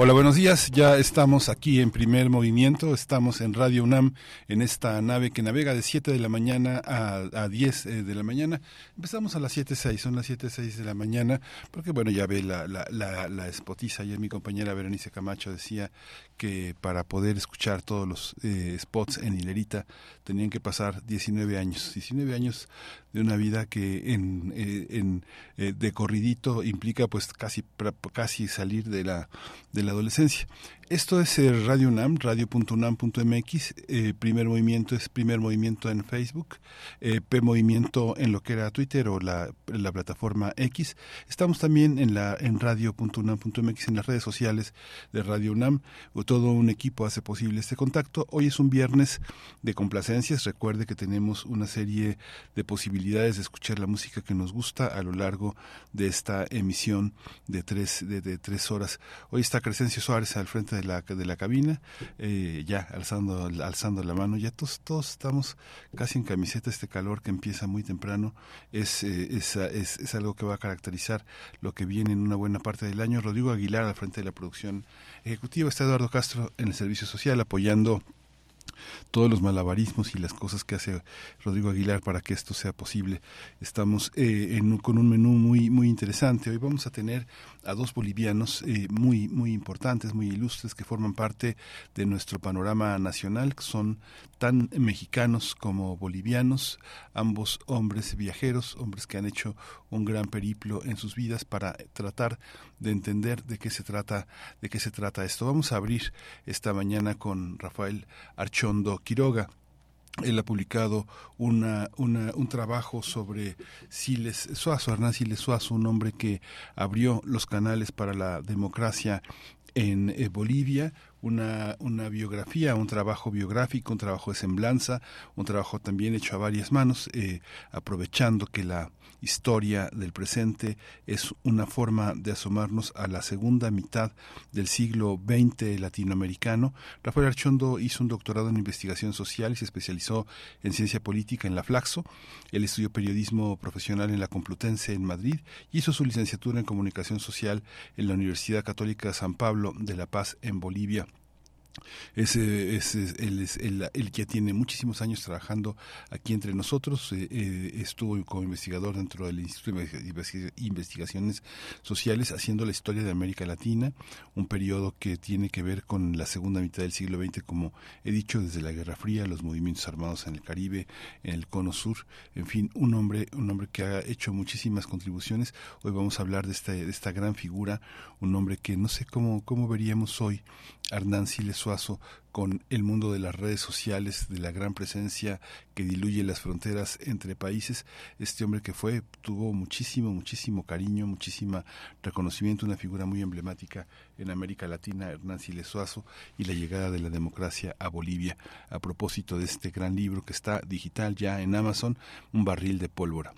Hola, buenos días. Ya estamos aquí en primer movimiento. Estamos en Radio UNAM, en esta nave que navega de 7 de la mañana a, 10 eh, de la mañana. Empezamos a las 7.06, son las 7.06 de la mañana, porque bueno, ya ve la, la, la, la. Ayer mi compañera Berenice Camacho decía que para poder escuchar todos los eh, spots en Hilerita tenían que pasar 19 años. 19 años de una vida que en, eh, en de corridito implica pues casi casi salir de la de la adolescencia. Esto es eh, Radio UNAM, radio.unam.mx. Eh, primer movimiento es primer movimiento en Facebook, eh, P movimiento en lo que era Twitter o la, la plataforma X. Estamos también en la en radio.unam.mx en las redes sociales de Radio UNAM. Todo un equipo hace posible este contacto. Hoy es un viernes de complacencias. Recuerde que tenemos una serie de posibilidades de escuchar la música que nos gusta a lo largo de esta emisión de tres de, de tres horas. Hoy está Crescencio Suárez al frente de la, de la cabina, eh, ya alzando, alzando la mano, ya todos, todos estamos casi en camiseta, este calor que empieza muy temprano es, eh, es, es, es, algo que va a caracterizar lo que viene en una buena parte del año. Rodrigo Aguilar al frente de la producción ejecutiva, está Eduardo Castro en el servicio social apoyando todos los malabarismos y las cosas que hace Rodrigo Aguilar para que esto sea posible. Estamos eh, con un menú muy muy interesante. Hoy vamos a tener a dos bolivianos eh, muy muy importantes, muy ilustres que forman parte de nuestro panorama nacional, que son tan mexicanos como bolivianos, ambos hombres viajeros, hombres que han hecho un gran periplo en sus vidas para tratar de entender de qué se trata, de qué se trata esto. Vamos a abrir esta mañana con Rafael Archondo Quiroga. Él ha publicado una, un trabajo sobre Siles Suazo, Hernán Siles Suazo, un hombre que abrió los canales para la democracia en eh, Bolivia, una, una biografía, un trabajo biográfico, un trabajo de semblanza, un trabajo también hecho a varias manos, eh, aprovechando que la historia del presente es una forma de asomarnos a la segunda mitad del siglo XX latinoamericano. Rafael Archondo hizo un doctorado en investigación social y se especializó en ciencia política en la Flaxo. Él estudió periodismo profesional en la Complutense en Madrid y hizo su licenciatura en comunicación social en la Universidad Católica San Pablo de La Paz en Bolivia. Ese, ese él, es, él, ya tiene muchísimos años trabajando aquí entre nosotros. Eh, eh, estuvo como investigador dentro del Instituto de Investigaciones Sociales haciendo la historia de América Latina, un periodo que tiene que ver con la segunda mitad del siglo XX, como he dicho, desde la Guerra Fría, los movimientos armados en el Caribe, en el Cono Sur, en fin, un hombre, un hombre que ha hecho muchísimas contribuciones. Hoy vamos a hablar de esta, de esta gran figura, un hombre que no sé cómo, cómo veríamos hoy, Hernán Siles con el mundo de las redes sociales, de la gran presencia que diluye las fronteras entre países. Este hombre que fue, tuvo muchísimo, muchísimo cariño, muchísimo reconocimiento, una figura muy emblemática en América Latina, Hernán Siles y la llegada de la democracia a Bolivia. A propósito de este gran libro que está digital ya en Amazon, Un barril de pólvora.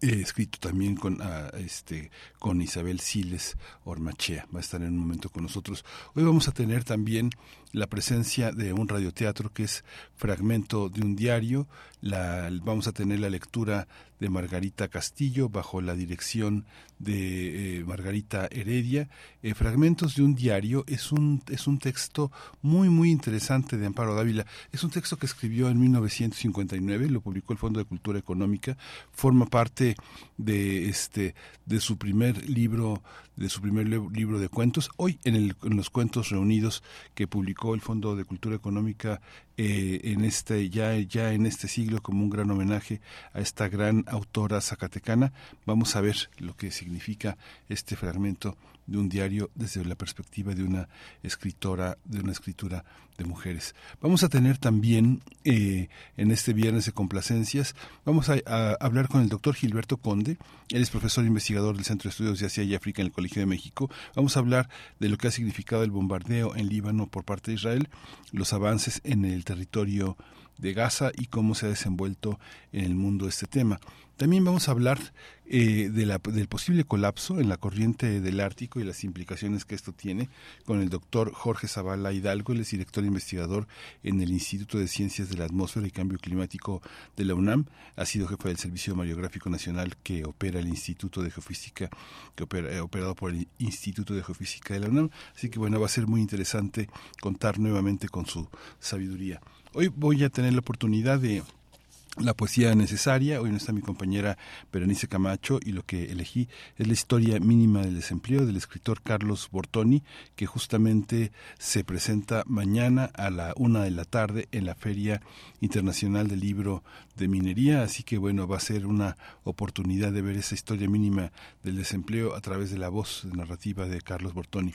He escrito también con este con Isabel Siles Ormachea, va a estar en un momento con nosotros. Hoy vamos a tener también la presencia de un radioteatro que es fragmento de un diario. La, vamos a tener la lectura de Margarita Castillo bajo la dirección de eh, Margarita Heredia. Eh, fragmentos de un diario es un, es un texto muy, muy interesante de Amparo Dávila. Es un texto que escribió en 1959, lo publicó el Fondo de Cultura Económica, forma parte de, este, de su primer libro de su primer libro de cuentos. Hoy en, el, en los cuentos reunidos que publicó el Fondo de Cultura Económica eh, en este ya ya en este siglo como un gran homenaje a esta gran autora zacatecana, vamos a ver lo que significa este fragmento de un diario desde la perspectiva de una escritora, de una escritura de mujeres. Vamos a tener también eh, en este viernes de complacencias, vamos a, hablar con el doctor Gilberto Conde, él es profesor e investigador del Centro de Estudios de Asia y África en el Colegio de México. Vamos a hablar de lo que ha significado el bombardeo en Líbano por parte de Israel, los avances en el territorio de Gaza y cómo se ha desenvuelto en el mundo este tema. También vamos a hablar eh, de la, del posible colapso en la corriente del Ártico y las implicaciones que esto tiene con el doctor Jorge Zavala Hidalgo, él es director investigador en el Instituto de Ciencias de la Atmósfera y Cambio Climático de la UNAM, ha sido jefe del Servicio Mariográfico Nacional que opera el Instituto de Geofísica, que opera, eh, operado por el Instituto de Geofísica de la UNAM, así que bueno, va a ser muy interesante contar nuevamente con su sabiduría. Hoy voy a tener la oportunidad de la poesía necesaria. Hoy no está mi compañera Berenice Camacho y lo que elegí es la historia mínima del desempleo del escritor Carlos Bortoni, que justamente se presenta mañana a la una de la tarde en la Feria Internacional del Libro de Minería. Así que bueno, va a ser una oportunidad de ver esa historia mínima del desempleo a través de la voz narrativa de Carlos Bortoni.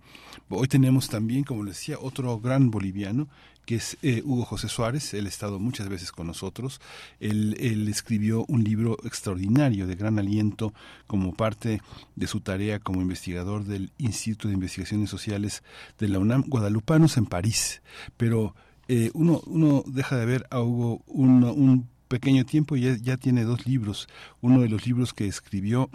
Hoy tenemos también, como les decía, otro gran boliviano, que es eh, Hugo José Suárez. Él ha estado muchas veces con nosotros. Él, escribió un libro extraordinario, de gran aliento, como parte de su tarea como investigador del Instituto de Investigaciones Sociales de la UNAM, Guadalupanos en París. Pero eh, uno, uno deja de ver a Hugo un, pequeño tiempo y ya tiene dos libros. Uno de los libros que escribió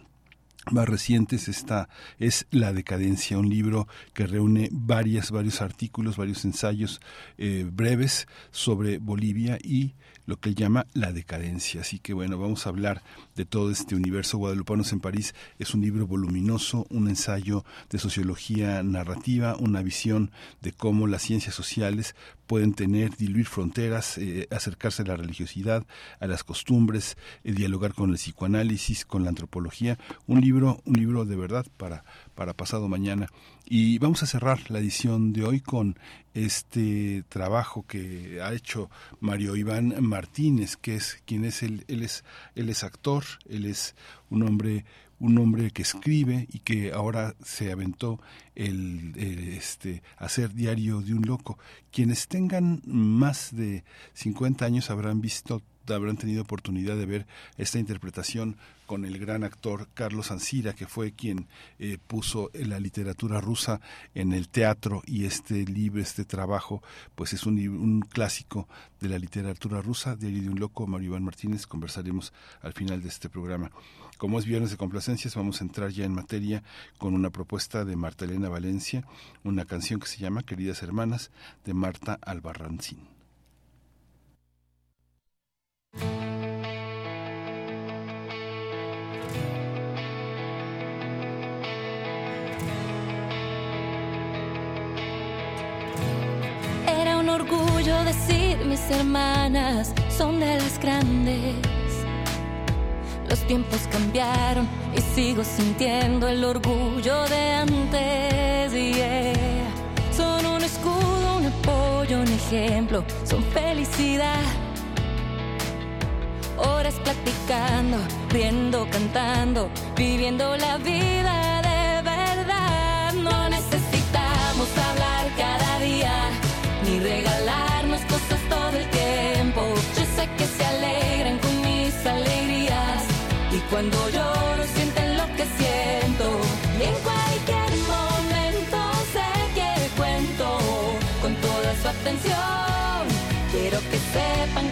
más recientes está es La decadencia, un libro que reúne varias, varios artículos, varios ensayos eh, breves sobre Bolivia y lo que él llama la decadencia. Así que bueno, vamos a hablar de todo este universo guadalupanos en París. Es un libro voluminoso, un ensayo de sociología narrativa, una visión de cómo las ciencias sociales pueden tener, diluir fronteras, eh, acercarse a la religiosidad, a las costumbres, eh, dialogar con el psicoanálisis, con la antropología. Un libro, un libro de verdad para, para pasado mañana. Y vamos a cerrar la edición de hoy con este trabajo que ha hecho Mario Iván Martínez, que es quien es él, él es, él es actor, él es un hombre un hombre que escribe y que ahora se aventó el, este hacer diario de un loco. Quienes tengan más de 50 años habrán visto habrán tenido oportunidad de ver esta interpretación con el gran actor Carlos Ansira, que fue quien eh, puso la literatura rusa en el teatro y este libro, este trabajo, pues es un, un clásico de la literatura rusa, Diario de un Loco, Mario Iván Martínez, conversaremos al final de este programa. Como es viernes de complacencias, vamos a entrar ya en materia con una propuesta de Marta Elena Valencia, una canción que se llama Queridas Hermanas, de Marta Albarrancín. Mis hermanas son de las grandes los tiempos cambiaron y sigo sintiendo el orgullo de antes. Son un escudo, un apoyo, un ejemplo, son felicidad. Horas platicando, riendo, cantando, viviendo la vida de verdad. No necesitamos hablar todo el tiempo. Yo sé que se alegran con mis alegrías cuando lloro sienten lo que siento y en cualquier momento sé que cuento con toda su atención. Quiero que sepan,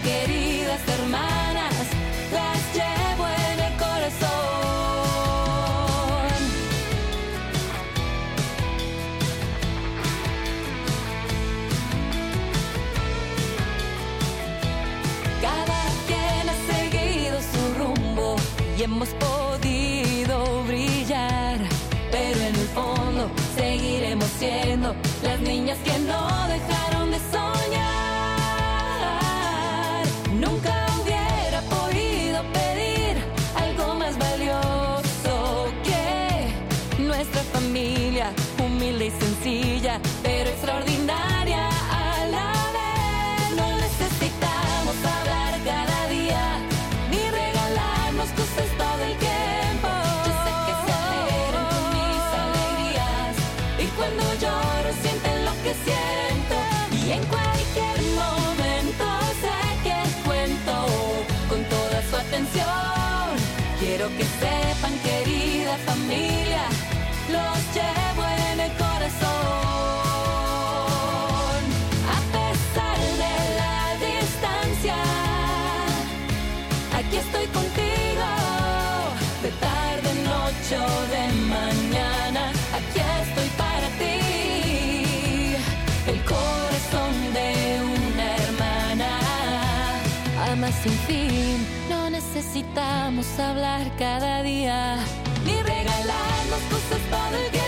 necesitamos hablar cada día ni regalarnos cosas todo el tiempo.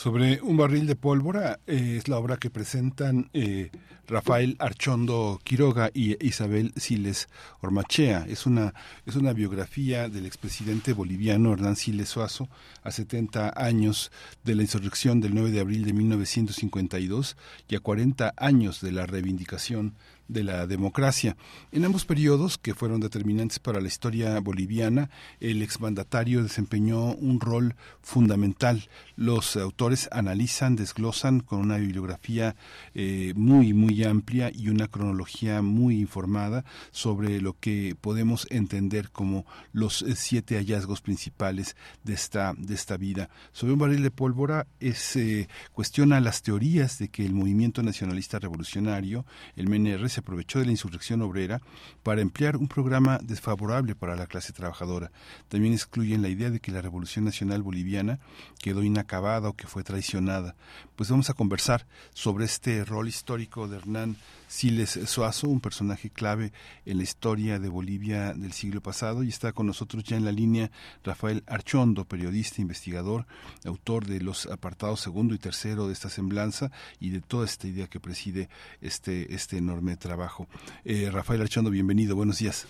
Sobre un barril de pólvora eh, es la obra que presentan eh, Rafael Archondo Quiroga y Isabel Siles Ormachea. Es una, es una biografía del expresidente boliviano Hernán Siles Suazo a 70 años de la insurrección del 9 de abril de 1952 y a 40 años de la reivindicación de la democracia. En ambos periodos, que fueron determinantes para la historia boliviana, el exmandatario desempeñó un rol fundamental. Los autores analizan, desglosan con una bibliografía eh, muy, muy amplia y una cronología muy informada sobre lo que podemos entender como los eh, siete hallazgos principales de esta, de esta vida. Sobre un barril de pólvora es, eh, cuestiona las teorías de que el movimiento nacionalista revolucionario, el MNR, se aprovechó de la insurrección obrera para emplear un programa desfavorable para la clase trabajadora. También excluyen la idea de que la Revolución Nacional Boliviana quedó inacabada o que fue traicionada. Pues vamos a conversar sobre este rol histórico de Hernán Siles Suazo, un personaje clave en la historia de Bolivia del siglo pasado, y está con nosotros ya en la línea Rafael Archondo, periodista, investigador, autor de los apartados segundo y tercero de esta semblanza y de toda esta idea que preside este, este enorme trabajo. Eh, Rafael Archondo, bienvenido, buenos días.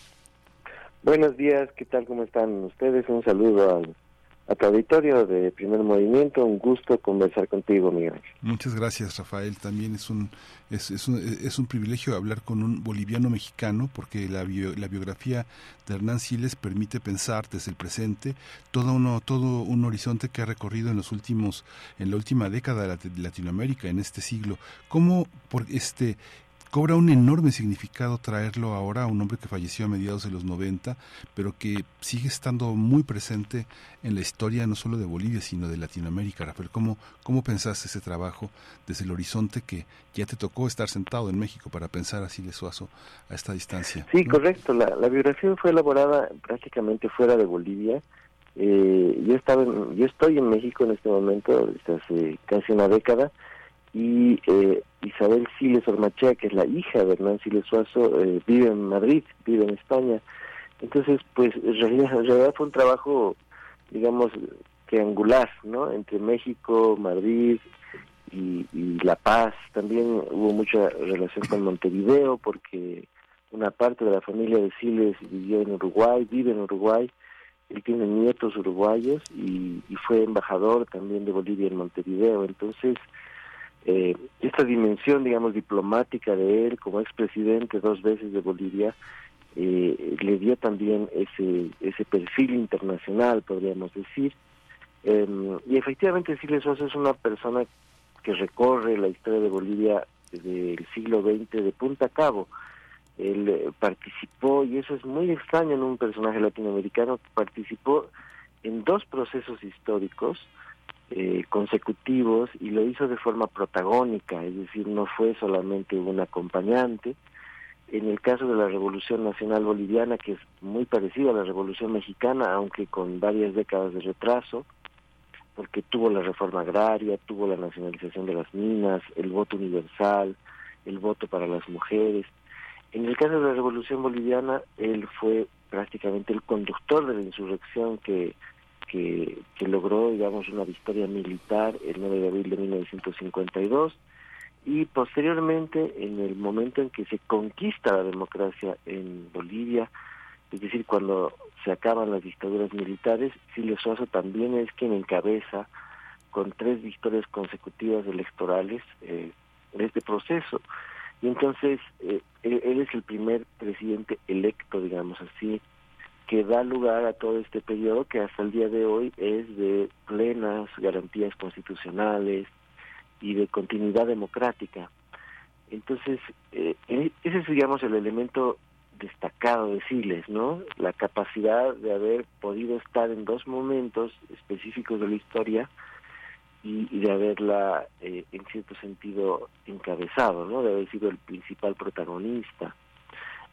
Buenos días, ¿qué tal? ¿Cómo están ustedes? Un saludo al, a tu de Primer Movimiento, un gusto conversar contigo, Miguel. Muchas gracias, Rafael. También es un, es, es un, es un privilegio hablar con un boliviano mexicano porque la, bio, la biografía de Hernán Siles permite pensar desde el presente todo, uno, todo un horizonte que ha recorrido en los últimos, en la última década de Latinoamérica, en este siglo. ¿Cómo por este cobra un enorme significado traerlo ahora a un hombre que falleció a mediados de los 90, pero que sigue estando muy presente en la historia no solo de Bolivia, sino de Latinoamérica. Rafael, ¿cómo, cómo pensaste ese trabajo desde el horizonte que ya te tocó estar sentado en México para pensar así de Suazo a esta distancia? Sí, ¿no? correcto. La, la, biografía fue elaborada prácticamente fuera de Bolivia. Eh, yo, estaba en, yo estoy en México en este momento, desde hace casi una década, y eh, Isabel Siles Ormachea, que es la hija de Hernán Siles Suazo, eh, vive en Madrid, vive en España. Entonces, pues en realidad, en realidad fue un trabajo, digamos, triangular, ¿no? Entre México, Madrid y, La Paz. También hubo mucha relación con Montevideo, porque una parte de la familia de Siles vivió en Uruguay, vive en Uruguay. Él tiene nietos uruguayos y fue embajador también de Bolivia en Montevideo. Entonces, eh, esta dimensión, digamos, diplomática de él como expresidente dos veces de Bolivia, eh, le dio también ese, ese perfil internacional, podríamos decir. Eh, y efectivamente, Siles Sosa es una persona que recorre la historia de Bolivia del siglo XX de punta a cabo. Él eh, participó, y eso es muy extraño en un personaje latinoamericano, participó en dos procesos históricos, eh, consecutivos y lo hizo de forma protagónica, es decir, no fue solamente un acompañante. En el caso de la Revolución Nacional Boliviana, que es muy parecida a la Revolución Mexicana, aunque con varias décadas de retraso, porque tuvo la reforma agraria, tuvo la nacionalización de las minas, el voto universal, el voto para las mujeres. En el caso de la Revolución Boliviana, él fue prácticamente el conductor de la insurrección que, que, logró, digamos, una victoria militar el 9 de abril de 1952 y posteriormente en el momento en que se conquista la democracia en Bolivia, es decir, cuando se acaban las dictaduras militares, Silvio Suazo también es quien encabeza con tres victorias consecutivas electorales eh, este proceso. Y entonces eh, él, es el primer presidente electo, digamos así, que da lugar a todo este periodo que hasta el día de hoy es de plenas garantías constitucionales y de continuidad democrática. Entonces, eh, e, ese es, digamos, el elemento destacado de Siles, ¿no? La capacidad de haber podido estar en dos momentos específicos de la historia y, de haberla, eh, en cierto sentido, encabezado, ¿no? De haber sido el principal protagonista.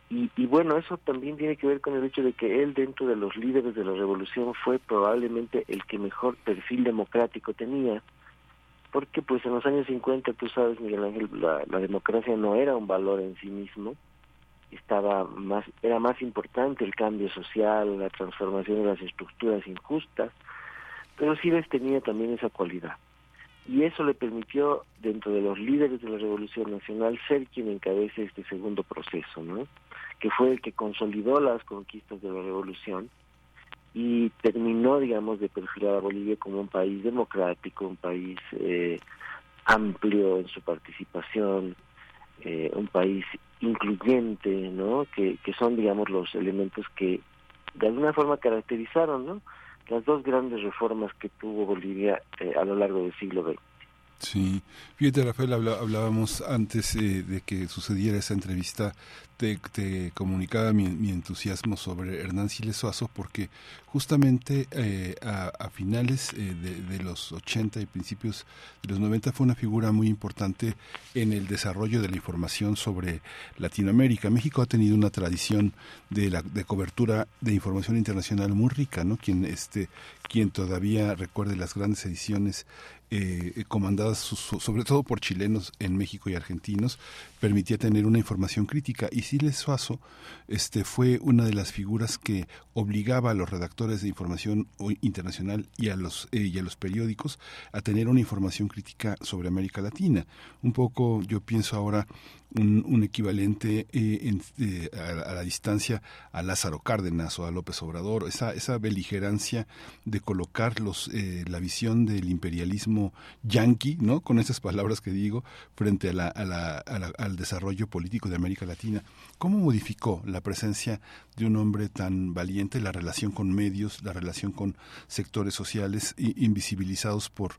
Y, y, bueno, eso también tiene que ver con el hecho de que él, dentro de los líderes de la revolución, fue probablemente el que mejor perfil democrático tenía, porque pues en los años 50, tú sabes, Miguel Ángel, la, democracia no era un valor en sí mismo, estaba más era más importante el cambio social, la transformación de las estructuras injustas, pero Siles tenía también esa cualidad. Y eso le permitió, dentro de los líderes de la Revolución Nacional, ser quien encabece este segundo proceso, ¿no? que fue el que consolidó las conquistas de la Revolución y terminó, digamos, de perfilar a Bolivia como un país democrático, un país eh, amplio en su participación, eh, un país incluyente, ¿no? Que, que son, digamos, los elementos que de alguna forma caracterizaron, ¿no? Las dos grandes reformas que tuvo Bolivia eh, a lo largo del siglo XX. Sí, fíjate Rafael, hablábamos antes eh, de que sucediera esa entrevista te, comunicaba mi, entusiasmo sobre Hernán Siles Suazo porque justamente eh, a, finales eh, de, los 80 y principios de los 90 fue una figura muy importante en el desarrollo de la información sobre Latinoamérica. México ha tenido una tradición de, la, de cobertura de información internacional muy rica, ¿no? Quien, este, quien todavía recuerde las grandes ediciones eh, comandadas sobre todo por chilenos en México y argentinos, permitía tener una información crítica y Siles Suazo este, fue una de las figuras que obligaba a los redactores de información internacional y a los, eh, y a los periódicos a tener una información crítica sobre América Latina. Un poco yo pienso ahora un, equivalente eh, eh, a, la distancia a Lázaro Cárdenas o a López Obrador, esa, esa beligerancia de colocar los, la visión del imperialismo yanqui, ¿no? con esas palabras que digo, frente a la, a la, al desarrollo político de América Latina. ¿Cómo modificó la presencia de un hombre tan valiente la relación con medios, la relación con sectores sociales invisibilizados por,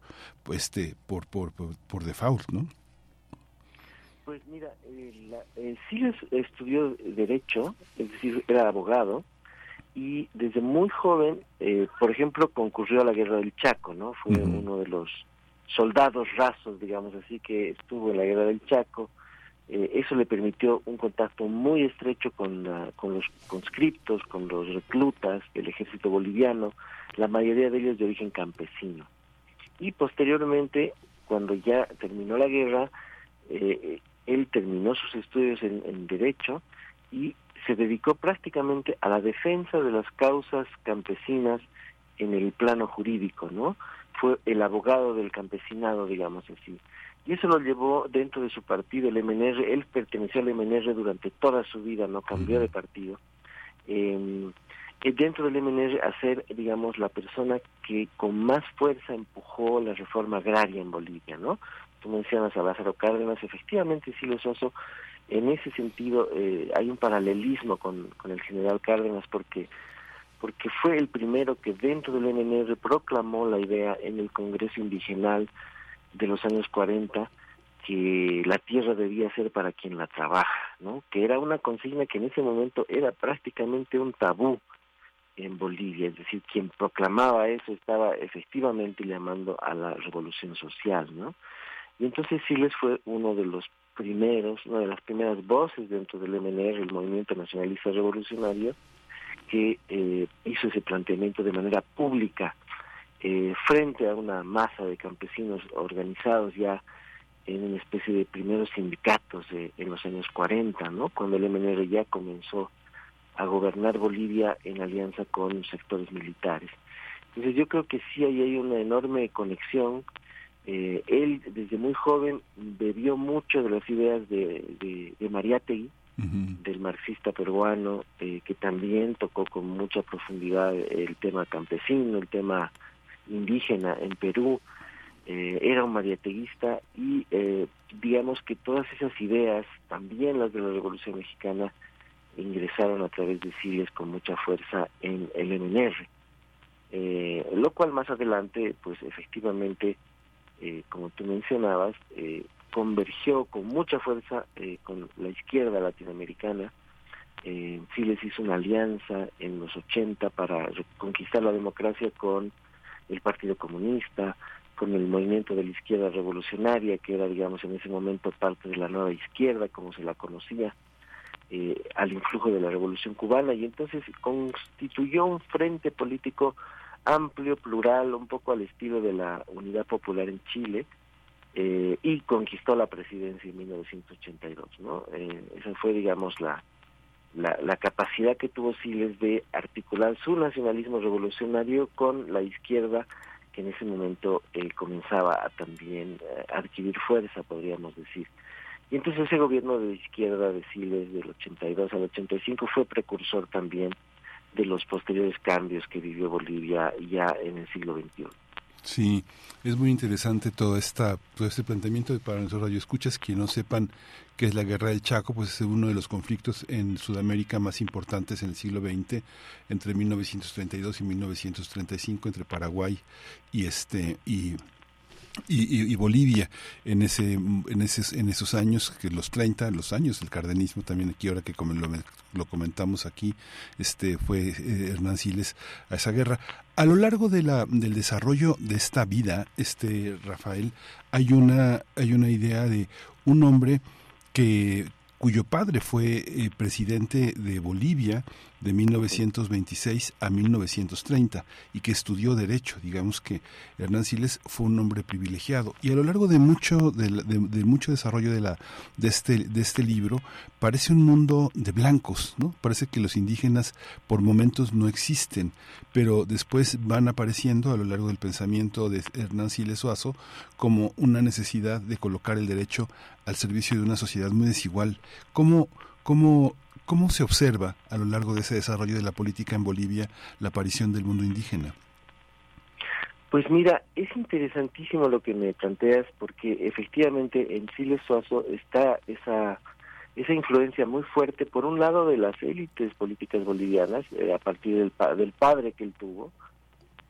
este, por, por, por, default, ¿no? Pues mira, eh, eh, Siles estudió Derecho, es decir, era abogado, y desde muy joven, eh, por ejemplo, concurrió a la Guerra del Chaco, ¿no? Fue uno de los soldados rasos, digamos así, que estuvo en la Guerra del Chaco, eh, eso le permitió un contacto muy estrecho con, con los conscriptos, con los reclutas del ejército boliviano, la mayoría de ellos de origen campesino. Y posteriormente, cuando ya terminó la guerra, eh, él terminó sus estudios en, en Derecho y se dedicó prácticamente a la defensa de las causas campesinas en el plano jurídico, ¿no? Fue el abogado del campesinado, digamos así. Y eso lo llevó dentro de su partido, el MNR, él perteneció al MNR durante toda su vida, no cambió de partido, em, eh, dentro del MNR a ser, digamos, la persona que con más fuerza empujó la reforma agraria en Bolivia, ¿no? Tú mencionas a Lázaro Cárdenas, efectivamente sí, Soso, en ese sentido eh, hay un paralelismo con, con el general Cárdenas porque porque fue el primero que dentro del MNR proclamó la idea en el Congreso Indigenal de los años 40 que la tierra debía ser para quien la trabaja, ¿no? Que era una consigna que en ese momento era prácticamente un tabú en Bolivia, es decir, quien proclamaba eso estaba efectivamente llamando a la revolución social, ¿no? Y entonces Siles fue uno de los primeros, una de las primeras voces dentro del MNR, el Movimiento Nacionalista Revolucionario, que eh, hizo ese planteamiento de manera pública eh, frente a una masa de campesinos organizados ya en una especie de primeros sindicatos en los años 40, ¿no? Cuando el MNR ya comenzó a gobernar Bolivia en alianza con sectores militares. Entonces yo creo que sí ahí hay una enorme conexión. Eh, él desde muy joven bebió mucho de las ideas de, de, de Mariátegui, del marxista peruano, eh, que también tocó con mucha profundidad el tema campesino, el tema indígena en Perú. Eh, era un mariateguista y eh, digamos que todas esas ideas, también las de la Revolución Mexicana, ingresaron a través de Siles con mucha fuerza en el MNR. Eh, lo cual más adelante, pues efectivamente, eh, como tú mencionabas, eh, convergió con mucha fuerza eh, con la izquierda latinoamericana. Eh, hizo una alianza en los 80 para conquistar la democracia con el Partido Comunista, con el movimiento de la izquierda revolucionaria, que era, digamos, en ese momento parte de la nueva izquierda, como se la conocía, eh, al influjo de la revolución cubana, y entonces constituyó un frente político amplio, plural, un poco al estilo de la Unidad Popular en Chile, eh, y conquistó la presidencia en 1982, ¿no? Eh, esa fue, digamos, la, la, la capacidad que tuvo Siles de articular su nacionalismo revolucionario con la izquierda que en ese momento eh, comenzaba a también eh, adquirir fuerza, podríamos decir. Y entonces ese gobierno de izquierda de Siles del 82 al 85 fue precursor también de los posteriores cambios que vivió Bolivia ya en el siglo XXI. Sí, es muy interesante todo, esta, todo este planteamiento para nuestros radioescuchas. Que no sepan qué es la guerra del Chaco, pues es uno de los conflictos en Sudamérica más importantes en el siglo XX, entre 1932 y 1935, entre Paraguay y este y y, y, Bolivia en ese en esos en esos años que los 30 los años del cardenismo también aquí ahora que lo, lo comentamos aquí este fue eh, Hernán Siles a esa guerra. A lo largo de la del desarrollo de esta vida este Rafael hay una hay una idea de un hombre que cuyo padre fue eh, presidente de Bolivia de 1926 a 1930 y que estudió derecho. Digamos que Hernán Siles fue un hombre privilegiado y a lo largo de mucho de, mucho desarrollo de la de este de este libro parece un mundo de blancos, ¿no? Parece que los indígenas por momentos no existen, pero después van apareciendo a lo largo del pensamiento de Hernán Siles Oazo como una necesidad de colocar el derecho al servicio de una sociedad muy desigual. ¿Cómo cómo ¿Cómo se observa a lo largo de ese desarrollo de la política en Bolivia la aparición del mundo indígena? Pues mira, es interesantísimo lo que me planteas porque efectivamente en Chile Suazo está esa esa influencia muy fuerte por un lado de las élites políticas bolivianas eh, a partir del, del padre que él tuvo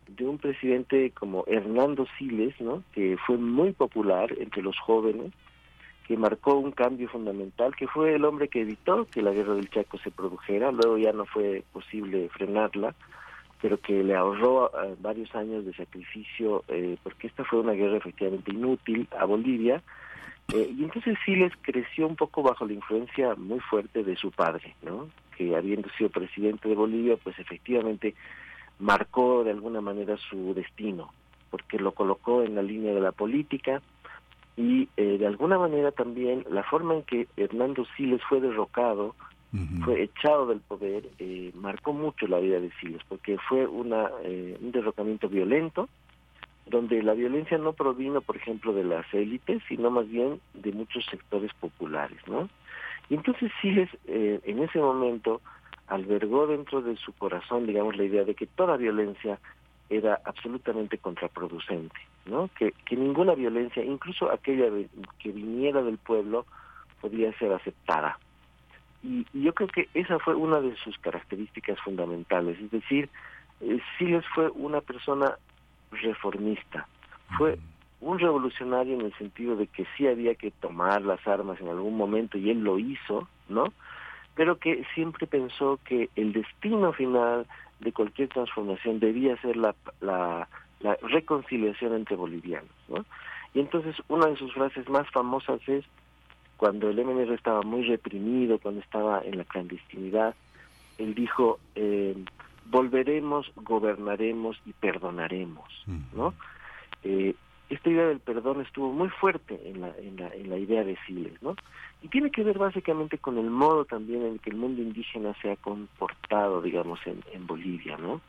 de un presidente como Hernando Siles, ¿no? que fue muy popular entre los jóvenes que marcó un cambio fundamental, que fue el hombre que evitó que la guerra del Chaco se produjera, luego ya no fue posible frenarla, pero que le ahorró uh, varios años de sacrificio, eh, porque esta fue una guerra efectivamente inútil a Bolivia, eh, y entonces Siles creció un poco bajo la influencia muy fuerte de su padre, ¿no? que habiendo sido presidente de Bolivia, pues efectivamente marcó de alguna manera su destino, porque lo colocó en la línea de la política, y eh, de alguna manera también la forma en que Hernando Siles fue derrocado, uh -huh. fue echado del poder, eh, marcó mucho la vida de Siles, porque fue una, eh, un derrocamiento violento, donde la violencia no provino, por ejemplo, de las élites, sino más bien de muchos sectores populares, ¿no? Y entonces Siles, eh, en ese momento, albergó dentro de su corazón, digamos, la idea de que toda violencia era absolutamente contraproducente, ¿no? Que, que ninguna violencia, incluso aquella que viniera del pueblo, podía ser aceptada. Y, y, yo creo que esa fue una de sus características fundamentales, es decir, eh, Siles fue una persona reformista, fue un revolucionario en el sentido de que sí había que tomar las armas en algún momento y él lo hizo, ¿no? Pero que siempre pensó que el destino final de cualquier transformación debía ser la, la, la reconciliación entre bolivianos. ¿no? Y entonces una de sus frases más famosas es cuando el MNR estaba muy reprimido, cuando estaba en la clandestinidad, él dijo, eh, volveremos, gobernaremos y perdonaremos, ¿no? Eh, esta idea del perdón estuvo muy fuerte en la, en la, en la idea de Siles, ¿no? Y tiene que ver básicamente con el modo también en que el mundo indígena se ha comportado, digamos, en, en Bolivia, ¿no?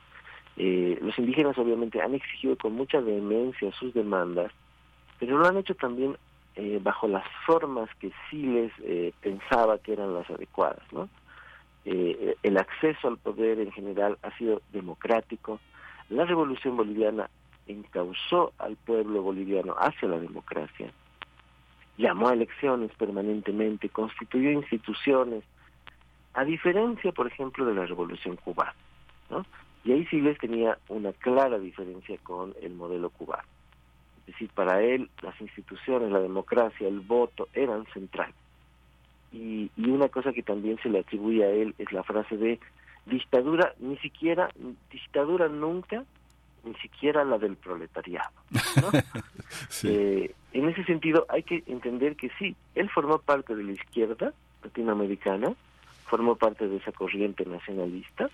Eh, los indígenas obviamente han exigido con mucha vehemencia sus demandas, pero lo han hecho también eh, bajo las formas que Siles eh, pensaba que eran las adecuadas, ¿no? Eh, el acceso al poder en general ha sido democrático. La revolución boliviana encauzó al pueblo boliviano hacia la democracia, llamó a elecciones permanentemente, constituyó instituciones, a diferencia, por ejemplo, de la revolución cubana. ¿no? Y ahí Siles tenía una clara diferencia con el modelo cubano. Es decir, para él las instituciones, la democracia, el voto eran centrales. Y, y una cosa que también se le atribuye a él es la frase de dictadura, ni siquiera, dictadura nunca, ni siquiera la del proletariado. ¿no? Sí. Eh, en ese sentido, hay que entender que sí, él formó parte de la izquierda latinoamericana, formó parte de esa corriente nacionalista,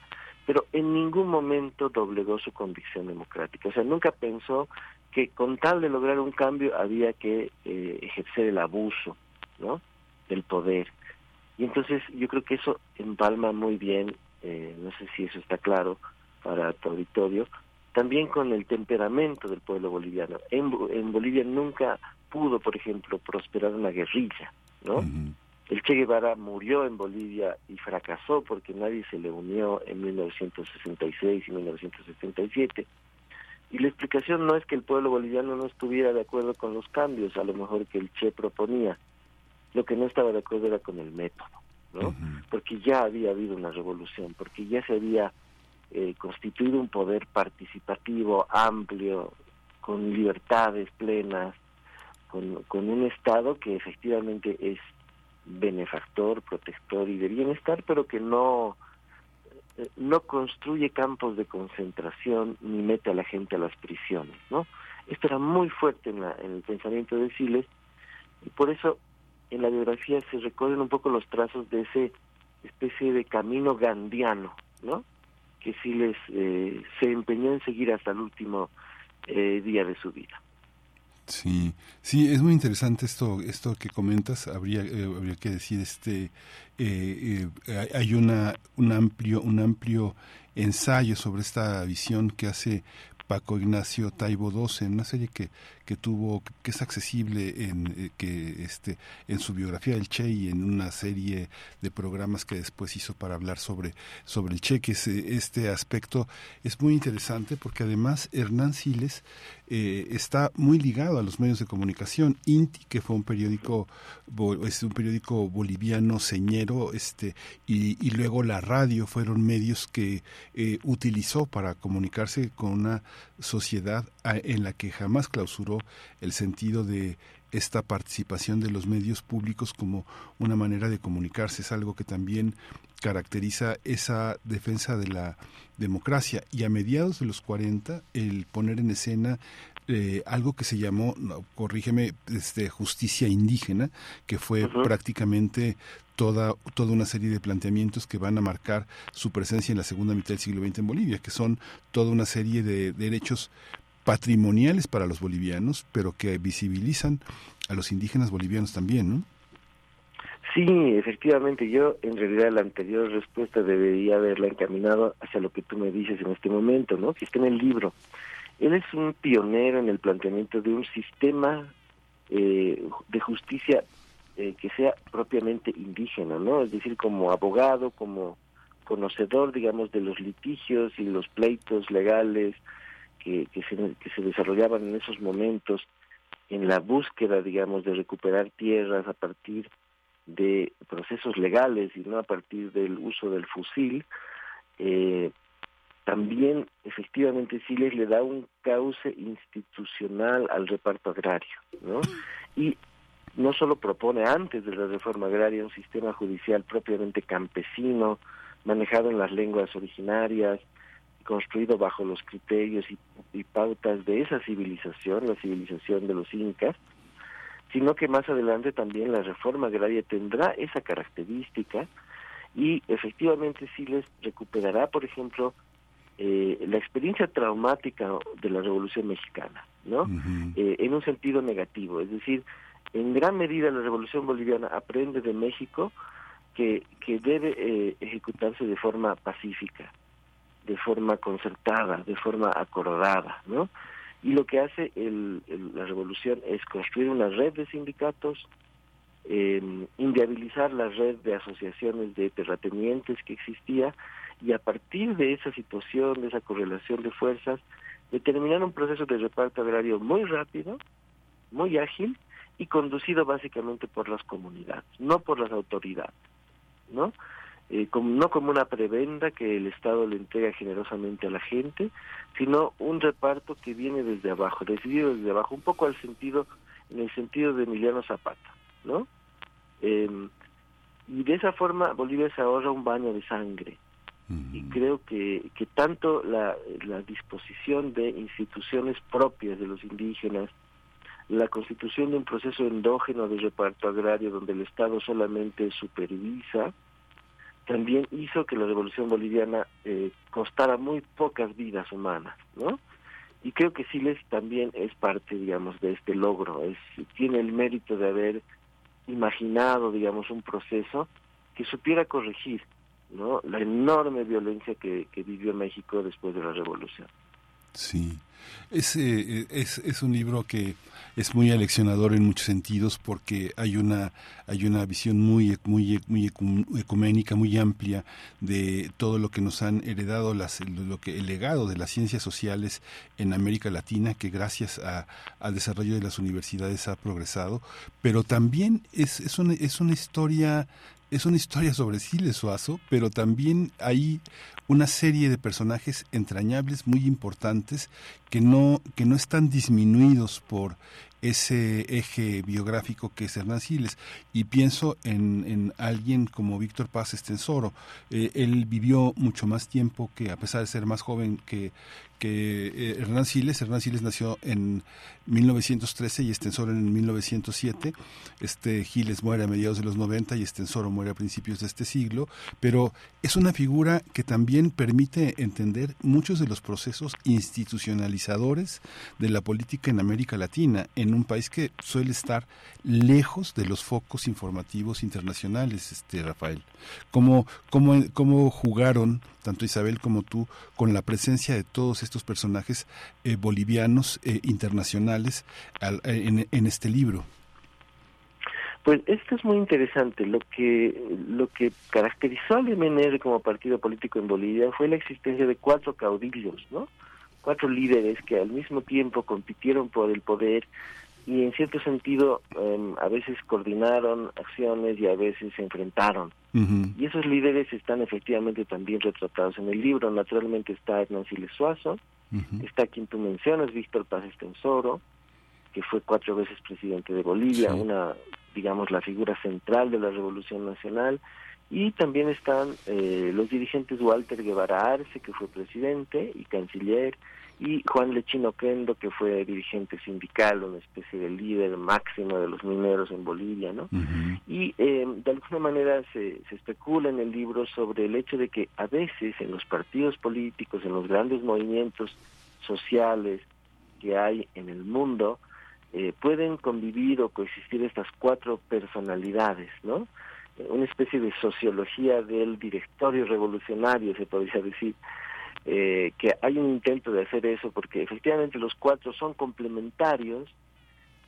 pero en ningún momento doblegó su convicción democrática. O sea, nunca pensó que con tal de lograr un cambio había que eh, ejercer el abuso, ¿no? Del poder. Y entonces yo creo que eso empalma muy bien, eh, no sé si eso está claro para tu auditorio, también con el temperamento del pueblo boliviano. En, en Bolivia nunca pudo, por ejemplo, prosperar una guerrilla, ¿no? El Che Guevara murió en Bolivia y fracasó porque nadie se le unió en 1966 y 1977. Y la explicación no es que el pueblo boliviano no estuviera de acuerdo con los cambios, a lo mejor que el Che proponía. Lo que no estaba de acuerdo era con el método, ¿no? Porque ya había habido una revolución, porque ya se había eh, constituido un poder participativo, amplio, con libertades plenas, con, con un Estado que efectivamente es benefactor, protector y de bienestar, pero que no eh, no construye campos de concentración ni mete a la gente a las prisiones, ¿no? Esto era muy fuerte en, la- en el pensamiento de Siles y por eso en la biografía se recorren un poco los trazos de ese especie de camino gandiano, ¿no? Que Siles eh, se empeñó en seguir hasta el último eh, día de su vida. Sí, sí, es muy interesante esto, esto que comentas. Habría, eh, habría que decir, este, eh, eh, hay una, un amplio, un amplio ensayo sobre esta visión que hace Paco Ignacio Taibo II en una serie que, que tuvo, que es accesible en, eh, que este, en su biografía del Che y en una serie de programas que después hizo para hablar sobre, sobre el Che, que es, eh, este aspecto es muy interesante porque además Hernán Siles eh, está muy ligado a los medios de comunicación. Inti, que fue un periódico, es un periódico boliviano señero, este, y, y luego la radio fueron medios que eh, utilizó para comunicarse con una sociedad en la que jamás clausuró el sentido de esta participación de los medios públicos como una manera de comunicarse. Es algo que también caracteriza esa defensa de la democracia. Y a mediados de los 40, el poner en escena eh, algo que se llamó, no, corrígeme, este, justicia indígena, que fue prácticamente toda, toda una serie de planteamientos que van a marcar su presencia en la segunda mitad del siglo XX en Bolivia, que son toda una serie de derechos patrimoniales para los bolivianos, pero que visibilizan a los indígenas bolivianos también, ¿no? Sí, efectivamente, yo en realidad la anterior respuesta debería haberla encaminado hacia lo que tú me dices en este momento, ¿no? Que está en el libro. Él es un pionero en el planteamiento de un sistema eh, de justicia eh, que sea propiamente indígena, ¿no? Es decir, como abogado, como conocedor, digamos, de los litigios y los pleitos legales que, se, que se desarrollaban en esos momentos en la búsqueda, digamos, de recuperar tierras a partir de procesos legales y no a partir del uso del fusil, eh, también efectivamente Siles le da un cauce institucional al reparto agrario, ¿no? Y no solo propone antes de la reforma agraria un sistema judicial propiamente campesino, manejado en las lenguas originarias, construido bajo los criterios y, y pautas de esa civilización, la civilización de los incas, sino que más adelante también la reforma agraria tendrá esa característica y efectivamente sí les recuperará, por ejemplo, eh, la experiencia traumática de la Revolución Mexicana, ¿no? Eh, en un sentido negativo, es decir, en gran medida la revolución boliviana aprende de México que, que debe eh, ejecutarse de forma pacífica, de forma concertada, de forma acordada, ¿no? Y lo que hace el, la revolución es construir una red de sindicatos, eh, inviabilizar la red de asociaciones de terratenientes que existía y a partir de esa situación, de esa correlación de fuerzas, determinar un proceso de reparto agrario muy rápido, muy ágil y conducido básicamente por las comunidades, no por las autoridades, ¿no? Eh, como, no como una prebenda que el Estado le entrega generosamente a la gente, sino un reparto que viene desde abajo, decidido desde abajo, un poco al sentido, en el sentido de Emiliano Zapata, ¿no? Eh, y de esa forma Bolivia se ahorra un baño de sangre. Y creo que, que tanto la, la disposición de instituciones propias de los indígenas, la constitución de un proceso endógeno de reparto agrario donde el Estado solamente supervisa, también hizo que la revolución boliviana eh, costara muy pocas vidas humanas, ¿no? Y creo que Siles también es parte, digamos, de este logro, es tiene el mérito de haber imaginado, digamos, un proceso que supiera corregir, ¿no? La enorme violencia que, que vivió México después de la revolución. Sí, es, eh, es, es, un libro que es muy aleccionador en muchos sentidos porque hay una, hay una visión muy, muy, muy ecuménica, muy amplia de todo lo que nos han heredado, las, lo que, el legado de las ciencias sociales en América Latina, que gracias a, al desarrollo de las universidades ha progresado, pero también es, es, una, es una historia es una historia sobre Siles Suazo, pero también hay una serie de personajes entrañables muy importantes que no, que no están disminuidos por ese eje biográfico que es Hernán Siles. Y pienso en, en alguien como Víctor Paz Estensoro. Eh, él vivió mucho más tiempo que, a pesar de ser más joven que, que eh, Hernán Siles. Hernán Siles nació en 1913 y Estensoro en 1907. Este Giles muere a mediados de los 90 y Estensoro muere a principios de este siglo, pero es una figura que también permite entender muchos de los procesos institucionalizadores de la política en América Latina, un país que suele estar lejos de los focos informativos internacionales, este Rafael. ¿Cómo, cómo, cómo jugaron tanto Isabel como tú, con la presencia de todos estos personajes eh, bolivianos eh, internacionales al, eh, en, en, este libro? Pues esto es muy interesante. Lo que lo que caracterizó al MNR como partido político en Bolivia fue la existencia de cuatro caudillos, ¿no? Cuatro líderes que al mismo tiempo compitieron por el poder y en cierto sentido eh, a veces coordinaron acciones y a veces se enfrentaron. Y esos líderes están efectivamente también retratados en el libro. Naturalmente está Hernán Siles Suazo, está quien tú mencionas, Víctor Paz Estensoro, que fue cuatro veces presidente de Bolivia, una, digamos, la figura central de la Revolución Nacional. Y también están eh, los dirigentes Walter Guevara Arce, que fue presidente y canciller, y Juan Lechino Kendo, que fue dirigente sindical, una especie de líder máximo de los mineros en Bolivia, ¿no? Y eh, de alguna manera se, se especula en el libro sobre el hecho de que a veces en los partidos políticos, en los grandes movimientos sociales que hay en el mundo, eh, pueden convivir o coexistir estas cuatro personalidades, ¿no? Una especie de sociología del directorio revolucionario, se podría decir, eh, que hay un intento de hacer eso porque efectivamente los cuatro son complementarios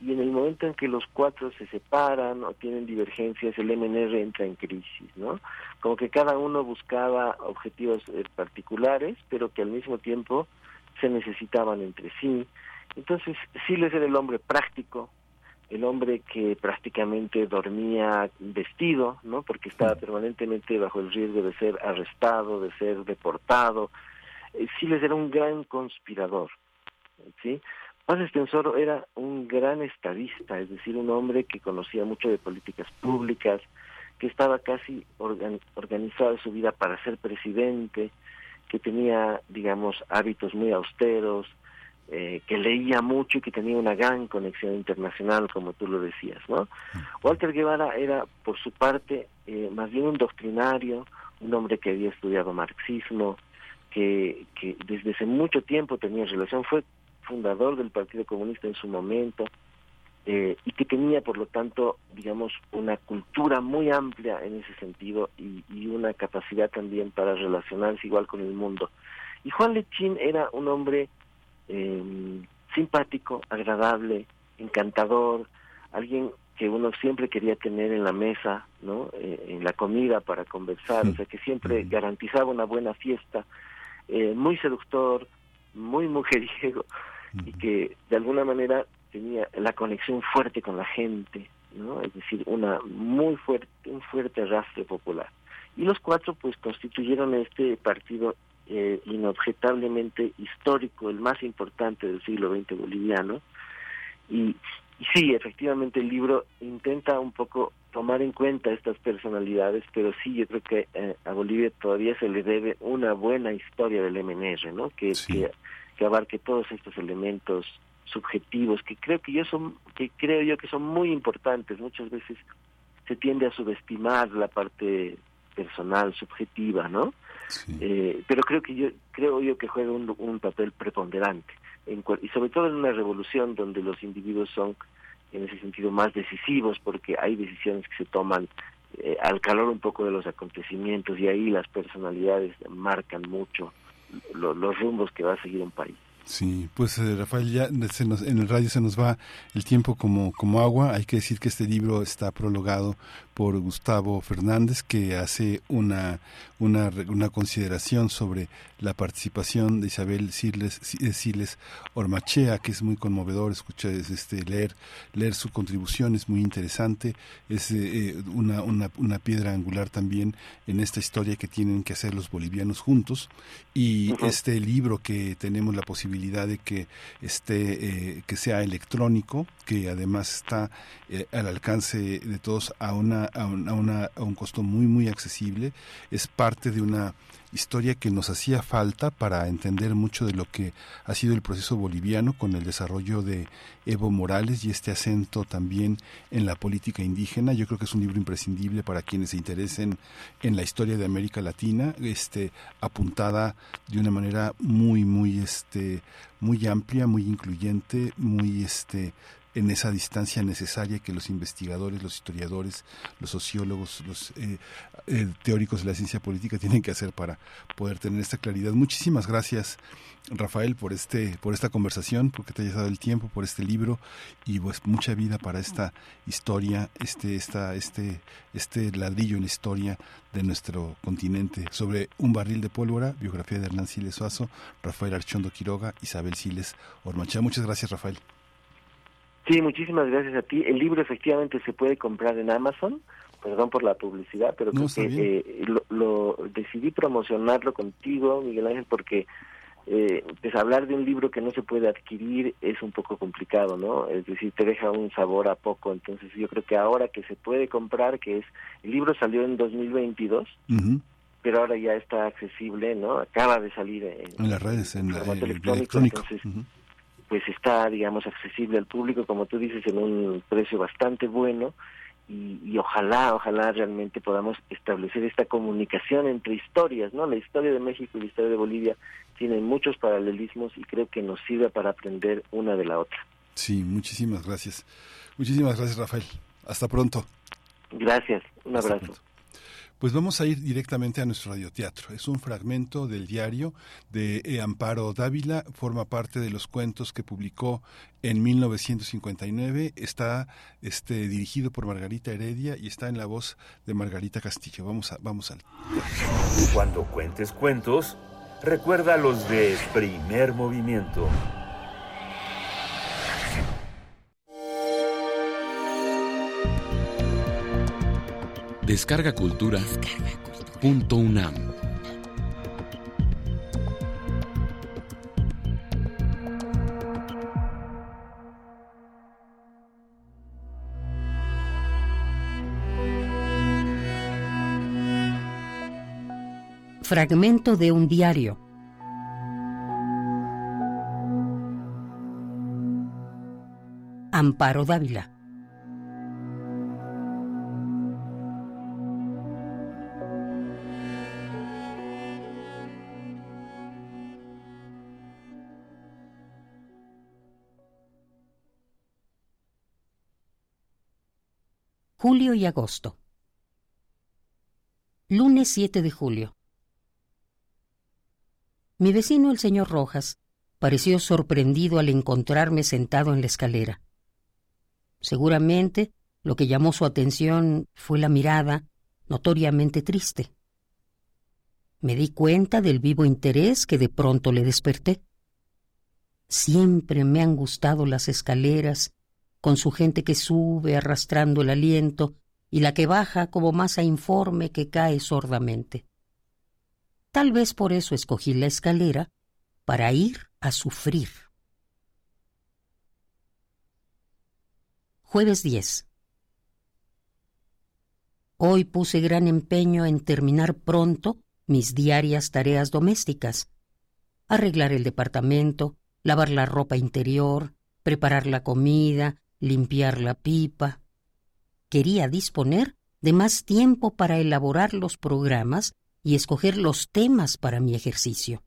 y en el momento en que los cuatro se separan o tienen divergencias, el MNR entra en crisis, ¿no? Como que cada uno buscaba objetivos eh, particulares, pero que al mismo tiempo se necesitaban entre sí. Entonces, Siles era el hombre práctico, el hombre que prácticamente dormía vestido, ¿no? Porque estaba permanentemente bajo el riesgo de ser arrestado, de ser deportado, eh, Siles era un gran conspirador, ¿sí? Paz Estensoro era un gran estadista, es decir, un hombre que conocía mucho de políticas públicas, que estaba casi organ organizado su vida para ser presidente, que tenía, digamos, hábitos muy austeros, eh, que leía mucho y que tenía una gran conexión internacional, como tú lo decías, ¿no? Walter Guevara era, por su parte, eh, más bien un doctrinario, un hombre que había estudiado marxismo, que, que desde hace mucho tiempo tenía relación, fue fundador del Partido Comunista en su momento, eh, y que tenía, por lo tanto, digamos, una cultura muy amplia en ese sentido y, una capacidad también para relacionarse igual con el mundo. Y Juan Lechín era un hombre eh, simpático, agradable, encantador, alguien que uno siempre quería tener en la mesa, ¿no? Eh, en la comida para conversar, o sea, que siempre garantizaba una buena fiesta, eh, muy seductor, muy mujeriego, y que de alguna manera tenía la conexión fuerte con la gente, ¿no? Es decir, una muy fuerte, un fuerte arrastre popular. Y los cuatro, pues, constituyeron este partido eh, inobjetablemente histórico, el más importante del siglo XX boliviano, y y sí, efectivamente el libro intenta un poco tomar en cuenta estas personalidades, pero sí, yo creo que eh, a Bolivia todavía se le debe una buena historia del MNR, ¿no? Que, que, abarque todos estos elementos subjetivos que creo que yo son que creo yo que son muy importantes. Muchas veces se tiende a subestimar la parte personal, subjetiva, ¿no? Eh, pero creo que yo creo yo que juega un, un papel preponderante y sobre todo en una revolución donde los individuos son en ese sentido más decisivos porque hay decisiones que se toman eh, al calor un poco de los acontecimientos y ahí las personalidades marcan mucho los rumbos que va a seguir un país. Sí, pues eh, Rafael, ya se nos, en el radio se nos va el tiempo como, como agua. Hay que decir que este libro está prologado por Gustavo Fernández, que hace una, una, una consideración sobre la participación de Isabel Siles, eh, Siles Ormachea, que es muy conmovedor escuchar, este, leer, leer su contribución, es muy interesante, es eh, una, una, una, piedra angular también en esta historia que tienen que hacer los bolivianos juntos. Y este libro que tenemos la posibilidad de que esté, eh, que sea electrónico, que además está eh, al alcance de todos a, una, a, una, a un costo muy, muy accesible. Es parte de una historia que nos hacía falta para entender mucho de lo que ha sido el proceso boliviano con el desarrollo de Evo Morales y este acento también en la política indígena. Yo creo que es un libro imprescindible para quienes se interesen en la historia de América Latina, este apuntada de una manera muy muy este muy amplia, muy incluyente, muy este en esa distancia necesaria que los investigadores, los historiadores, los sociólogos, los eh, eh, teóricos de la ciencia política tienen que hacer para poder tener esta claridad. Muchísimas gracias, Rafael, por este, por esta conversación, porque te hayas dado el tiempo, por este libro y pues mucha vida para esta historia, este, esta, este, este ladrillo en la historia de nuestro continente sobre un barril de pólvora, biografía de Hernán Siles Suazo, Rafael Archondo Quiroga, Isabel Siles Ormacha. Muchas gracias, Rafael. Sí, muchísimas gracias a ti. El libro efectivamente se puede comprar en Amazon. Perdón por la publicidad, pero creo que eh, lo, decidí promocionarlo contigo, Miguel Ángel, porque eh, pues hablar de un libro que no se puede adquirir es un poco complicado, ¿no? Es decir, te deja un sabor a poco. Entonces yo creo que ahora que se puede comprar, que es, el libro salió en 2022, pero ahora ya está accesible, ¿no? Acaba de salir en, las redes, en, la, electrónico, entonces pues está, digamos, accesible al público, como tú dices, en un precio bastante bueno y, ojalá, ojalá realmente podamos establecer esta comunicación entre historias, ¿no? La historia de México y la historia de Bolivia tienen muchos paralelismos y creo que nos sirve para aprender una de la otra. Sí, muchísimas gracias. Muchísimas gracias, Rafael. Hasta pronto. Gracias. Un abrazo. Pues vamos a ir directamente a nuestro radioteatro. Es un fragmento del diario de e. Amparo Dávila, forma parte de los cuentos que publicó en 1959, está este, dirigido por Margarita Heredia y está en la voz de Margarita Castillo. Vamos, a, vamos al... Cuando cuentes cuentos, recuerda los de primer movimiento. Descarga Cultura. Punto UNAM. Fragmento de un diario. Amparo Dávila. Julio y agosto. Lunes 7 de julio. Mi vecino, el señor Rojas, pareció sorprendido al encontrarme sentado en la escalera. Seguramente lo que llamó su atención fue la mirada, notoriamente triste. Me di cuenta del vivo interés que de pronto le desperté. Siempre me han gustado las escaleras, con su gente que sube arrastrando el aliento y la que baja como masa informe que cae sordamente. Tal vez por eso escogí la escalera para ir a sufrir. Jueves 10. Hoy puse gran empeño en terminar pronto mis diarias tareas domésticas. Arreglar el departamento, lavar la ropa interior, preparar la comida, limpiar la pipa. Quería disponer de más tiempo para elaborar los programas y escoger los temas para mi ejercicio.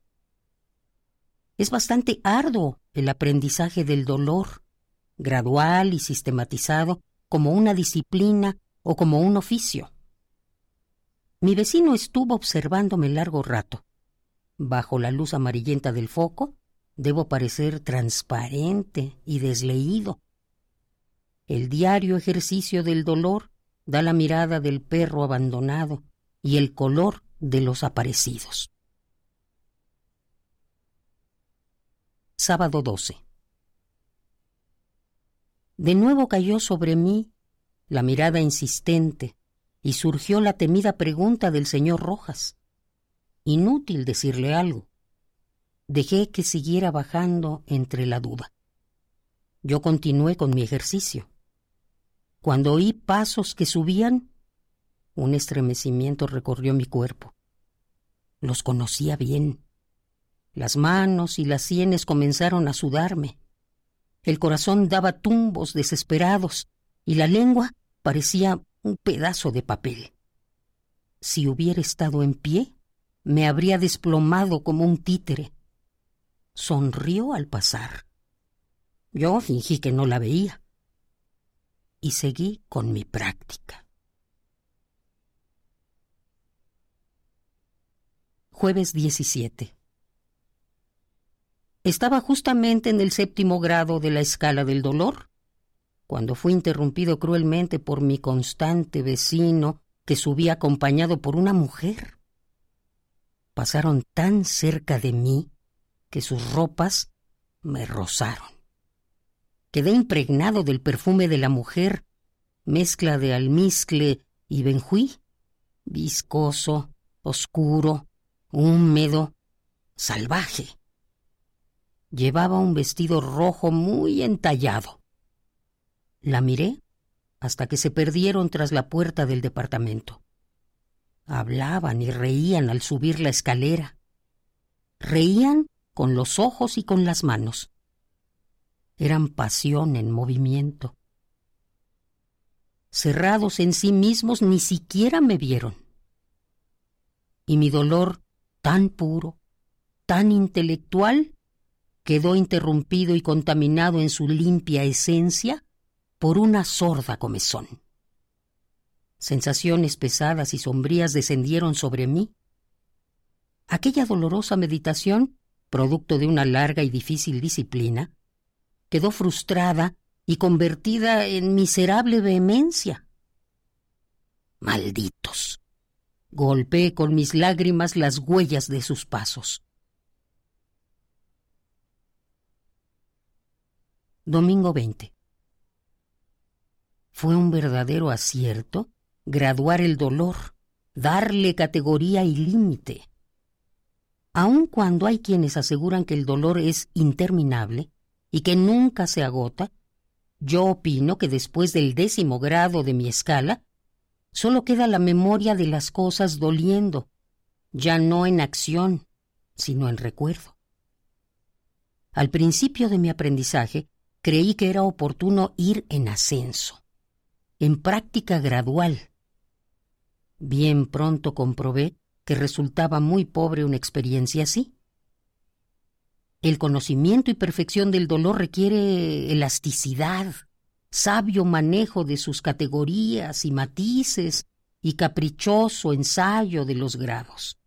Es bastante arduo el aprendizaje del dolor, gradual y sistematizado como una disciplina o como un oficio. Mi vecino estuvo observándome largo rato. Bajo la luz amarillenta del foco, debo parecer transparente y desleído. El diario ejercicio del dolor da la mirada del perro abandonado y el color de los aparecidos. Sábado 12. De nuevo cayó sobre mí la mirada insistente y surgió la temida pregunta del señor Rojas. Inútil decirle algo. Dejé que siguiera bajando entre la duda. Yo continué con mi ejercicio. Cuando oí pasos que subían, un estremecimiento recorrió mi cuerpo. Los conocía bien. Las manos y las sienes comenzaron a sudarme. El corazón daba tumbos desesperados y la lengua parecía un pedazo de papel. Si hubiera estado en pie, me habría desplomado como un títere. Sonrió al pasar. Yo fingí que no la veía y seguí con mi práctica. Jueves 17. Estaba justamente en el séptimo grado de la escala del dolor cuando fui interrumpido cruelmente por mi constante vecino que subía acompañado por una mujer. Pasaron tan cerca de mí que sus ropas me rozaron. Quedé impregnado del perfume de la mujer, mezcla de almizcle y benjuí, viscoso, oscuro, húmedo, salvaje. Llevaba un vestido rojo muy entallado. La miré hasta que se perdieron tras la puerta del departamento. Hablaban y reían al subir la escalera. Reían con los ojos y con las manos. Eran pasión en movimiento. Cerrados en sí mismos ni siquiera me vieron. Y mi dolor, tan puro, tan intelectual, quedó interrumpido y contaminado en su limpia esencia por una sorda comezón. Sensaciones pesadas y sombrías descendieron sobre mí. Aquella dolorosa meditación, producto de una larga y difícil disciplina, quedó frustrada y convertida en miserable vehemencia. Malditos. Golpeé con mis lágrimas las huellas de sus pasos. Domingo 20. Fue un verdadero acierto graduar el dolor, darle categoría y límite. Aun cuando hay quienes aseguran que el dolor es interminable y que nunca se agota, yo opino que después del décimo grado de mi escala, solo queda la memoria de las cosas doliendo, ya no en acción, sino en recuerdo. Al principio de mi aprendizaje, creí que era oportuno ir en ascenso en práctica gradual. Bien pronto comprobé que resultaba muy pobre una experiencia así. El conocimiento y perfección del dolor requiere elasticidad, sabio manejo de sus categorías y matices y caprichoso ensayo de los grados.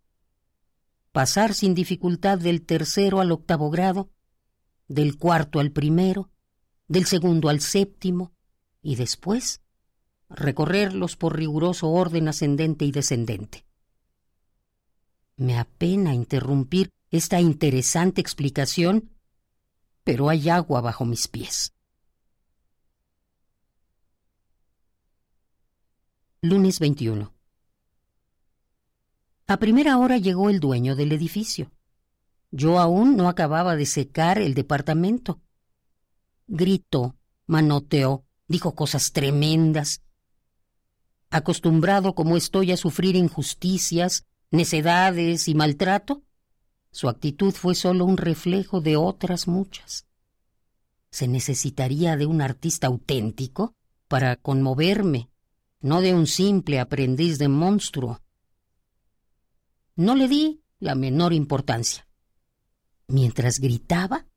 Pasar sin dificultad del tercero al octavo grado, del cuarto al primero, del segundo al séptimo, y después recorrerlos por riguroso orden ascendente y descendente. Me apena interrumpir esta interesante explicación, pero hay agua bajo mis pies. Lunes 21. A primera hora llegó el dueño del edificio. Yo aún no acababa de secar el departamento. Gritó, manoteó, dijo cosas tremendas. Acostumbrado como estoy a sufrir injusticias, necedades y maltrato, su actitud fue solo un reflejo de otras muchas. Se necesitaría de un artista auténtico para conmoverme, no de un simple aprendiz de monstruo. No le di la menor importancia. Mientras gritaba,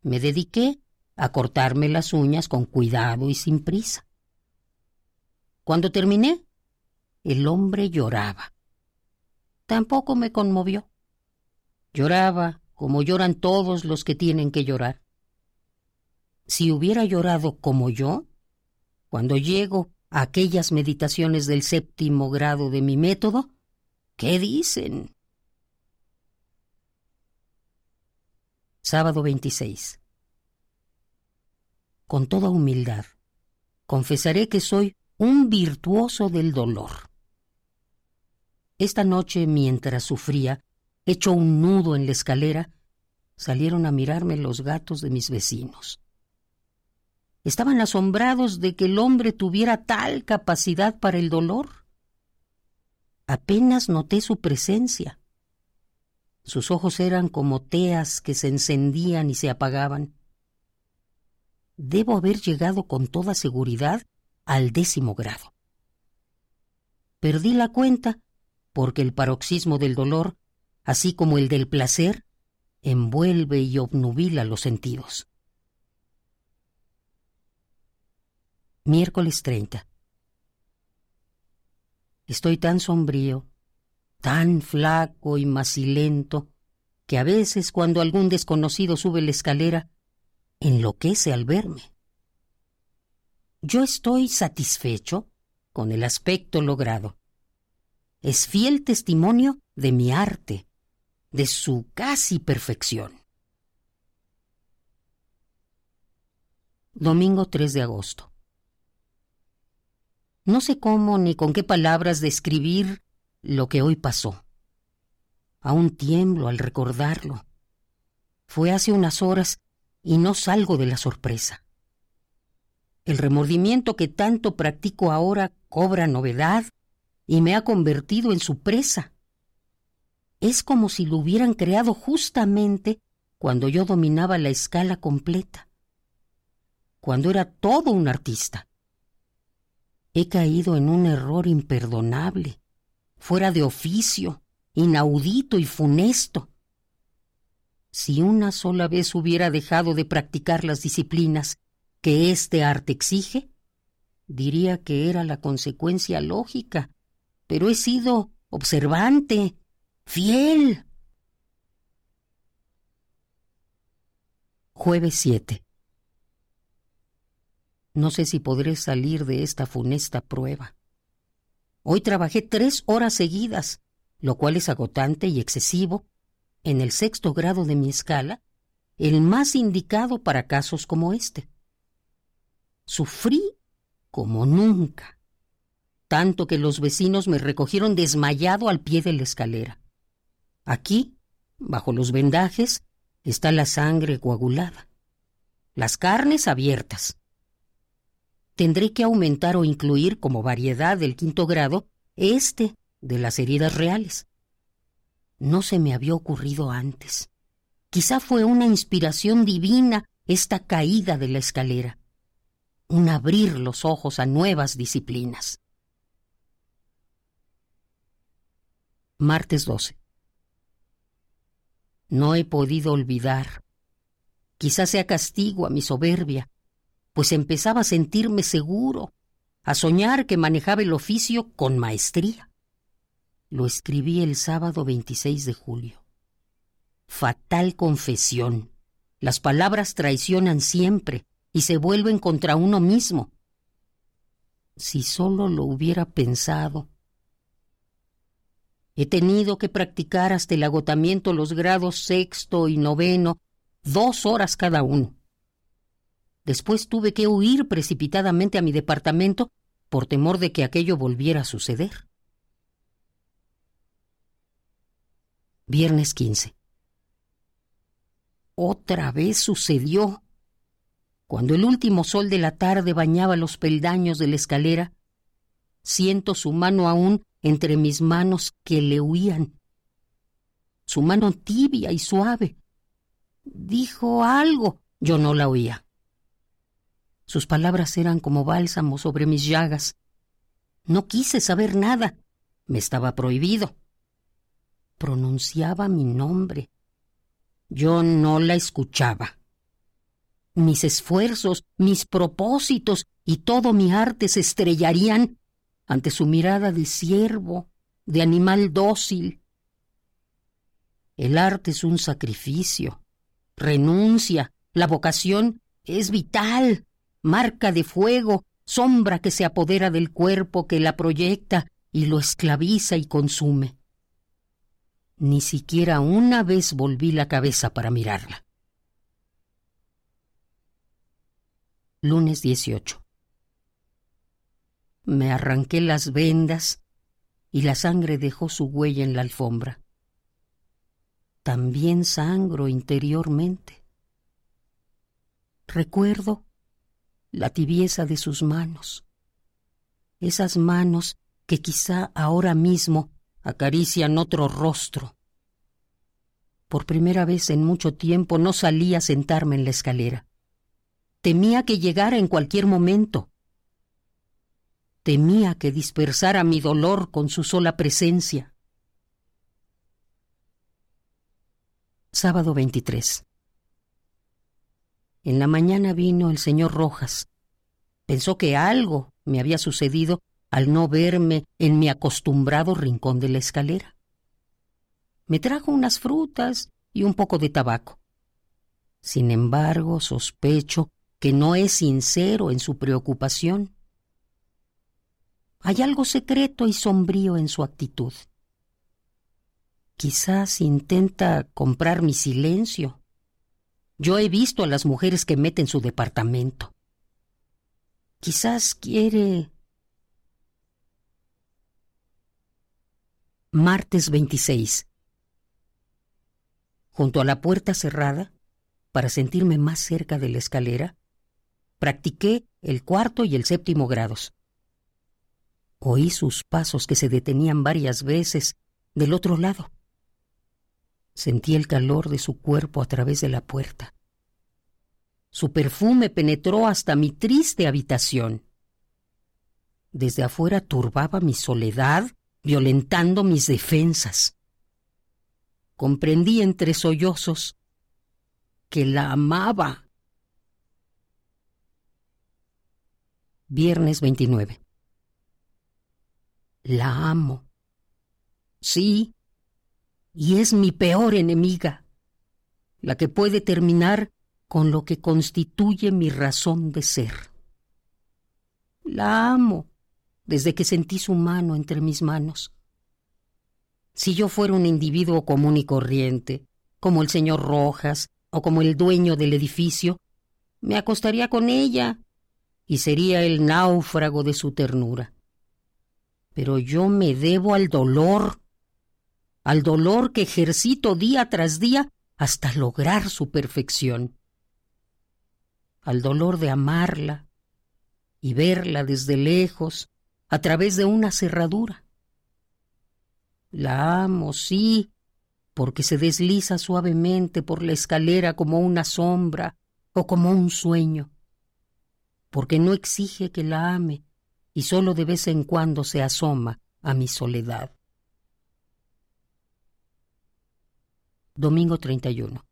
me dediqué a cortarme las uñas con cuidado y sin prisa. Cuando terminé, el hombre lloraba. Tampoco me conmovió. Lloraba como lloran todos los que tienen que llorar. Si hubiera llorado como yo, cuando llego a aquellas meditaciones del séptimo grado de mi método, ¿qué dicen? Sábado 26. Con toda humildad, confesaré que soy un virtuoso del dolor. Esta noche, mientras sufría, hecho un nudo en la escalera, salieron a mirarme los gatos de mis vecinos. Estaban asombrados de que el hombre tuviera tal capacidad para el dolor. Apenas noté su presencia. Sus ojos eran como teas que se encendían y se apagaban. Debo haber llegado con toda seguridad al décimo grado. Perdí la cuenta porque el paroxismo del dolor así como el del placer, envuelve y obnubila los sentidos. Miércoles 30. Estoy tan sombrío, tan flaco y macilento, que a veces cuando algún desconocido sube la escalera, enloquece al verme. Yo estoy satisfecho con el aspecto logrado. Es fiel testimonio de mi arte, de su casi perfección. Domingo 3 de agosto. No sé cómo ni con qué palabras describir lo que hoy pasó. Aún tiemblo al recordarlo. Fue hace unas horas y no salgo de la sorpresa. El remordimiento que tanto practico ahora cobra novedad y me ha convertido en su presa. Es como si lo hubieran creado justamente cuando yo dominaba la escala completa, cuando era todo un artista. He caído en un error imperdonable, fuera de oficio, inaudito y funesto. Si una sola vez hubiera dejado de practicar las disciplinas que este arte exige, diría que era la consecuencia lógica, pero he sido observante, fiel. Jueves 7. No sé si podré salir de esta funesta prueba. Hoy trabajé tres horas seguidas, lo cual es agotante y excesivo, en el sexto grado de mi escala, el más indicado para casos como este. Sufrí como nunca, tanto que los vecinos me recogieron desmayado al pie de la escalera. Aquí, bajo los vendajes, está la sangre coagulada, las carnes abiertas. Tendré que aumentar o incluir como variedad del quinto grado este de las heridas reales. No se me había ocurrido antes. Quizá fue una inspiración divina esta caída de la escalera, un abrir los ojos a nuevas disciplinas. Martes 12. No he podido olvidar. Quizás sea castigo a mi soberbia, pues empezaba a sentirme seguro, a soñar que manejaba el oficio con maestría. Lo escribí el sábado 26 de julio. Fatal confesión. Las palabras traicionan siempre y se vuelven contra uno mismo. Si solo lo hubiera pensado. He tenido que practicar hasta el agotamiento los grados sexto y noveno, dos horas cada uno. Después tuve que huir precipitadamente a mi departamento por temor de que aquello volviera a suceder. Viernes 15. Otra vez sucedió. Cuando el último sol de la tarde bañaba los peldaños de la escalera, siento su mano aún entre mis manos que le huían. Su mano tibia y suave. Dijo algo, yo no la oía. Sus palabras eran como bálsamo sobre mis llagas. No quise saber nada. Me estaba prohibido. Pronunciaba mi nombre. Yo no la escuchaba. Mis esfuerzos, mis propósitos y todo mi arte se estrellarían ante su mirada de siervo, de animal dócil. El arte es un sacrificio, renuncia, la vocación es vital marca de fuego, sombra que se apodera del cuerpo que la proyecta y lo esclaviza y consume. Ni siquiera una vez volví la cabeza para mirarla. Lunes 18. Me arranqué las vendas y la sangre dejó su huella en la alfombra. También sangro interiormente. Recuerdo la tibieza de sus manos, esas manos que quizá ahora mismo acarician otro rostro. Por primera vez en mucho tiempo no salí a sentarme en la escalera. Temía que llegara en cualquier momento. Temía que dispersara mi dolor con su sola presencia. Sábado 23. En la mañana vino el señor Rojas. Pensó que algo me había sucedido al no verme en mi acostumbrado rincón de la escalera. Me trajo unas frutas y un poco de tabaco. Sin embargo, sospecho que no es sincero en su preocupación. Hay algo secreto y sombrío en su actitud. Quizás intenta comprar mi silencio yo he visto a las mujeres que meten su departamento. Quizás quiere... Martes 26. Junto a la puerta cerrada, para sentirme más cerca de la escalera, practiqué el cuarto y el séptimo grados. Oí sus pasos que se detenían varias veces del otro lado. Sentí el calor de su cuerpo a través de la puerta. Su perfume penetró hasta mi triste habitación. Desde afuera turbaba mi soledad, violentando mis defensas. Comprendí entre sollozos que la amaba. Viernes 29. La amo. Sí, y es mi peor enemiga, la que puede terminar con lo que constituye mi razón de ser. La amo desde que sentí su mano entre mis manos. Si yo fuera un individuo común y corriente, como el señor Rojas o como el dueño del edificio, me acostaría con ella y sería el náufrago de su ternura. Pero yo me debo al dolor al dolor que ejercito día tras día hasta lograr su perfección, al dolor de amarla y verla desde lejos a través de una cerradura. La amo, sí, porque se desliza suavemente por la escalera como una sombra o como un sueño, porque no exige que la ame y sólo de vez en cuando se asoma a mi soledad. Domingo 31.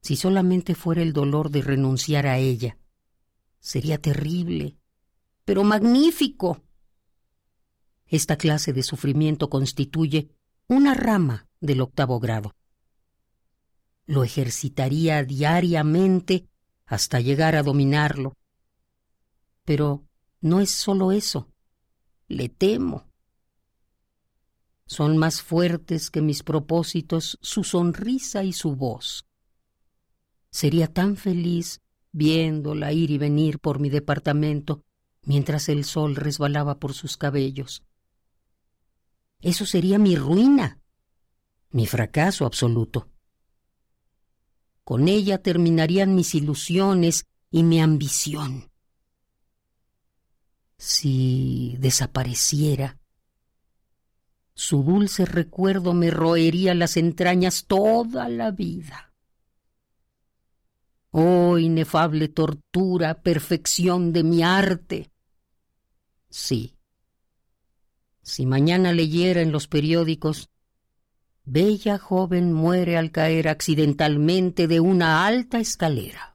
si solamente fuera el dolor de renunciar a ella. Sería terrible, pero magnífico. Esta clase de sufrimiento constituye una rama del octavo grado. Lo ejercitaría diariamente hasta llegar a dominarlo. Pero no es solo eso. Le temo. Son más fuertes que mis propósitos su sonrisa y su voz. Sería tan feliz viéndola ir y venir por mi departamento mientras el sol resbalaba por sus cabellos. Eso sería mi ruina, mi fracaso absoluto. Con ella terminarían mis ilusiones y mi ambición. Si desapareciera, su dulce recuerdo me roería las entrañas toda la vida. Oh inefable tortura, perfección de mi arte. Sí. Si mañana leyera en los periódicos Bella joven muere al caer accidentalmente de una alta escalera.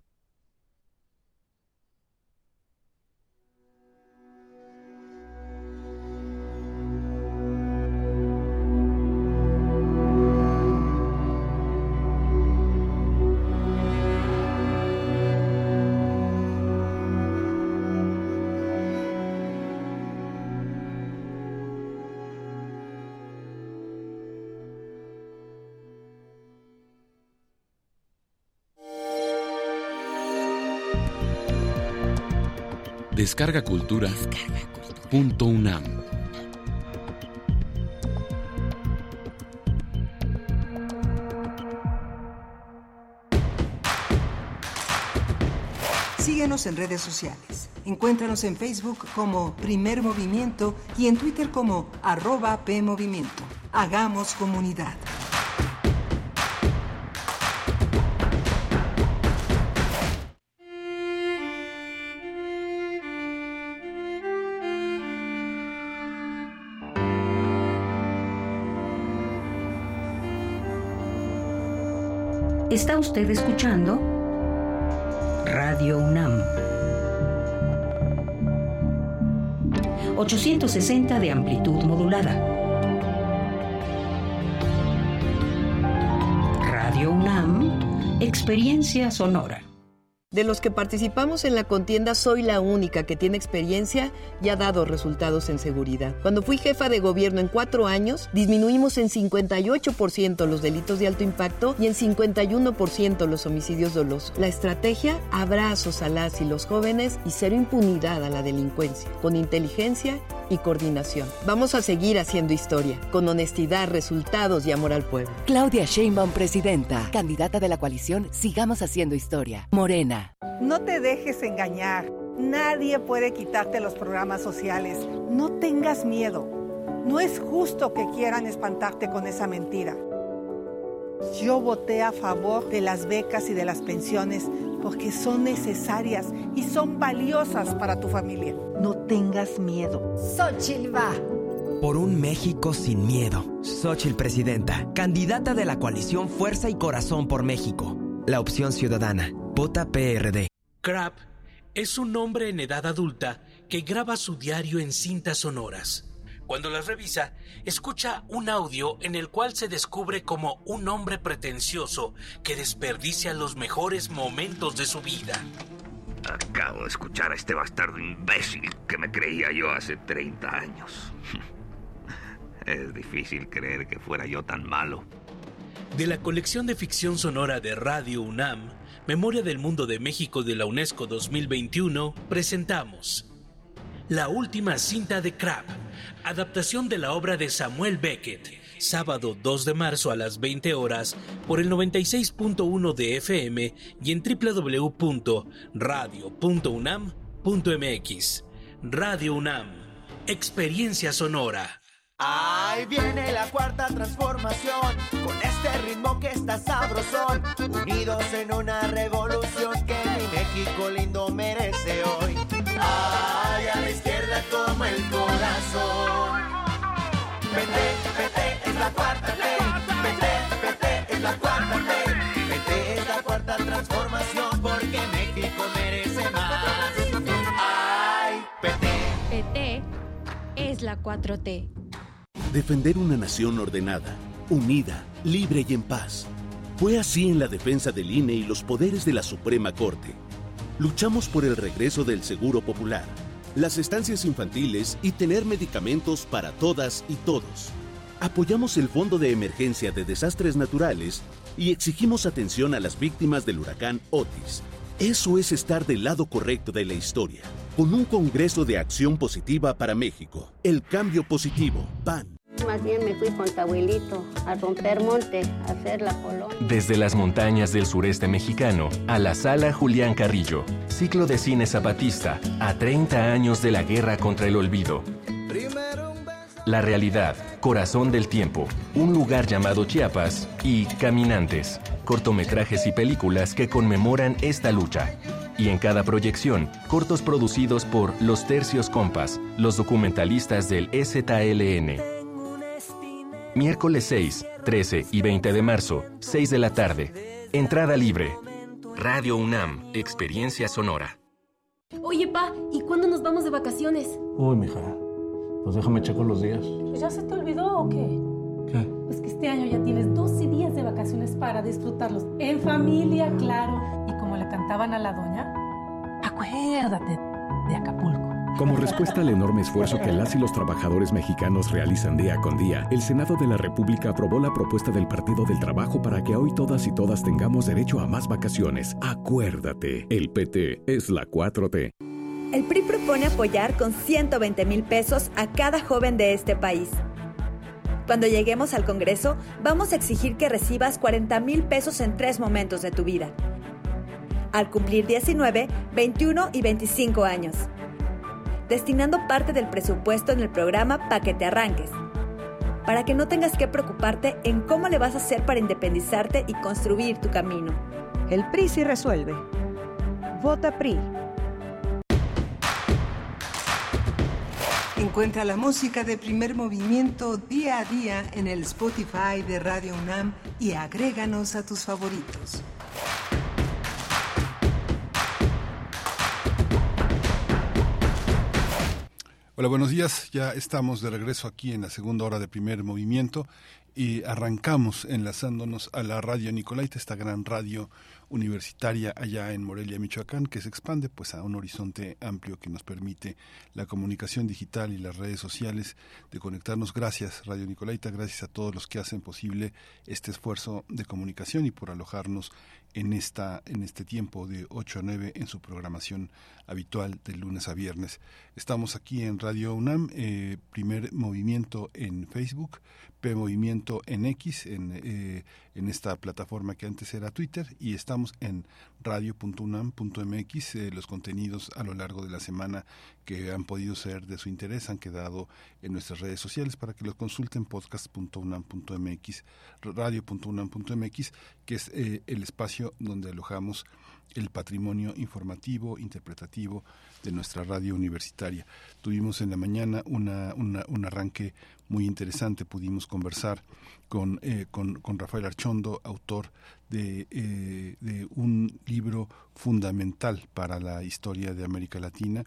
Descarga Cultura. Punto UNAM. Síguenos en redes sociales. Encuéntranos en Facebook como Primer Movimiento y en Twitter como arroba PMovimiento. Hagamos comunidad. Está usted escuchando Radio UNAM. 860 de amplitud modulada. Radio UNAM, experiencia sonora. De los que participamos en la contienda, soy la única que tiene experiencia y ha dado resultados en seguridad. Cuando fui jefa de gobierno en cuatro años, disminuimos en 58% los delitos de alto impacto y en 51% los homicidios dolosos. La estrategia, abrazos a las y los jóvenes y cero impunidad a la delincuencia, con inteligencia y coordinación. Vamos a seguir haciendo historia, con honestidad, resultados y amor al pueblo. Claudia Sheinbaum, presidenta, candidata de la coalición Sigamos Haciendo Historia. Morena. No te dejes engañar. Nadie puede quitarte los programas sociales. No tengas miedo. No es justo que quieran espantarte con esa mentira. Yo voté a favor de las becas y de las pensiones porque son necesarias y son valiosas para tu familia. No tengas miedo. Xochitl va. Por un México sin miedo. Xochitl Presidenta, candidata de la coalición Fuerza y Corazón por México. La opción ciudadana. Vota PRD. Crap es un hombre en edad adulta que graba su diario en cintas sonoras. Cuando las revisa, escucha un audio en el cual se descubre como un hombre pretencioso que desperdicia los mejores momentos de su vida. Acabo de escuchar a este bastardo imbécil que me creía yo hace 30 años. Es difícil creer que fuera yo tan malo. De la colección de ficción sonora de Radio UNAM, Memoria del Mundo de México de la UNESCO 2021, presentamos La última cinta de Crab, adaptación de la obra de Samuel Beckett, sábado 2 de marzo a las 20 horas por el 96.1 de FM y en www.radio.unam.mx. Radio UNAM, experiencia sonora. Ahí viene la cuarta transformación, con este ritmo que está sabrosón, unidos en una revolución que mi México lindo merece hoy el corazón. PT, PT es la cuarta T. PT, PT es la cuarta T. PT es la cuarta transformación porque México merece más. Ay, PT. PT es la 4T. Defender una nación ordenada, unida, libre y en paz. Fue así en la defensa del INE y los poderes de la Suprema Corte. Luchamos por el regreso del Seguro Popular las estancias infantiles y tener medicamentos para todas y todos. Apoyamos el Fondo de Emergencia de Desastres Naturales y exigimos atención a las víctimas del huracán Otis. Eso es estar del lado correcto de la historia, con un Congreso de Acción Positiva para México. El cambio positivo, PAN. Más bien me fui con tu abuelito a romper monte, a hacer la colonia. Desde las montañas del sureste mexicano a la sala Julián Carrillo, ciclo de cine zapatista a 30 años de la guerra contra el olvido. La realidad, Corazón del Tiempo, un lugar llamado Chiapas y Caminantes, cortometrajes y películas que conmemoran esta lucha. Y en cada proyección, cortos producidos por Los Tercios Compas, los documentalistas del STLN. Miércoles 6, 13 y 20 de marzo, 6 de la tarde. Entrada libre. Radio UNAM, Experiencia Sonora. Oye, pa, ¿y cuándo nos vamos de vacaciones? Uy, mija, pues déjame checo los días. ¿Ya se te olvidó o qué? ¿Qué? Pues que este año ya tienes 12 días de vacaciones para disfrutarlos en familia, claro. Y como le cantaban a la doña, acuérdate de Acapulco. Como respuesta al enorme esfuerzo que las y los trabajadores mexicanos realizan día con día, el Senado de la República aprobó la propuesta del Partido del Trabajo para que hoy todas y todas tengamos derecho a más vacaciones. Acuérdate, el PT es la 4T. El PRI propone apoyar con 120 mil pesos a cada joven de este país. Cuando lleguemos al Congreso, vamos a exigir que recibas 40 mil pesos en tres momentos de tu vida. Al cumplir 19, 21 y 25 años. Destinando parte del presupuesto en el programa para que te arranques. Para que no tengas que preocuparte en cómo le vas a hacer para independizarte y construir tu camino. El PRI sí resuelve. Vota PRI. Encuentra la música de primer movimiento día a día en el Spotify de Radio UNAM y agréganos a tus favoritos. Hola, buenos días. Ya estamos de regreso aquí en la segunda hora de primer movimiento y arrancamos enlazándonos a la radio Nicolaita, esta gran radio universitaria allá en Morelia, Michoacán, que se expande pues a un horizonte amplio que nos permite la comunicación digital y las redes sociales de conectarnos. Gracias Radio Nicolaita, gracias a todos los que hacen posible este esfuerzo de comunicación y por alojarnos en esta en este tiempo de 8 a 9 en su programación habitual de lunes a viernes. Estamos aquí en Radio UNAM, eh, primer movimiento en Facebook, P Movimiento en X, en, eh, en esta plataforma que antes era Twitter, y estamos en radio.unam.mx. Eh, los contenidos a lo largo de la semana que han podido ser de su interés han quedado en nuestras redes sociales para que los consulten podcast.unam.mx, radio.unam.mx, que es eh, el espacio donde alojamos el patrimonio informativo, interpretativo de nuestra radio universitaria. Tuvimos en la mañana una, una, un arranque muy interesante, pudimos conversar con, eh, con, con, Rafael Archondo, autor de, eh, de, un libro fundamental para la historia de América Latina.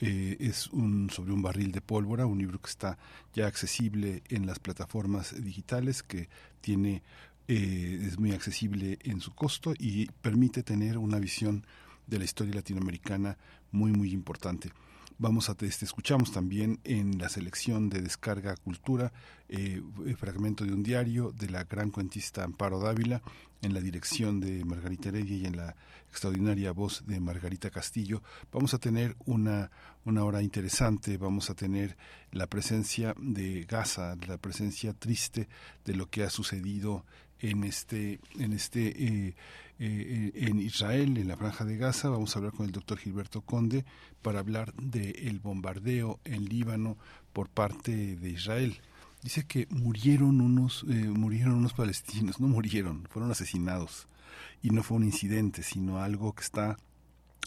Eh, es un, sobre un barril de pólvora, un libro que está ya accesible en las plataformas digitales, que tiene eh, es muy accesible en su costo y permite tener una visión de la historia latinoamericana muy muy importante. Vamos a este, escuchamos también en la selección de descarga cultura eh, el fragmento de un diario de la gran cuentista Amparo Dávila en la dirección de Margarita Heredia y en la extraordinaria voz de Margarita Castillo. Vamos a tener una, una hora interesante, vamos a tener la presencia de Gaza, la presencia triste de lo que ha sucedido en este, en este eh, eh, en Israel, en la franja de Gaza. Vamos a hablar con el doctor Gilberto Conde para hablar del bombardeo en Líbano por parte de Israel. Dice que murieron unos, eh, murieron unos palestinos, no murieron, fueron asesinados. Y no fue un incidente, sino algo que está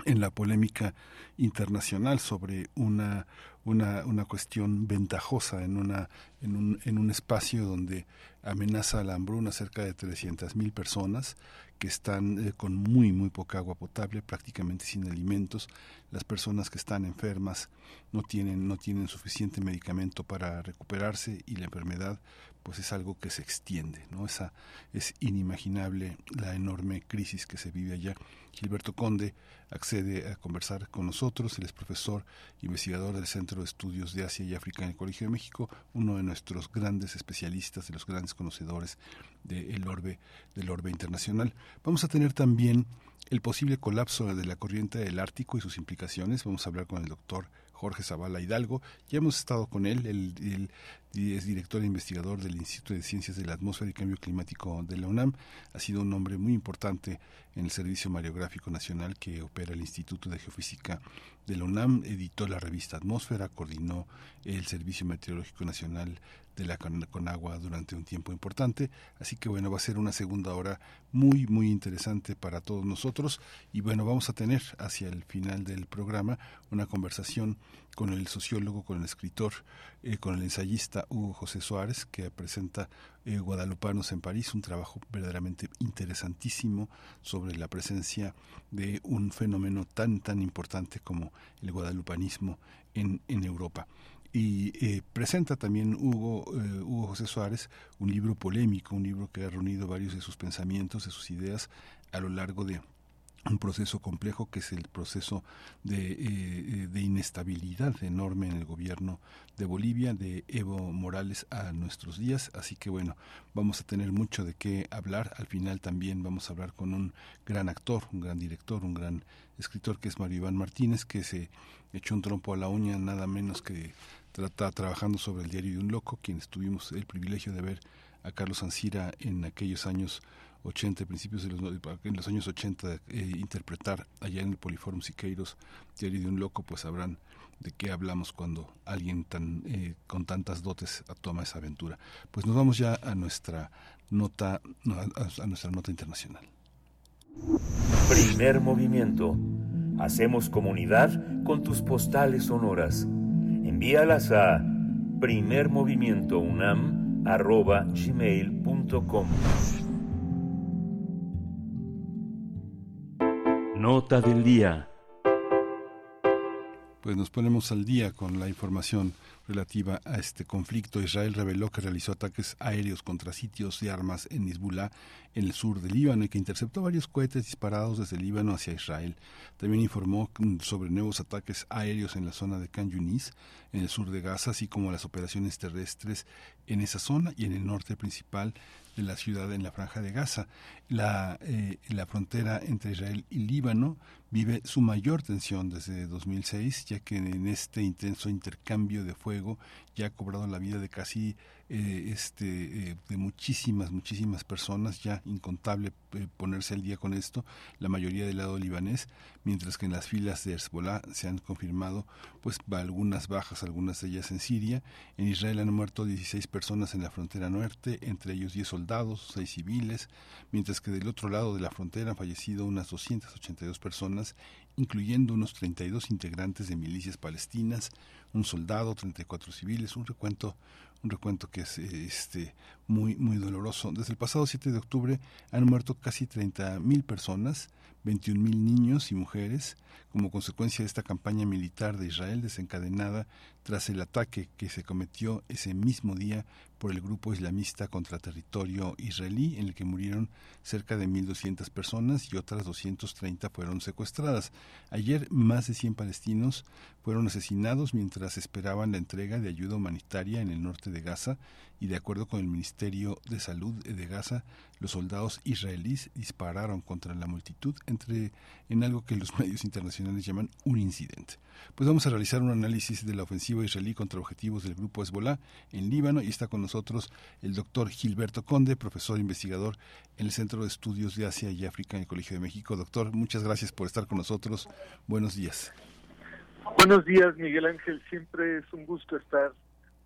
en la polémica internacional sobre una, una, una cuestión ventajosa en, una, en, un, en un espacio donde amenaza la hambruna cerca de 300.000 personas que están eh, con muy, muy poca agua potable, prácticamente sin alimentos. Las personas que están enfermas no tienen, no tienen suficiente medicamento para recuperarse y la enfermedad pues es algo que se extiende, ¿no? Esa es inimaginable la enorme crisis que se vive allá. Gilberto Conde accede a conversar con nosotros, él es profesor investigador del Centro de Estudios de Asia y África en el Colegio de México, uno de nuestros grandes especialistas, de los grandes conocedores del orbe, del orbe internacional. Vamos a tener también el posible colapso de la corriente del Ártico y sus implicaciones. Vamos a hablar con el doctor Jorge Zavala Hidalgo. Ya hemos estado con él, él, es director e investigador del Instituto de Ciencias de la Atmósfera y Cambio Climático de la UNAM. Ha sido un hombre muy importante en el Servicio Mariográfico Nacional que opera el Instituto de Geofísica de la UNAM, editó la revista Atmósfera, coordinó el Servicio Meteorológico Nacional de la Conagua durante un tiempo importante. Así que bueno, va a ser una segunda hora muy, muy interesante para todos nosotros. Y bueno, vamos a tener hacia el final del programa una conversación con el sociólogo, con el escritor, eh, con el ensayista Hugo José Suárez, que presenta eh, Guadalupanos en París, un trabajo verdaderamente interesantísimo sobre la presencia de un fenómeno tan, tan importante como el guadalupanismo en, en Europa. Y eh, presenta también Hugo, eh, Hugo José Suárez un libro polémico, un libro que ha reunido varios de sus pensamientos, de sus ideas a lo largo de un proceso complejo que es el proceso de, eh, de, inestabilidad enorme en el gobierno de Bolivia, de Evo Morales a nuestros días. Así que bueno, vamos a tener mucho de qué hablar. Al final también vamos a hablar con un gran actor, un gran director, un gran escritor que es Mario Iván Martínez, que se echó un trompo a la uña nada menos que está trabajando sobre el diario de un loco, quienes tuvimos el privilegio de ver a Carlos Ancira en aquellos años 80, principios de los, en los años 80, eh, interpretar allá en el Poliforum Siqueiros, Diario de un Loco, pues sabrán de qué hablamos cuando alguien tan eh, con tantas dotes toma esa aventura. Pues nos vamos ya a nuestra nota, a nuestra nota internacional. Primer movimiento. Hacemos comunidad con tus postales sonoras envíalas a primermovimientounam.gmail.com Nota del día. Pues nos ponemos al día con la información relativa a este conflicto. Israel reveló que realizó ataques aéreos contra sitios de armas en Hezbollah, en el sur del Líbano, y que interceptó varios cohetes disparados desde Líbano hacia Israel. También informó sobre nuevos ataques aéreos en la zona de Khan Yunis, en el sur de Gaza, así como las operaciones terrestres en esa zona y en el norte principal de la ciudad en la franja de Gaza. La, eh, la frontera entre Israel y Líbano vive su mayor tensión desde 2006, ya que en este intenso intercambio de fuego ya ha cobrado la vida de casi eh, este, eh, de muchísimas, muchísimas personas, ya incontable eh, ponerse al día con esto, la mayoría del lado libanés, mientras que en las filas de Hezbollah se han confirmado pues algunas bajas, algunas de ellas en Siria. En Israel han muerto 16 personas en la frontera norte, entre ellos 10 soldados, 6 civiles, mientras que del otro lado de la frontera han fallecido unas 282 personas, incluyendo unos 32 integrantes de milicias palestinas, un soldado, 34 civiles, un recuento un recuento que es este muy muy doloroso. Desde el pasado 7 de octubre han muerto casi 30.000 personas, 21.000 niños y mujeres, como consecuencia de esta campaña militar de Israel desencadenada tras el ataque que se cometió ese mismo día por el grupo islamista contra territorio israelí, en el que murieron cerca de 1.200 personas y otras 230 fueron secuestradas. Ayer más de 100 palestinos fueron asesinados mientras esperaban la entrega de ayuda humanitaria en el norte de Gaza y de acuerdo con el Ministerio de Salud de Gaza, los soldados israelíes dispararon contra la multitud entre en algo que los medios internacionales llaman un incidente. Pues vamos a realizar un análisis de la ofensiva israelí contra objetivos del grupo Hezbollah en Líbano y está con nosotros el doctor Gilberto Conde, profesor investigador en el Centro de Estudios de Asia y África en el Colegio de México. Doctor, muchas gracias por estar con nosotros. Buenos días. Buenos días, Miguel Ángel. Siempre es un gusto estar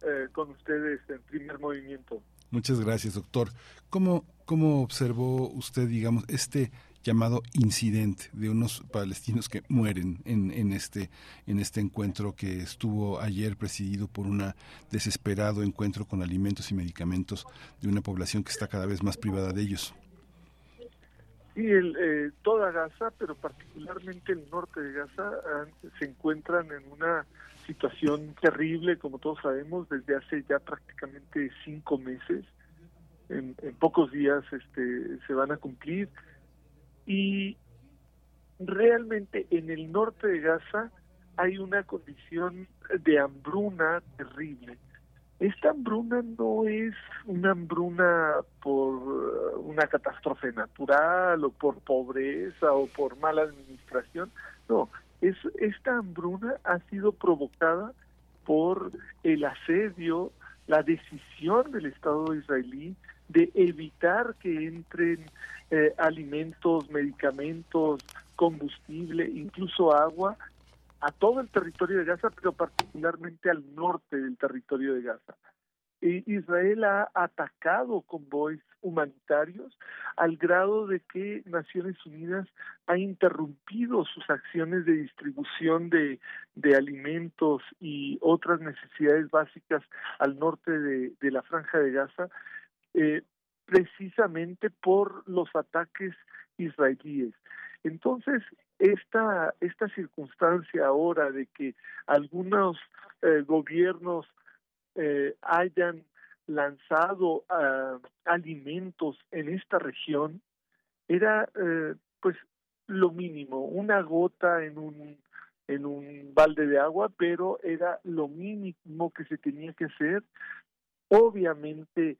eh, con ustedes en primer movimiento. Muchas gracias, doctor. ¿Cómo, ¿Cómo observó usted, digamos, este llamado incidente de unos palestinos que mueren en, en, este, en este encuentro que estuvo ayer presidido por un desesperado encuentro con alimentos y medicamentos de una población que está cada vez más privada de ellos. Sí, el, eh, toda Gaza, pero particularmente el norte de Gaza, se encuentran en una situación terrible, como todos sabemos, desde hace ya prácticamente cinco meses. En, pocos días este, se van a cumplir. Y realmente en el norte de Gaza hay una condición de hambruna terrible. Esta hambruna no es una hambruna por uh, una catástrofe natural o por pobreza o por mala administración, no, es, esta hambruna ha sido provocada por el asedio, la decisión del Estado israelí de evitar que entren eh, alimentos, medicamentos, combustible, incluso agua a todo el territorio de Gaza, pero particularmente al norte del territorio de Gaza. Israel ha atacado convoys humanitarios al grado de que Naciones Unidas ha interrumpido sus acciones de distribución de, alimentos y otras necesidades básicas al norte de, la franja de Gaza, eh, precisamente por los ataques israelíes. Entonces, esta, esta circunstancia ahora de que algunos eh, gobiernos eh, hayan lanzado ah, alimentos en esta región era eh, pues lo mínimo, una gota en un en un balde de agua, pero era lo mínimo que se tenía que hacer. Obviamente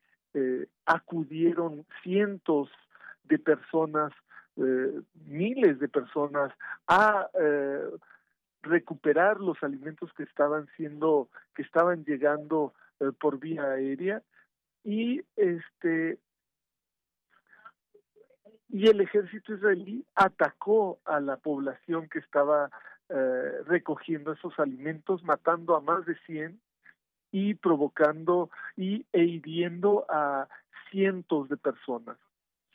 acudieron cientos de personas eh, miles de personas a eh, recuperar los alimentos que estaban siendo que estaban llegando eh, por vía aérea. Y este y el ejército israelí atacó a la población que estaba recogiendo esos alimentos matando a más de 100 y provocando y e hiriendo a cientos de personas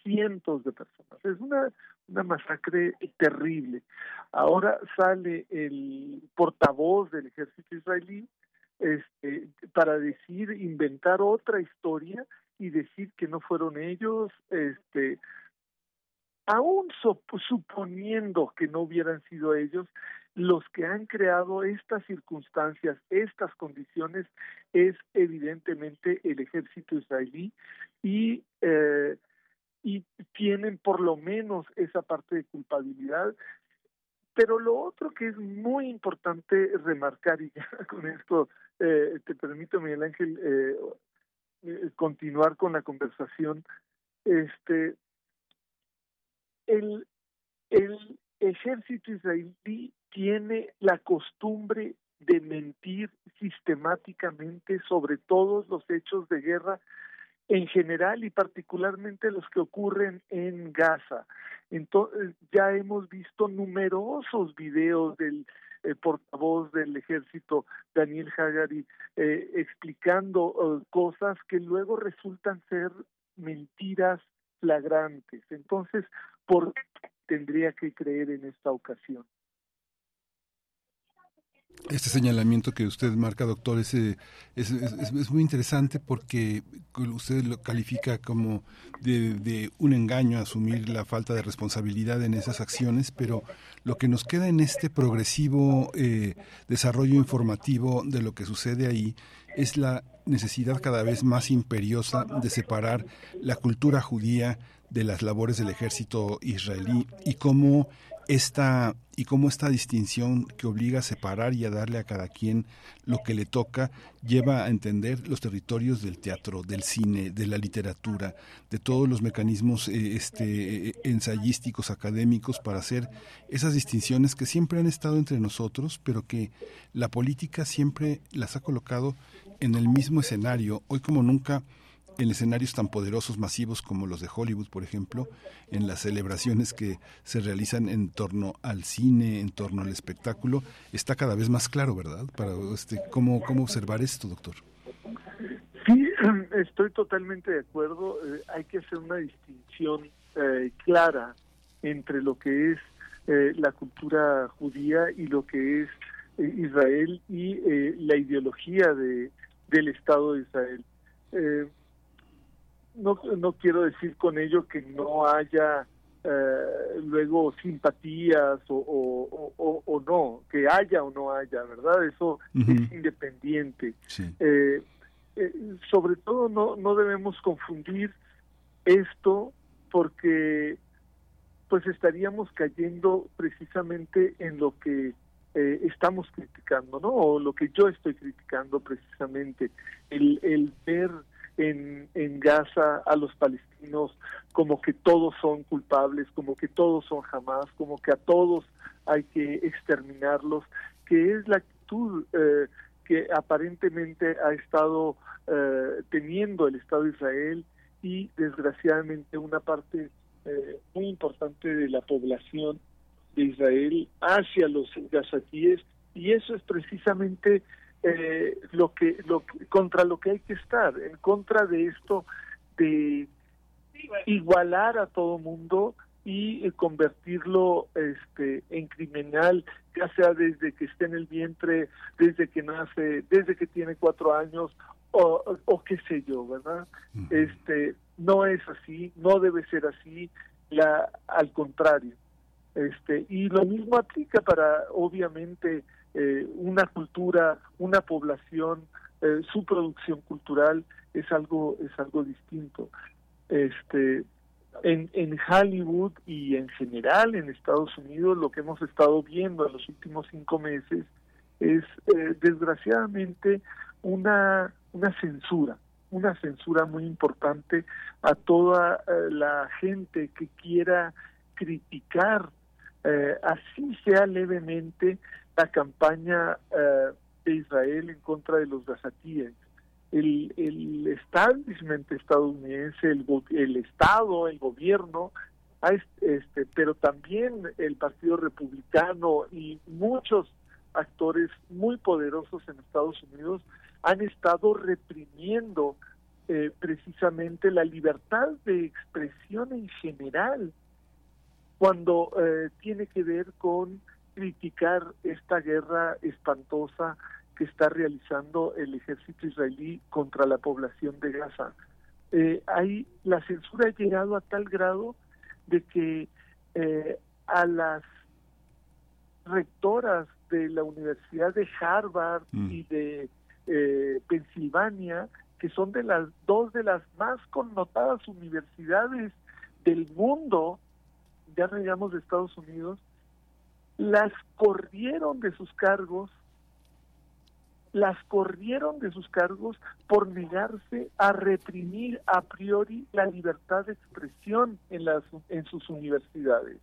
cientos de personas. Es una, una masacre terrible. Ahora sale el portavoz del ejército israelí este, para decir, inventar otra historia y decir que no fueron ellos, este, aún suponiendo que no hubieran sido ellos, los que han creado estas circunstancias, estas condiciones, es evidentemente el ejército israelí y eh, y tienen por lo menos esa parte de culpabilidad. Pero lo otro que es muy importante remarcar, y con esto eh, te permito, Miguel Ángel, eh, eh, continuar con la conversación, este, el, el ejército israelí tiene la costumbre de mentir sistemáticamente sobre todos los hechos de guerra en general y particularmente los que ocurren en Gaza. Entonces, ya hemos visto numerosos videos del eh, portavoz del ejército, Daniel Hagari, eh, explicando eh, cosas que luego resultan ser mentiras flagrantes. Entonces, ¿por qué tendría que creer en esta ocasión? Este señalamiento que usted marca, doctor, es, es, es, muy interesante porque usted lo califica como de, un engaño asumir la falta de responsabilidad en esas acciones, pero lo que nos queda en este progresivo eh, desarrollo informativo de lo que sucede ahí es la necesidad cada vez más imperiosa de separar la cultura judía de las labores del ejército israelí y cómo esta y cómo esta distinción que obliga a separar y a darle a cada quien lo que le toca lleva a entender los territorios del teatro, del cine, de la literatura, de todos los mecanismos eh, este, ensayísticos, académicos para hacer esas distinciones que siempre han estado entre nosotros, pero que la política siempre las ha colocado en el mismo escenario. Hoy como nunca en escenarios tan poderosos, masivos como los de Hollywood, por ejemplo, en las celebraciones que se realizan en torno al cine, en torno al espectáculo, está cada vez más claro, ¿verdad? Para este, cómo cómo observar esto, doctor. Sí, estoy totalmente de acuerdo. Eh, hay que hacer una distinción eh, clara entre lo que es eh, la cultura judía y lo que es eh, Israel y eh, la ideología de, del Estado de Israel. No, no quiero decir con ello que no haya luego simpatías o, o, no, que haya o no haya, ¿verdad? Eso es independiente. sobre todo no, no debemos confundir esto porque pues estaríamos cayendo precisamente en lo que eh, estamos criticando, ¿no? O lo que yo estoy criticando precisamente, el, el ver en, en Gaza a los palestinos como que todos son culpables, como que todos son jamás, como que a todos hay que exterminarlos, que es la actitud eh, que aparentemente ha estado eh, teniendo el Estado de Israel y desgraciadamente una parte eh, muy importante de la población de Israel hacia los gazatíes. Y eso es precisamente eh, lo que lo contra lo que hay que estar en contra de esto de igualar a todo mundo y eh, convertirlo este en criminal ya sea desde que esté en el vientre desde que nace desde que tiene cuatro años o, o qué sé yo verdad este no es así, no debe ser así, la, al contrario. Este, y lo mismo aplica para, obviamente, eh, una cultura, una población, eh, su producción cultural es algo, es algo distinto. Este, en, en Hollywood y en general en Estados Unidos lo que hemos estado viendo en los últimos cinco meses es eh, desgraciadamente una, una censura una censura muy importante a toda eh, la gente que quiera criticar, eh, así sea levemente, la campaña eh, de Israel en contra de los gazatíes. El, el establishment estadounidense, el, el Estado, el gobierno, este, pero también el Partido Republicano y muchos actores muy poderosos en Estados Unidos han estado reprimiendo eh, precisamente la libertad de expresión en general cuando eh, tiene que ver con criticar esta guerra espantosa que está realizando el ejército israelí contra la población de Gaza. Eh, ahí la censura ha llegado a tal grado de que eh, a las rectoras de la Universidad de Harvard mm. y de eh, Pensilvania, que son de las dos de las más connotadas universidades del mundo, ya no digamos de Estados Unidos, las corrieron de sus cargos, las corrieron de sus cargos por negarse a reprimir a priori la libertad de expresión en, las, en sus universidades.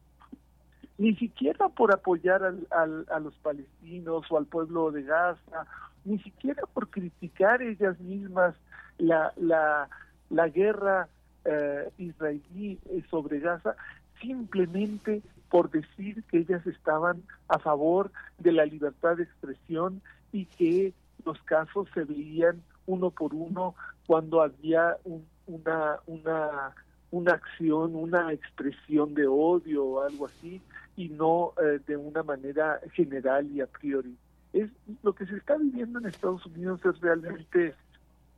Ni siquiera por apoyar al, a los palestinos o al pueblo de Gaza ni siquiera por criticar ellas mismas la, la, la guerra eh, israelí sobre Gaza, simplemente por decir que ellas estaban a favor de la libertad de expresión y que los casos se veían uno por uno cuando había una, una, una acción, una expresión de odio o algo así, y no eh, de una manera general y a priori. Es lo que se está viviendo en Estados Unidos es realmente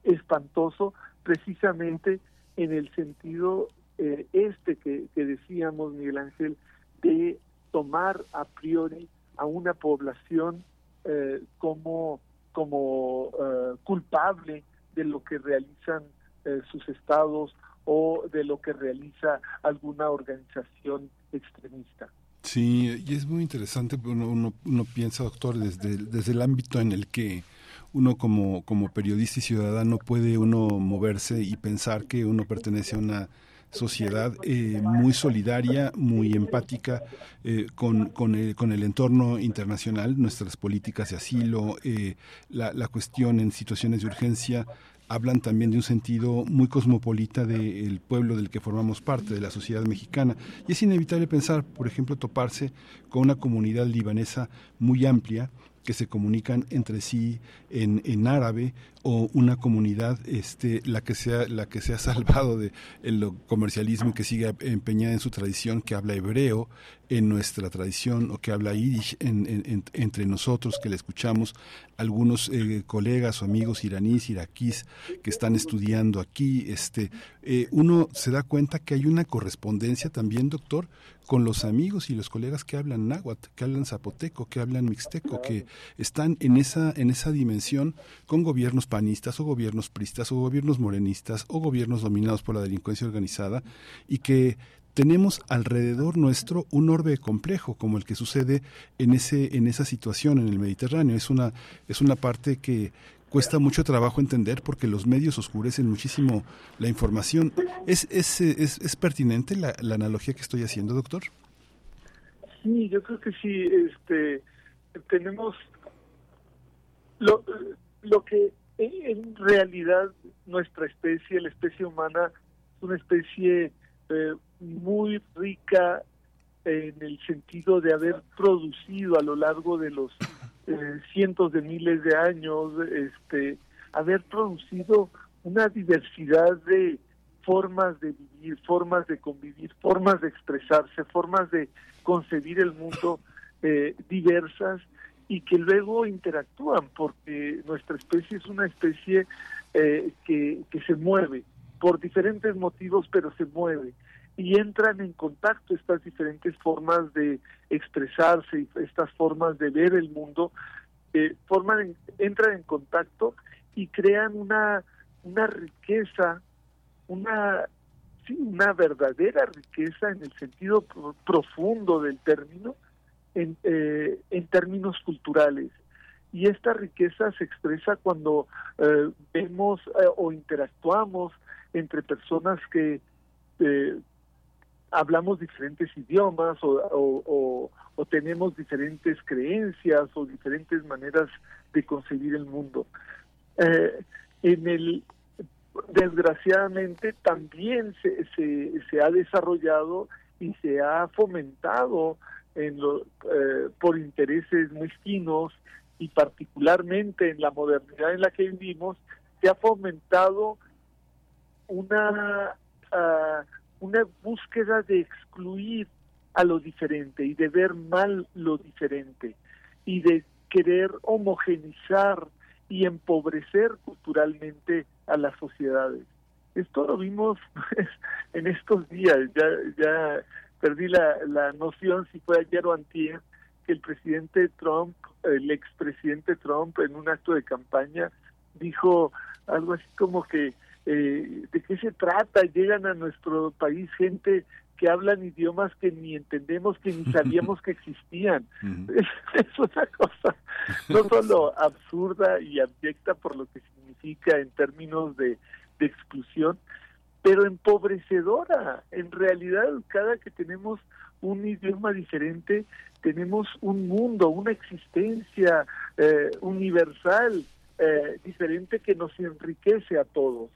espantoso precisamente en el sentido eh, este que, decíamos Miguel Ángel de tomar a priori a una población eh, como como eh, culpable de lo que realizan sus estados o de lo que realiza alguna organización extremista. Sí, y es muy interesante, uno, uno, uno piensa, doctor, desde, desde el ámbito en el que uno como, como periodista y ciudadano puede uno moverse y pensar que uno pertenece a una sociedad eh, muy solidaria, muy empática eh, con, con, el, con, el, entorno internacional, nuestras políticas de asilo, eh, la, la, cuestión en situaciones de urgencia hablan también de un sentido muy cosmopolita del pueblo del que formamos parte, de la sociedad mexicana. Y es inevitable pensar, por ejemplo, toparse con una comunidad libanesa muy amplia que se comunican entre sí en, en árabe o una comunidad este la que sea la que se ha salvado de el comercialismo que sigue empeñada en su tradición que habla hebreo en nuestra tradición o que habla yiddish entre nosotros que le escuchamos algunos eh, colegas o amigos iraníes iraquíes que están estudiando aquí este eh, uno se da cuenta que hay una correspondencia también doctor con los amigos y los colegas que hablan náhuatl, que hablan zapoteco, que hablan mixteco, que están en esa en esa dimensión con gobiernos panistas o gobiernos pristas o gobiernos morenistas o gobiernos dominados por la delincuencia organizada y que tenemos alrededor nuestro un orbe complejo como el que sucede en ese en esa situación en el Mediterráneo es una es una parte que cuesta mucho trabajo entender porque los medios oscurecen muchísimo la información. ¿Es, es, es, es pertinente la, la, analogía que estoy haciendo, doctor? Sí, yo creo que sí. Este, tenemos lo, lo que en realidad nuestra especie, la especie humana, es una especie eh, muy rica en el sentido de haber producido a lo largo de los eh, cientos de miles de años, este, haber producido una diversidad de formas de vivir, formas de convivir, formas de expresarse, formas de concebir el mundo eh, diversas y que luego interactúan, porque nuestra especie es una especie eh, que, que se mueve por diferentes motivos, pero se mueve. Y entran en contacto estas diferentes formas de expresarse y estas formas de ver el mundo, eh, forman, entran en contacto y crean una, una riqueza, una, sí, una verdadera riqueza en el sentido profundo del término, en, eh, en términos culturales. Y esta riqueza se expresa cuando eh, vemos o interactuamos entre personas que hablamos diferentes idiomas o, tenemos diferentes creencias o diferentes maneras de concebir el mundo. Eh, en el desgraciadamente también se, se, ha desarrollado y se ha fomentado en lo, eh, por intereses mezquinos y particularmente en la modernidad en la que vivimos, se ha fomentado una uh, una búsqueda de excluir a lo diferente y de ver mal lo diferente y de querer homogenizar y empobrecer culturalmente a las sociedades. Esto lo vimos en estos días, ya, ya perdí la, la noción si fue ayer o antier, que el presidente Trump, el expresidente Trump en un acto de campaña dijo algo así como que eh, de qué se trata. Llegan a nuestro país gente que hablan idiomas que ni entendemos, que ni sabíamos que existían. es, una cosa no solo absurda y abyecta por lo que significa en términos de, de exclusión, pero empobrecedora. En realidad, cada que tenemos un idioma diferente, tenemos un mundo, una existencia eh, universal eh, diferente que nos enriquece a todos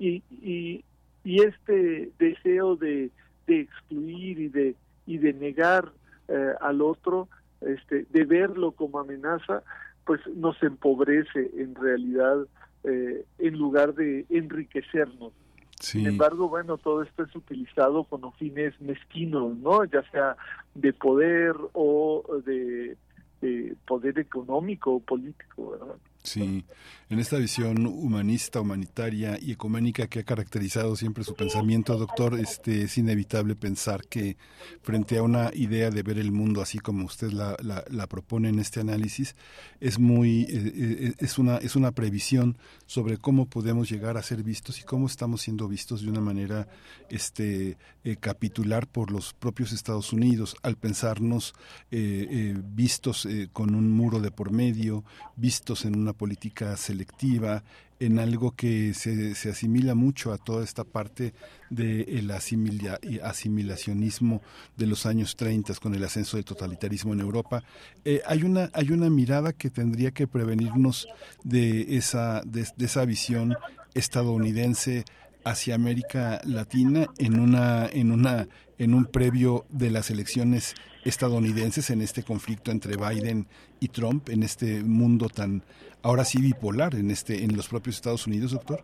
y, y, este deseo de, de, excluir y de, y de negar eh, al otro, este, de verlo como amenaza, pues nos empobrece en realidad en lugar de enriquecernos. Sin embargo, bueno, todo esto es utilizado con fines mezquinos, ¿no? Ya sea de poder o de, de poder económico o político, ¿verdad? Sí, en esta visión humanista, humanitaria y ecuménica que ha caracterizado siempre su pensamiento, doctor, este, es inevitable pensar que frente a una idea de ver el mundo así como usted la, propone en este análisis, es muy, eh, eh, es una, es una previsión sobre cómo podemos llegar a ser vistos y cómo estamos siendo vistos de una manera, este, eh, capitular por los propios Estados Unidos. Al pensarnos vistos con un muro de por medio, vistos en una política selectiva, en algo que se, se asimila mucho a toda esta parte del asimilacionismo de los años 30 con el ascenso del totalitarismo en Europa. Eh, hay, una, hay una mirada que tendría que prevenirnos de esa, de esa visión estadounidense hacia América Latina en una en una en un previo de las elecciones estadounidenses en este conflicto entre Biden y Trump en este mundo tan ahora sí bipolar en este en los propios Estados Unidos, doctor?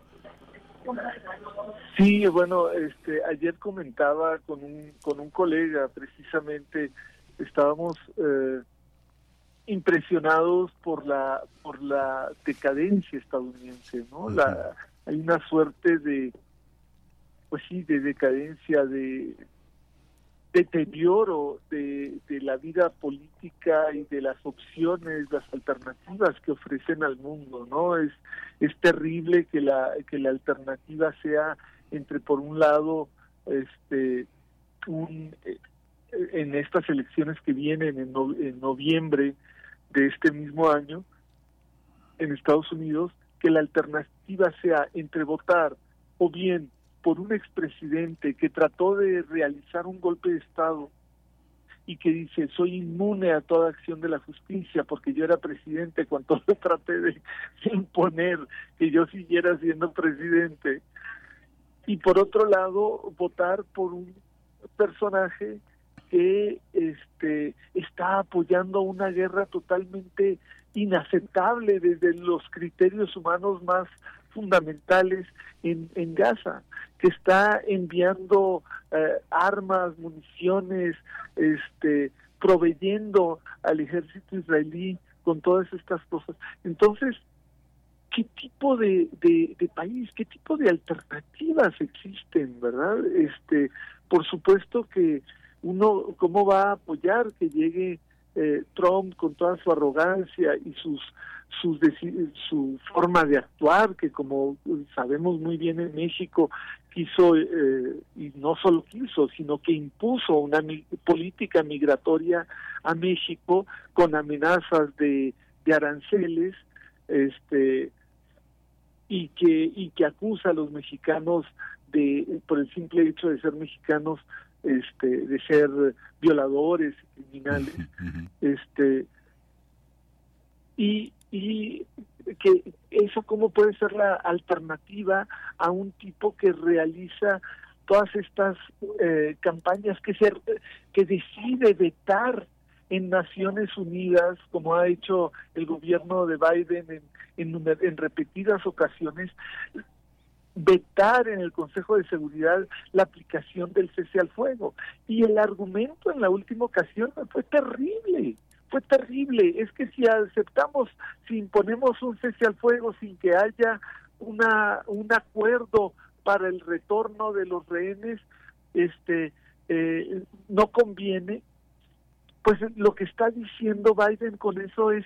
Sí, bueno, este ayer comentaba con un con un colega precisamente estábamos eh, impresionados por la por la decadencia estadounidense, ¿no? La hay una suerte de pues sí, de decadencia, de deterioro de, la vida política y de las opciones, las alternativas que ofrecen al mundo, ¿no? Es es terrible que la que la alternativa sea entre por un lado este un eh, en estas elecciones que vienen en, en noviembre de este mismo año en Estados Unidos que la alternativa sea entre votar o bien por un expresidente que trató de realizar un golpe de Estado y que dice soy inmune a toda acción de la justicia porque yo era presidente cuando yo traté de imponer que yo siguiera siendo presidente y por otro lado votar por un personaje que este está apoyando una guerra totalmente inaceptable desde los criterios humanos más fundamentales en, en Gaza, que está enviando eh, armas, municiones, este, proveyendo al ejército israelí con todas estas cosas. Entonces, ¿qué tipo de, de, de país, qué tipo de alternativas existen, verdad? Este, por supuesto que uno, ¿cómo va a apoyar que llegue eh, Trump con toda su arrogancia y sus sus su forma de actuar que como sabemos muy bien en México quiso eh, y no solo quiso sino que impuso una política migratoria a México con amenazas de, de aranceles este y que y que acusa a los mexicanos de por el simple hecho de ser mexicanos este de ser violadores criminales este y y que eso cómo puede ser la alternativa a un tipo que realiza todas estas eh, campañas que se que decide vetar en Naciones Unidas como ha hecho el gobierno de Biden en, en, en repetidas ocasiones vetar en el Consejo de Seguridad la aplicación del cese al fuego. Y el argumento en la última ocasión fue terrible, fue terrible. Es que si aceptamos, si imponemos un cese al fuego sin que haya una un acuerdo para el retorno de los rehenes, este eh, no conviene. Pues lo que está diciendo Biden con eso es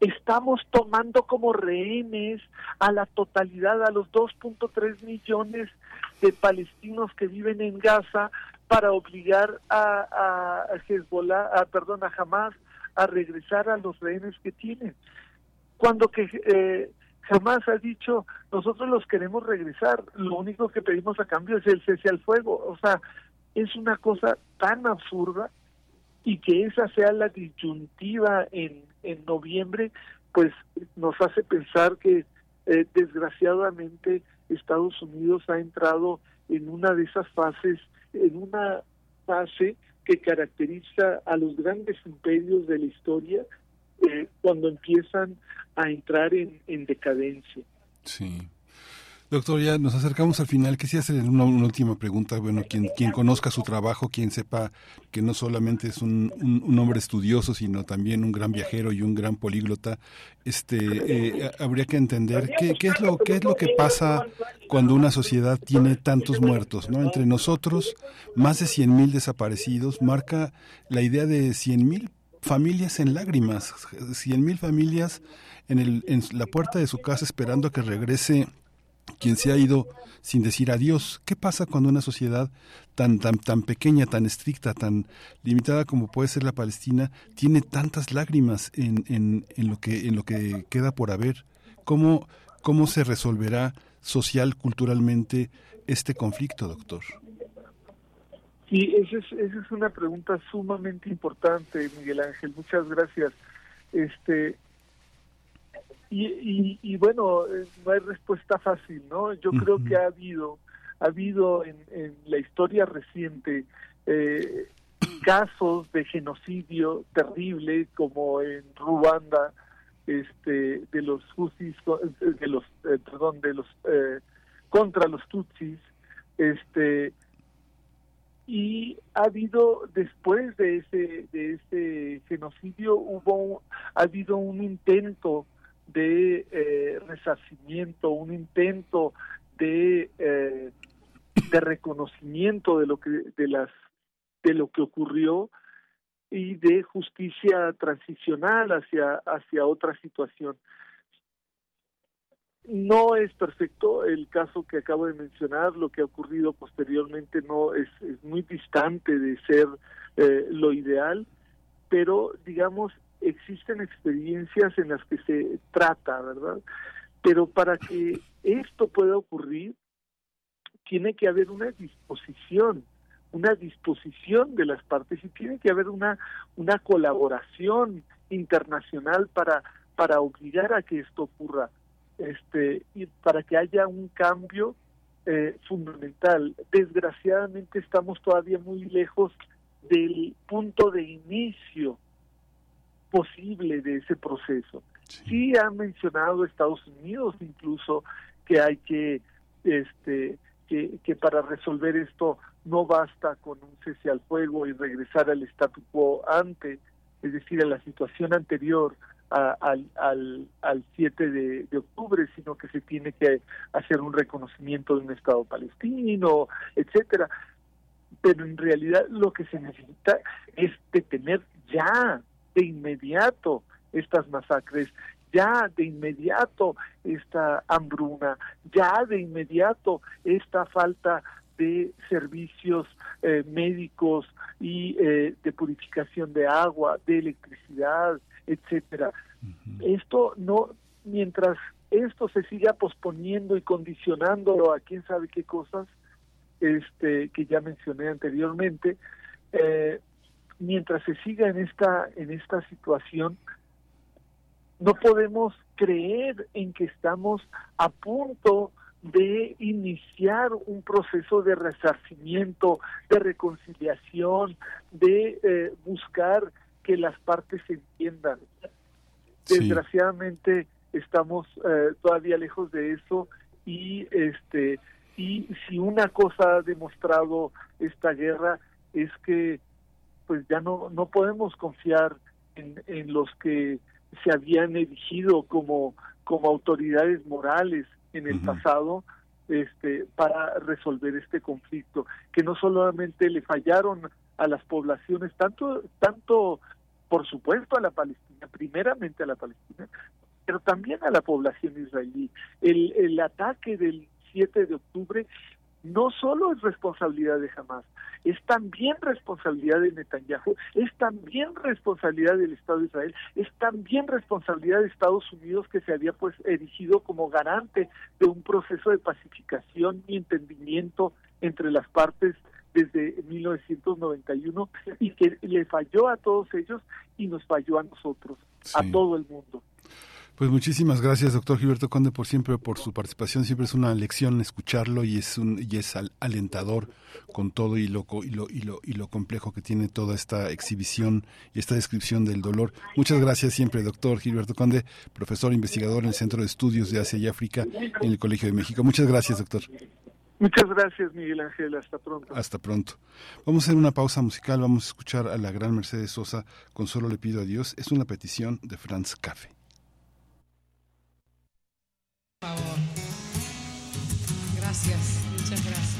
estamos tomando como rehenes a la totalidad, a los 2.3 millones de palestinos que viven en Gaza para obligar a, a Hezbollah, a, perdón, a Hamas a regresar a los rehenes que tienen. Cuando que eh, Hamas ha dicho, nosotros los queremos regresar, lo único que pedimos a cambio es el cese al fuego. O sea, es una cosa tan absurda y que esa sea la disyuntiva en, en noviembre, pues nos hace pensar que eh, desgraciadamente Estados Unidos ha entrado en una de esas fases, en una fase que caracteriza a los grandes imperios de la historia eh, cuando empiezan a entrar en, en decadencia. Sí. Doctor, ya nos acercamos al final. Quisiera hacer una, última pregunta. Bueno, quien, quien conozca su trabajo, quien sepa que no solamente es un, un, hombre estudioso, sino también un gran viajero y un gran políglota, este, eh, habría que entender qué, qué, es lo, qué es lo que pasa cuando una sociedad tiene tantos muertos. ¿no? Entre nosotros, más de 100.000 desaparecidos, marca la idea de 100.000 familias en lágrimas, 100.000 familias en, el, en la puerta de su casa esperando a que regrese quien se ha ido sin decir adiós. ¿Qué pasa cuando una sociedad tan, tan, tan pequeña, tan estricta, tan limitada como puede ser la Palestina, tiene tantas lágrimas en, en, en lo, que, en lo que queda por haber? ¿Cómo, ¿Cómo se resolverá social, culturalmente este conflicto, doctor? Sí, esa es, esa es una pregunta sumamente importante, Miguel Ángel. Muchas gracias. Este, y, y, bueno, eh, no hay respuesta fácil, ¿no? Yo creo que ha habido ha habido en, en la historia reciente eh, casos de genocidio terrible como en Ruanda este de los Husis de los eh, perdón de los eh, contra los Tutsis este y ha habido después de ese de ese genocidio hubo ha habido un intento de eh, resarcimiento un intento de eh, de reconocimiento de lo que de las de lo que ocurrió y de justicia transicional hacia hacia otra situación. No es perfecto el caso que acabo de mencionar, lo que ha ocurrido posteriormente no es, es muy distante de ser eh, lo ideal, pero digamos existen experiencias en las que se trata, ¿verdad? Pero para que esto pueda ocurrir, tiene que haber una disposición, una disposición de las partes y tiene que haber una, una colaboración internacional para, para obligar a que esto ocurra este y para que haya un cambio eh, fundamental. Desgraciadamente estamos todavía muy lejos del punto de inicio posible de ese proceso. Sí, han mencionado Estados Unidos incluso que hay que este que, que para resolver esto no basta con un cese al fuego y regresar al statu quo ante, es decir, a la situación anterior al, al, al 7 de, de, octubre, sino que se tiene que hacer un reconocimiento de un Estado palestino, etcétera. Pero en realidad lo que se necesita es detener ya, de inmediato, estas masacres, ya de inmediato esta hambruna, ya de inmediato esta falta de servicios eh, médicos y eh, de purificación de agua, de electricidad, etcétera. Esto no, mientras esto se siga posponiendo y condicionándolo a quién sabe qué cosas, este, que ya mencioné anteriormente, eh, mientras se siga en esta en esta situación, no podemos creer en que estamos a punto de iniciar un proceso de resarcimiento, de reconciliación, de eh, buscar que las partes se entiendan. Desgraciadamente estamos eh, todavía lejos de eso y este y si una cosa ha demostrado esta guerra es que pues ya no no podemos confiar en, en los que se habían erigido como como autoridades morales en el pasado este para resolver este conflicto que no solamente le fallaron a las poblaciones tanto tanto por supuesto a la Palestina primeramente a la Palestina pero también a la población israelí. El el ataque del 7 de octubre no solo es responsabilidad de Hamas, es también responsabilidad de Netanyahu, es también responsabilidad del Estado de Israel, es también responsabilidad de Estados Unidos que se había pues erigido como garante de un proceso de pacificación y entendimiento entre las partes desde 1991 y que le falló a todos ellos y nos falló a nosotros, a todo el mundo. Pues muchísimas gracias, doctor Gilberto Conde, por siempre, por su participación. Siempre es una lección escucharlo y es un y es alentador con todo y lo, y lo y lo y lo complejo que tiene toda esta exhibición y esta descripción del dolor. Muchas gracias siempre, doctor Gilberto Conde, profesor investigador en el Centro de Estudios de Asia y África en el Colegio de México. Muchas gracias, doctor. Muchas gracias, Miguel Ángel. Hasta pronto. Hasta pronto. Vamos a hacer una pausa musical. Vamos a escuchar a la gran Mercedes Sosa con Solo le pido a Dios. Es una petición de Franz Café. Favor. Gracias, muchas gracias.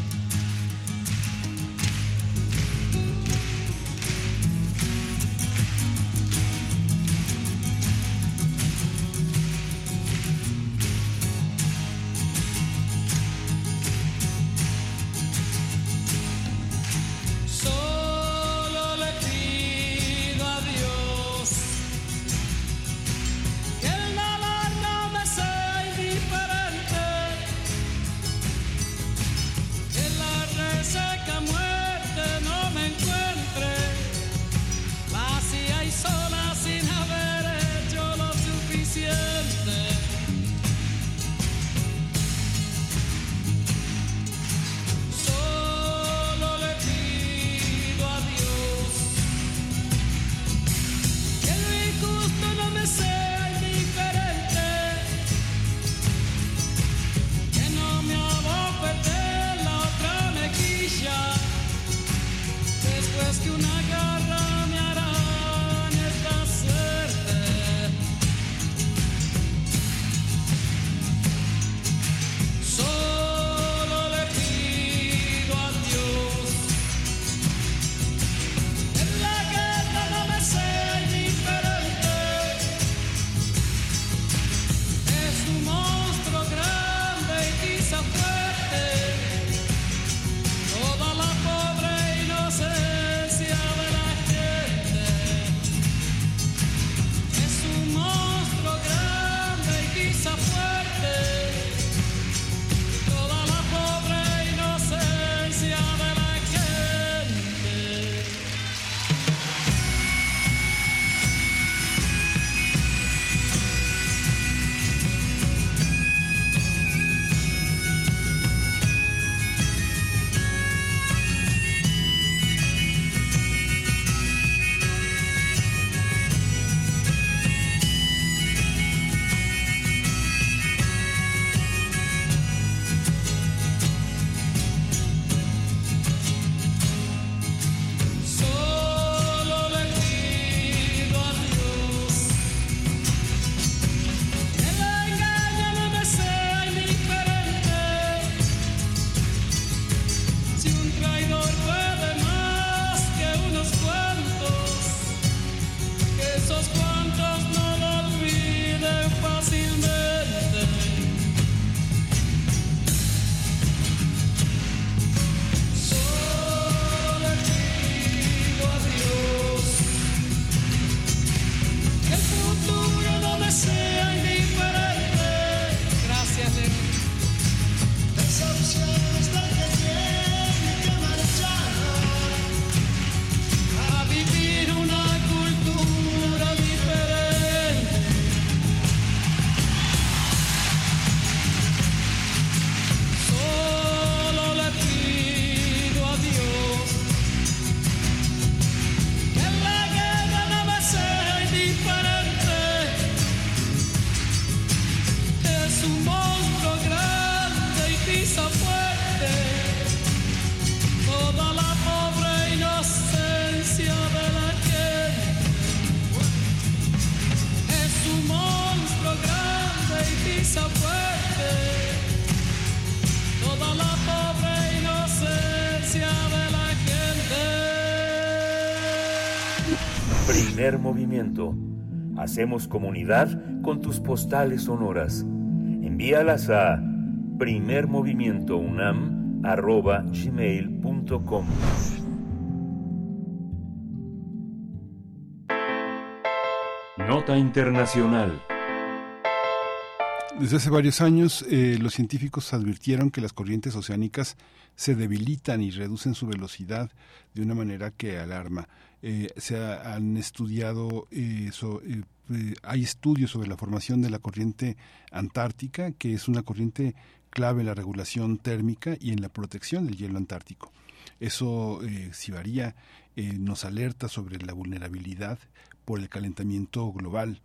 Hacemos comunidad con tus postales sonoras. Envíalas a primermovimientounam.gmail.com Nota Internacional. Desde hace varios años, eh, los científicos advirtieron que las corrientes oceánicas se debilitan y reducen su velocidad de una manera que alarma. Eh, se ha, han estudiado, eh, hay estudios sobre la formación de la corriente antártica, que es una corriente clave en la regulación térmica y en la protección del hielo antártico. Eso, si varía, nos alerta sobre la vulnerabilidad por el calentamiento global.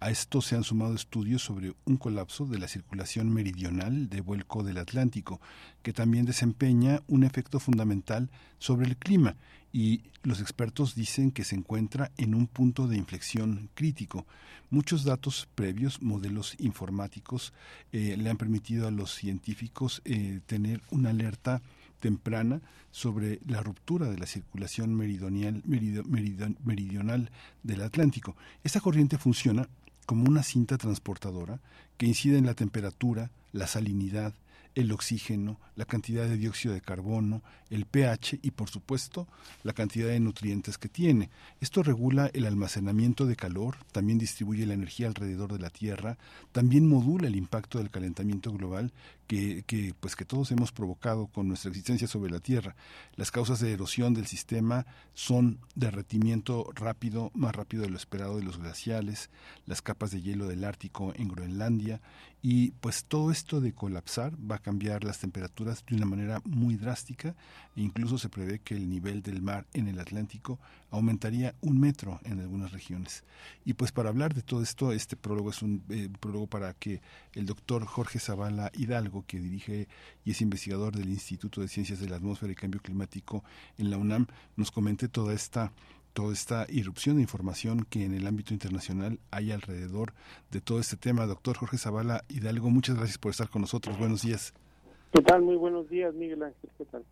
A esto se han sumado estudios sobre un colapso de la circulación meridional de vuelco del Atlántico, que también desempeña un efecto fundamental sobre el clima y los expertos dicen que se encuentra en un punto de inflexión crítico. Muchos datos previos, modelos informáticos, eh, le han permitido a los científicos eh, tener una alerta temprana sobre la ruptura de la circulación meridional, meridional del Atlántico. Esta corriente funciona como una cinta transportadora que incide en la temperatura, la salinidad, el oxígeno, la cantidad de dióxido de carbono, el pH y por supuesto la cantidad de nutrientes que tiene. Esto regula el almacenamiento de calor, también distribuye la energía alrededor de la Tierra, también modula el impacto del calentamiento global que, pues que todos hemos provocado con nuestra existencia sobre la Tierra. Las causas de erosión del sistema son derretimiento rápido, más rápido de lo esperado de los glaciales, las capas de hielo del Ártico en Groenlandia y pues todo esto de colapsar va a cambiar las temperaturas de una manera muy drástica e incluso se prevé que el nivel del mar en el Atlántico aumentaría un metro en algunas regiones. Y pues para hablar de todo esto, este prólogo es un eh, prólogo para que el doctor Jorge Zavala Hidalgo, que dirige y es investigador del Instituto de Ciencias de la Atmósfera y Cambio Climático en la UNAM, nos comente toda esta toda esta irrupción de información que en el ámbito internacional hay alrededor de todo este tema. Doctor Jorge Zavala Hidalgo, muchas gracias por estar con nosotros. Buenos días. ¿Qué tal? Muy buenos días, Miguel Ángel. ¿Qué tal?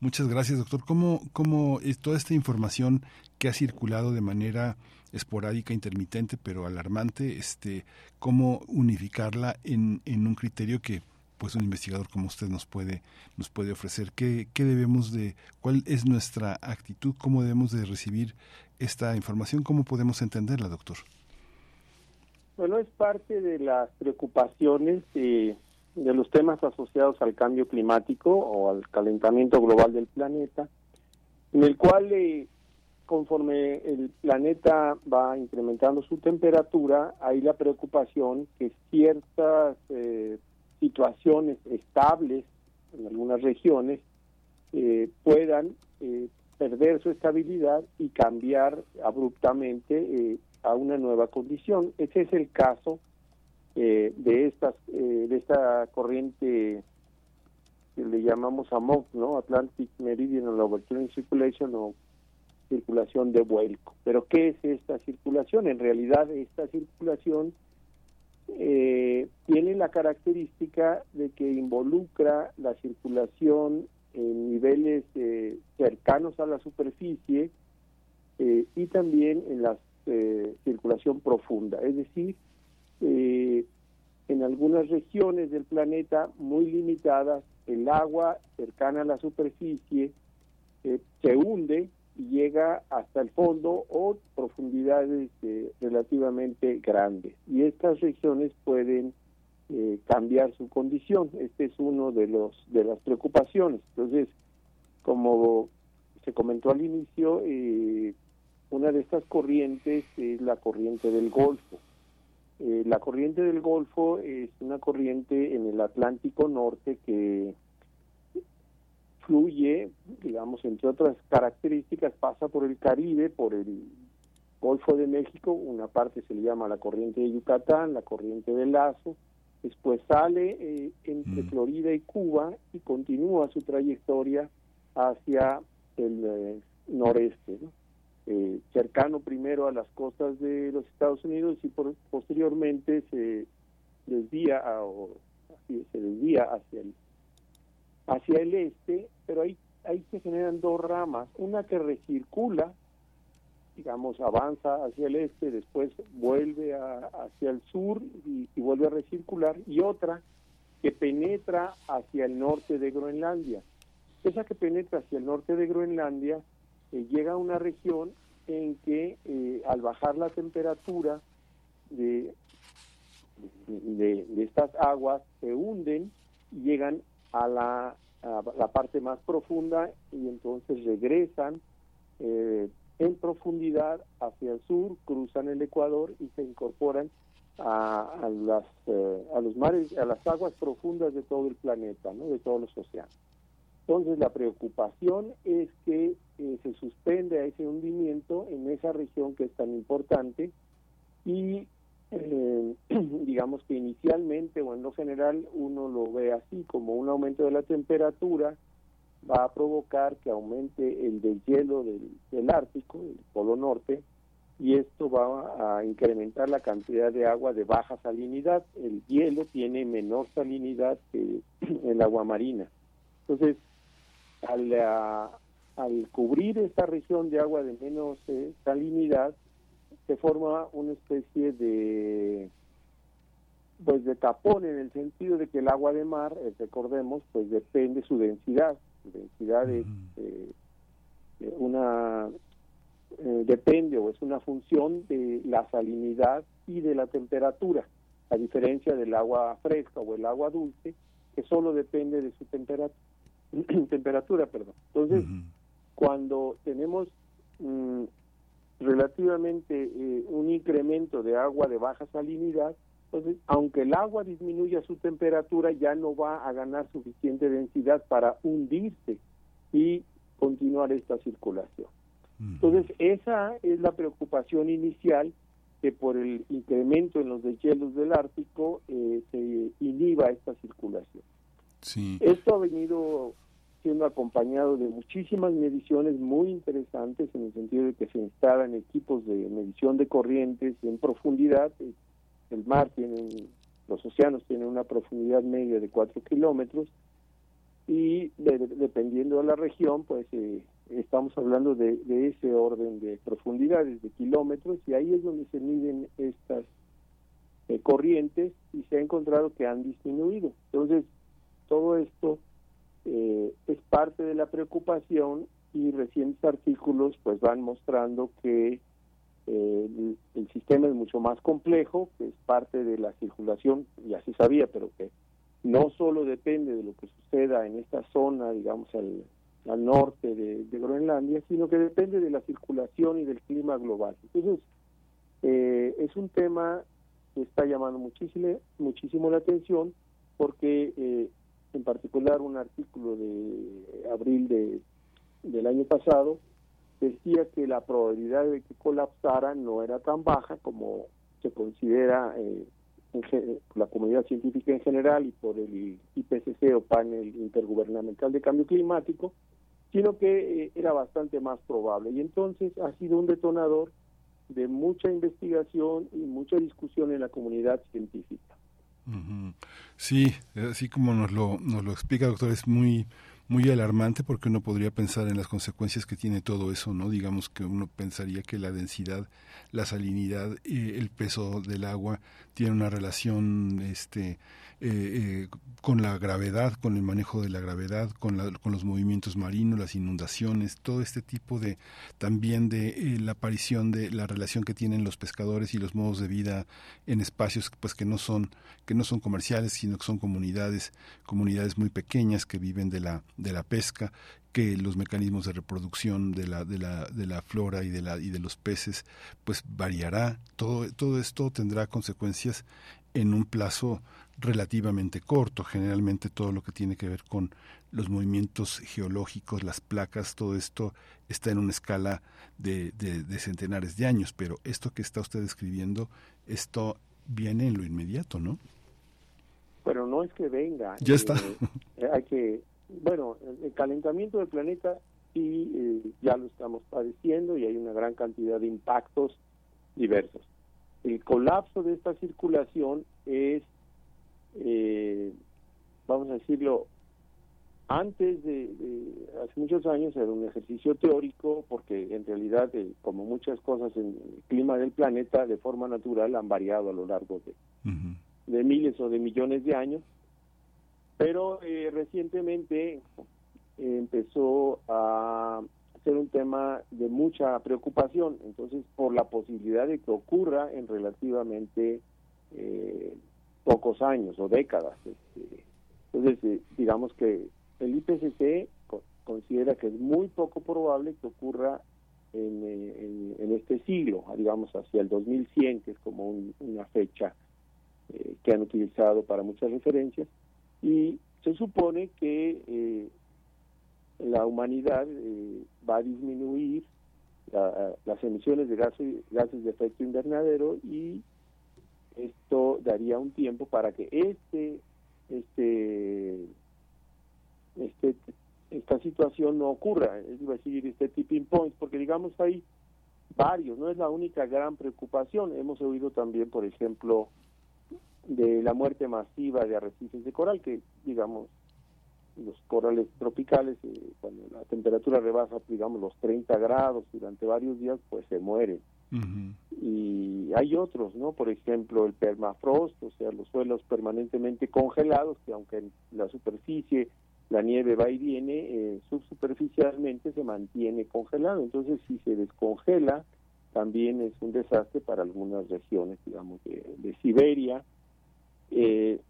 Muchas gracias, doctor. ¿Cómo, cómo es toda esta información que ha circulado de manera esporádica, intermitente, pero alarmante, este, cómo unificarla en, en un criterio que pues un investigador como usted nos puede nos puede ofrecer qué, qué debemos de cuál es nuestra actitud cómo debemos de recibir esta información cómo podemos entenderla doctor bueno es parte de las preocupaciones de, de los temas asociados al cambio climático o al calentamiento global del planeta en el cual eh, conforme el planeta va incrementando su temperatura, hay la preocupación que ciertas eh, situaciones estables en algunas regiones eh, puedan eh, perder su estabilidad y cambiar abruptamente eh, a una nueva condición. Ese es el caso de estas de esta corriente que le llamamos AMOC, ¿no? Atlantic Meridional Overturning Circulation o circulación de vuelco. Pero ¿qué es esta circulación? En realidad esta circulación eh, tiene la característica de que involucra la circulación en niveles eh, cercanos a la superficie eh, y también en la eh, circulación profunda, es decir, en algunas regiones del planeta muy limitadas, el agua cercana a la superficie se hunde llega hasta el fondo o profundidades eh, relativamente grandes. Y estas regiones pueden eh, cambiar su condición. Este es uno de los de las preocupaciones. Entonces, como se comentó al inicio, eh, una de estas corrientes es la corriente del Golfo. la corriente del Golfo es una corriente en el Atlántico Norte que fluye, digamos, entre otras características, pasa por el Caribe, por el Golfo de México, una parte se le llama la corriente de Yucatán, la corriente del Lazo, después sale eh, entre mm. Florida y Cuba y continúa su trayectoria hacia el eh, noreste, eh, cercano primero a las costas de los Estados Unidos y posteriormente se desvía o se desvía hacia el hacia el este, pero ahí, ahí se generan dos ramas, una que recircula digamos, avanza hacia el este, después vuelve hacia el sur y, vuelve a recircular, y otra que penetra hacia el norte de Groenlandia. Esa que penetra hacia el norte de Groenlandia eh, llega a una región en que eh, al bajar la temperatura de, de, estas aguas se hunden y llegan a la, a la parte más profunda y entonces regresan eh, en profundidad hacia el sur, cruzan el Ecuador y se incorporan a, las, eh, a los mares, a las aguas profundas de todo el planeta, ¿no? de todos los océanos. Entonces la preocupación es que eh, se suspende a ese hundimiento en esa región que es tan importante y eh, digamos que inicialmente o en lo general uno lo ve así como un aumento de la temperatura va a provocar que aumente el deshielo del, del Ártico, el Polo Norte, y esto va a incrementar la cantidad de agua de baja salinidad. El hielo tiene menor salinidad que el agua marina. Entonces, al, al cubrir esta región de agua de menos eh, salinidad, se forma una especie de pues de tapón en el sentido de que el agua de mar, eh, recordemos, pues depende su densidad. Densidad es eh, una eh, depende o es una función de la salinidad y de la temperatura, a diferencia del agua fresca o el agua dulce, que solo depende de su temperatura, temperatura, perdón. Entonces, cuando tenemos mm, relativamente eh, un incremento de agua de baja salinidad, entonces, aunque el agua disminuya su temperatura, ya no va a ganar suficiente densidad para hundirse y continuar esta circulación. Entonces, esa es la preocupación inicial que por el incremento en los deshielos del Ártico eh, se inhiba esta circulación. Esto ha venido siendo acompañado de muchísimas mediciones muy interesantes en el sentido de que se instalan equipos de medición de corrientes en profundidad, el mar tiene, los océanos tienen una profundidad media de 4 kilómetros y dependiendo de la región, pues eh, estamos hablando de, ese orden de profundidades, de kilómetros, y ahí es donde se miden estas eh, corrientes y se ha encontrado que han disminuido. Entonces, todo esto eh, es parte de la preocupación y recientes artículos pues van mostrando que el, sistema es mucho más complejo, que es parte de la circulación, ya se sabía, pero que no solo depende de lo que suceda en esta zona, digamos, al, norte de, Groenlandia, sino que depende de la circulación y del clima global. Entonces, eh, es un tema que está llamando muchísimo, muchísimo la atención porque, eh, en particular, un artículo de abril de, del año pasado decía que la probabilidad de que colapsara no era tan baja como se considera eh, la comunidad científica en general y por el IPCC o panel intergubernamental de cambio climático, sino que eh, era bastante más probable. Y entonces ha sido un detonador de mucha investigación y mucha discusión en la comunidad científica. Sí, así como nos lo, nos lo explica, doctor, es muy muy alarmante porque uno podría pensar en las consecuencias que tiene todo eso, ¿no? Digamos que uno pensaría que la densidad, la salinidad, y el peso del agua tiene una relación este eh, con la gravedad, con el manejo de la gravedad, con, con los movimientos marinos, las inundaciones, todo este tipo de también de eh, la aparición de la relación que tienen los pescadores y los modos de vida en espacios pues que no son que no son comerciales, sino que son comunidades comunidades muy pequeñas que viven de la de la pesca que los mecanismos de reproducción de la, de la, de la flora y de, la, y de los peces pues variará. Todo, todo esto tendrá consecuencias en un plazo relativamente corto. Generalmente todo lo que tiene que ver con los movimientos geológicos, las placas, todo esto está en una escala de, de, centenares de años, pero esto que está usted escribiendo, esto viene en lo inmediato, ¿no? Pero no es que venga. Ya está. Eh, hay que, bueno, el calentamiento del planeta sí eh, ya lo estamos padeciendo y hay una gran cantidad de impactos diversos. El colapso de esta circulación es eh, vamos a decirlo, antes de, hace muchos años era un ejercicio teórico porque en realidad eh, como muchas cosas en el clima del planeta de forma natural han variado a lo largo de, de miles o de millones de años. Pero eh, recientemente empezó a ser un tema de mucha preocupación. Entonces por la posibilidad de que ocurra en relativamente eh, pocos años o décadas este, entonces digamos que el IPCC considera que es muy poco probable que ocurra en, en, este siglo, digamos hacia el 2100, que es como una fecha eh, que han utilizado para muchas referencias, y se supone que eh, la humanidad eh, va a disminuir las emisiones de gases de efecto invernadero y esto daría un tiempo para que este este este, esta situación no ocurra, es decir, este tipping point, porque digamos hay varios, no es la única gran preocupación. Hemos oído también, por ejemplo, de la muerte masiva de arrecifes de coral, que digamos, los corales tropicales, eh, cuando la temperatura rebasa, digamos, los 30 grados durante varios días, pues se mueren. Y hay otros, ¿no? Por ejemplo, el permafrost, o sea, los suelos permanentemente congelados, que aunque en la superficie la nieve va y viene, eh, subsuperficialmente se mantiene congelado. Entonces, si se descongela, también es un desastre para algunas regiones, digamos, de, Siberia. Eh,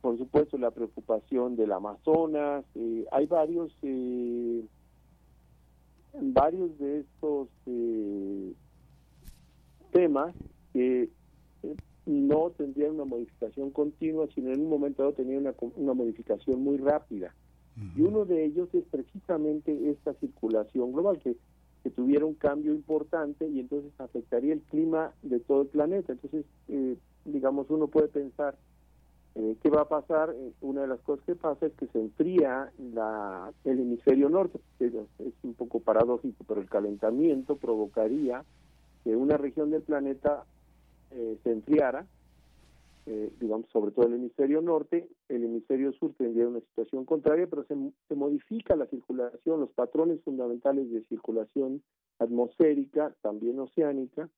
por supuesto, la preocupación del Amazonas. Eh, hay varios, varios de estos temas que no tendrían una modificación continua, sino en un momento dado tenían una, una modificación muy rápida. Y uno de ellos es precisamente esta circulación global, que, que tuviera un cambio importante y entonces afectaría el clima de todo el planeta. Entonces, eh, digamos, uno puede pensar, eh, ¿qué va a pasar? Eh, una de las cosas que pasa es que se enfría la, el hemisferio norte, es un poco paradójico, pero el calentamiento provocaría que una región del planeta se enfriara eh, digamos, sobre todo el hemisferio norte, el hemisferio sur tendría una situación contraria, pero se, se modifica la circulación, los patrones fundamentales de circulación atmosférica, también oceánica,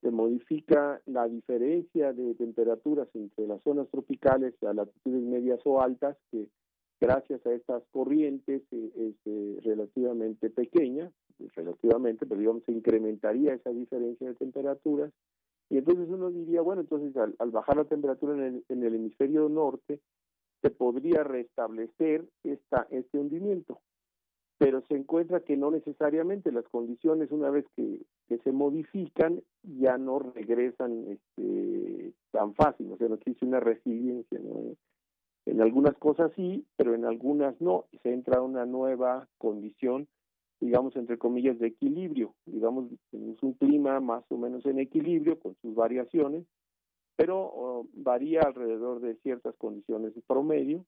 se modifica la diferencia de temperaturas entre las zonas tropicales a latitudes medias o altas, que gracias a estas corrientes eh, es eh, relativamente pequeña, relativamente, pero digamos se incrementaría esa diferencia de temperaturas, y entonces uno diría, bueno, entonces al, bajar la temperatura en el, hemisferio norte, se podría restablecer esta, este hundimiento. Pero se encuentra que no necesariamente las condiciones, una vez que, se modifican, ya no regresan este, tan fácil, o sea, no existe una resiliencia. ¿no? En algunas cosas sí, pero en algunas no, se entra una nueva condición digamos, entre comillas, de equilibrio. Digamos, tenemos un clima más o menos en equilibrio con sus variaciones, pero varía alrededor de ciertas condiciones de promedio,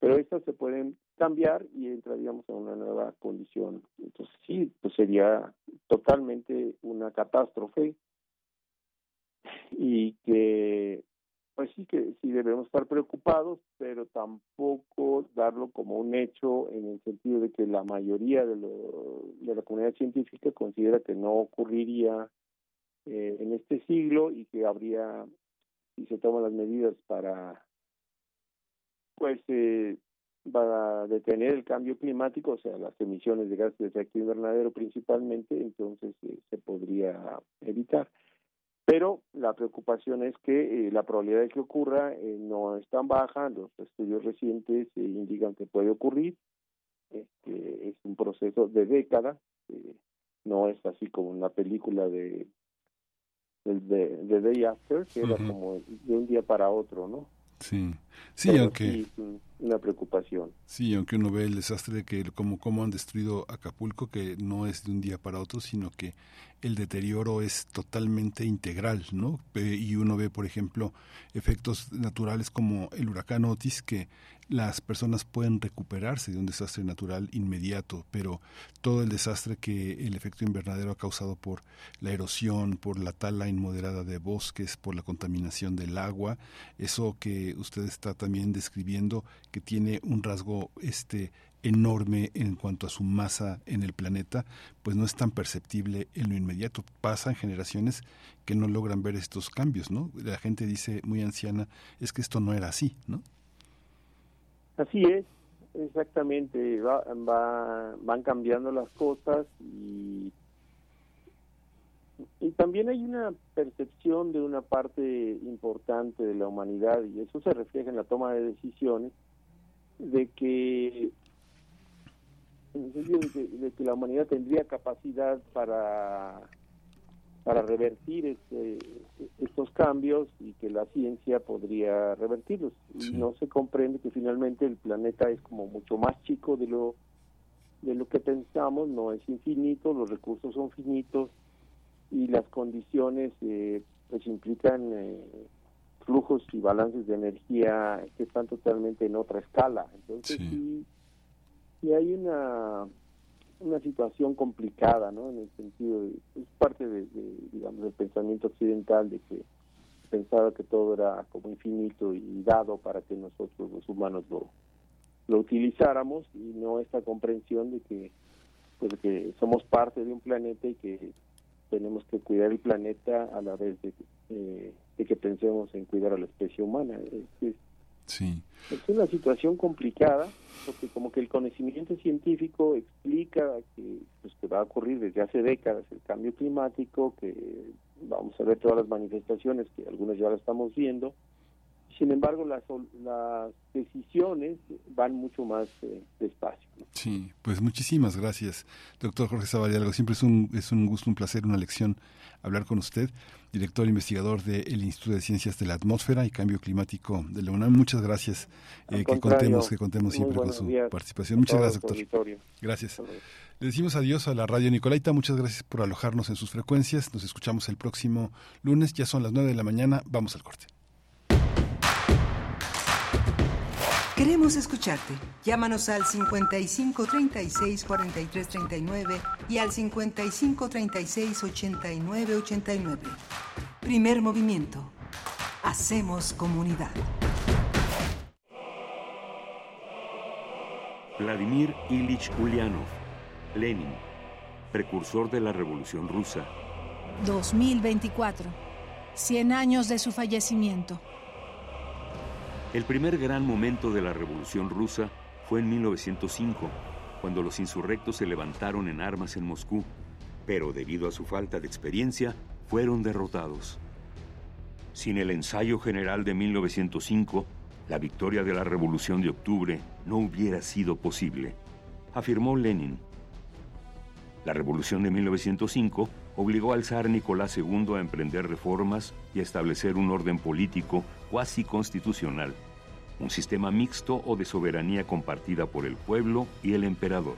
pero estas se pueden cambiar y entraríamos a una nueva condición. Entonces sí, pues sería totalmente una catástrofe y que pues sí que sí debemos estar preocupados, pero tampoco darlo como un hecho en el sentido de que la mayoría de, de la comunidad científica considera que no ocurriría eh, en este siglo y que habría, si se toman las medidas para, pues, eh, para detener el cambio climático, o sea, las emisiones de gases de efecto invernadero principalmente, entonces eh, se podría evitar. Pero la preocupación es que eh, la probabilidad de que ocurra eh, no es tan baja, los estudios recientes eh, indican que puede ocurrir, este, es un proceso de décadas, no es así como una película de, de, de Day After, que era como de un día para otro, ¿no? Sí, sí, aunque... una preocupación. Sí, aunque uno ve el desastre de que como, como han destruido Acapulco, que no es de un día para otro, sino que el deterioro es totalmente integral, ¿no? Y uno ve, por ejemplo, efectos naturales como el huracán Otis, que las personas pueden recuperarse de un desastre natural inmediato, pero todo el desastre que el efecto invernadero ha causado por la erosión, por la tala inmoderada de bosques, por la contaminación del agua, eso que usted está también describiendo, que tiene un rasgo este enorme en cuanto a su masa en el planeta, pues no es tan perceptible en lo inmediato. Pasan generaciones que no logran ver estos cambios, ¿no? La gente dice muy anciana, es que esto no era así, ¿no? Así es, exactamente, va, va, van cambiando las cosas y, y también hay una percepción de una parte importante de la humanidad y eso se refleja en la toma de decisiones de que en el sentido de que, de que la humanidad tendría capacidad para para revertir este, estos cambios y que la ciencia podría revertirlos. Y no se comprende que finalmente el planeta es como mucho más chico de lo de lo que pensamos, no es infinito, los recursos son finitos y las condiciones eh, pues implican eh, flujos y balances de energía que están totalmente en otra escala. Entonces sí, sí hay una una situación complicada, ¿no? En el sentido de, es parte de, digamos, del pensamiento occidental de que pensaba que todo era como infinito y dado para que nosotros los humanos lo, lo utilizáramos y no esta comprensión de que, pues, que somos parte de un planeta y que tenemos que cuidar el planeta a la vez de, eh, de que pensemos en cuidar a la especie humana. Es, es, Sí. Es una situación complicada porque como que el conocimiento científico explica que, pues, que va a ocurrir desde hace décadas el cambio climático, que vamos a ver todas las manifestaciones, que algunas ya las estamos viendo. Sin embargo, las, las decisiones van mucho más eh, despacio. ¿no? Sí, pues muchísimas gracias, doctor Jorge Zavarialgo. Siempre es un, es un gusto, un placer, una lección hablar con usted, director investigador del Instituto de Ciencias de la Atmósfera y Cambio Climático de la UNAM. Muchas gracias eh, que contemos, que contemos siempre con su días. participación. Muchas gracias, doctor. Auditorio. Gracias. Le decimos adiós a la radio Nicolaita. Muchas gracias por alojarnos en sus frecuencias. Nos escuchamos el próximo lunes. Ya son las 9 de la mañana. Vamos al corte. Queremos escucharte. Llámanos al 55 36 43 39 y al 55 36 89 89. Primer movimiento. Hacemos comunidad. Vladimir Ilich Ulyanov, Lenin, precursor de la Revolución Rusa. 2024. 100 años de su fallecimiento. El primer gran momento de la Revolución Rusa fue en 1905, cuando los insurrectos se levantaron en armas en Moscú, pero debido a su falta de experiencia, fueron derrotados. Sin el ensayo general de 1905, la victoria de la Revolución de Octubre no hubiera sido posible, afirmó Lenin. La Revolución de 1905 obligó al zar Nicolás II a emprender reformas y a establecer un orden político cuasi constitucional, un sistema mixto o de soberanía compartida por el pueblo y el emperador.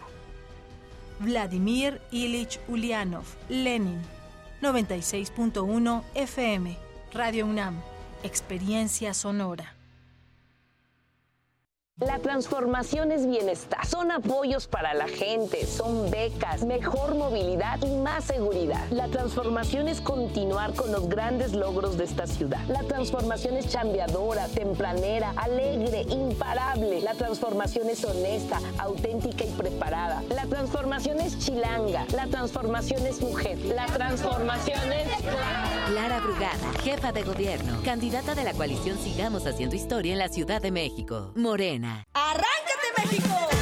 Vladimir Ilich Ulyanov, Lenin, 96.1 FM, Radio UNAM, Experiencia Sonora. La transformación es bienestar. Son apoyos para la gente, son becas, mejor movilidad y más seguridad. La transformación es continuar con los grandes logros de esta ciudad. La transformación es chambeadora, tempranera, alegre, imparable. La transformación es honesta, auténtica y preparada. La transformación es chilanga. La transformación es mujer. La transformación es... Clara Brugada, jefa de gobierno, candidata de la coalición Sigamos Haciendo Historia en la Ciudad de México. Morena. ¡Arráncate, México!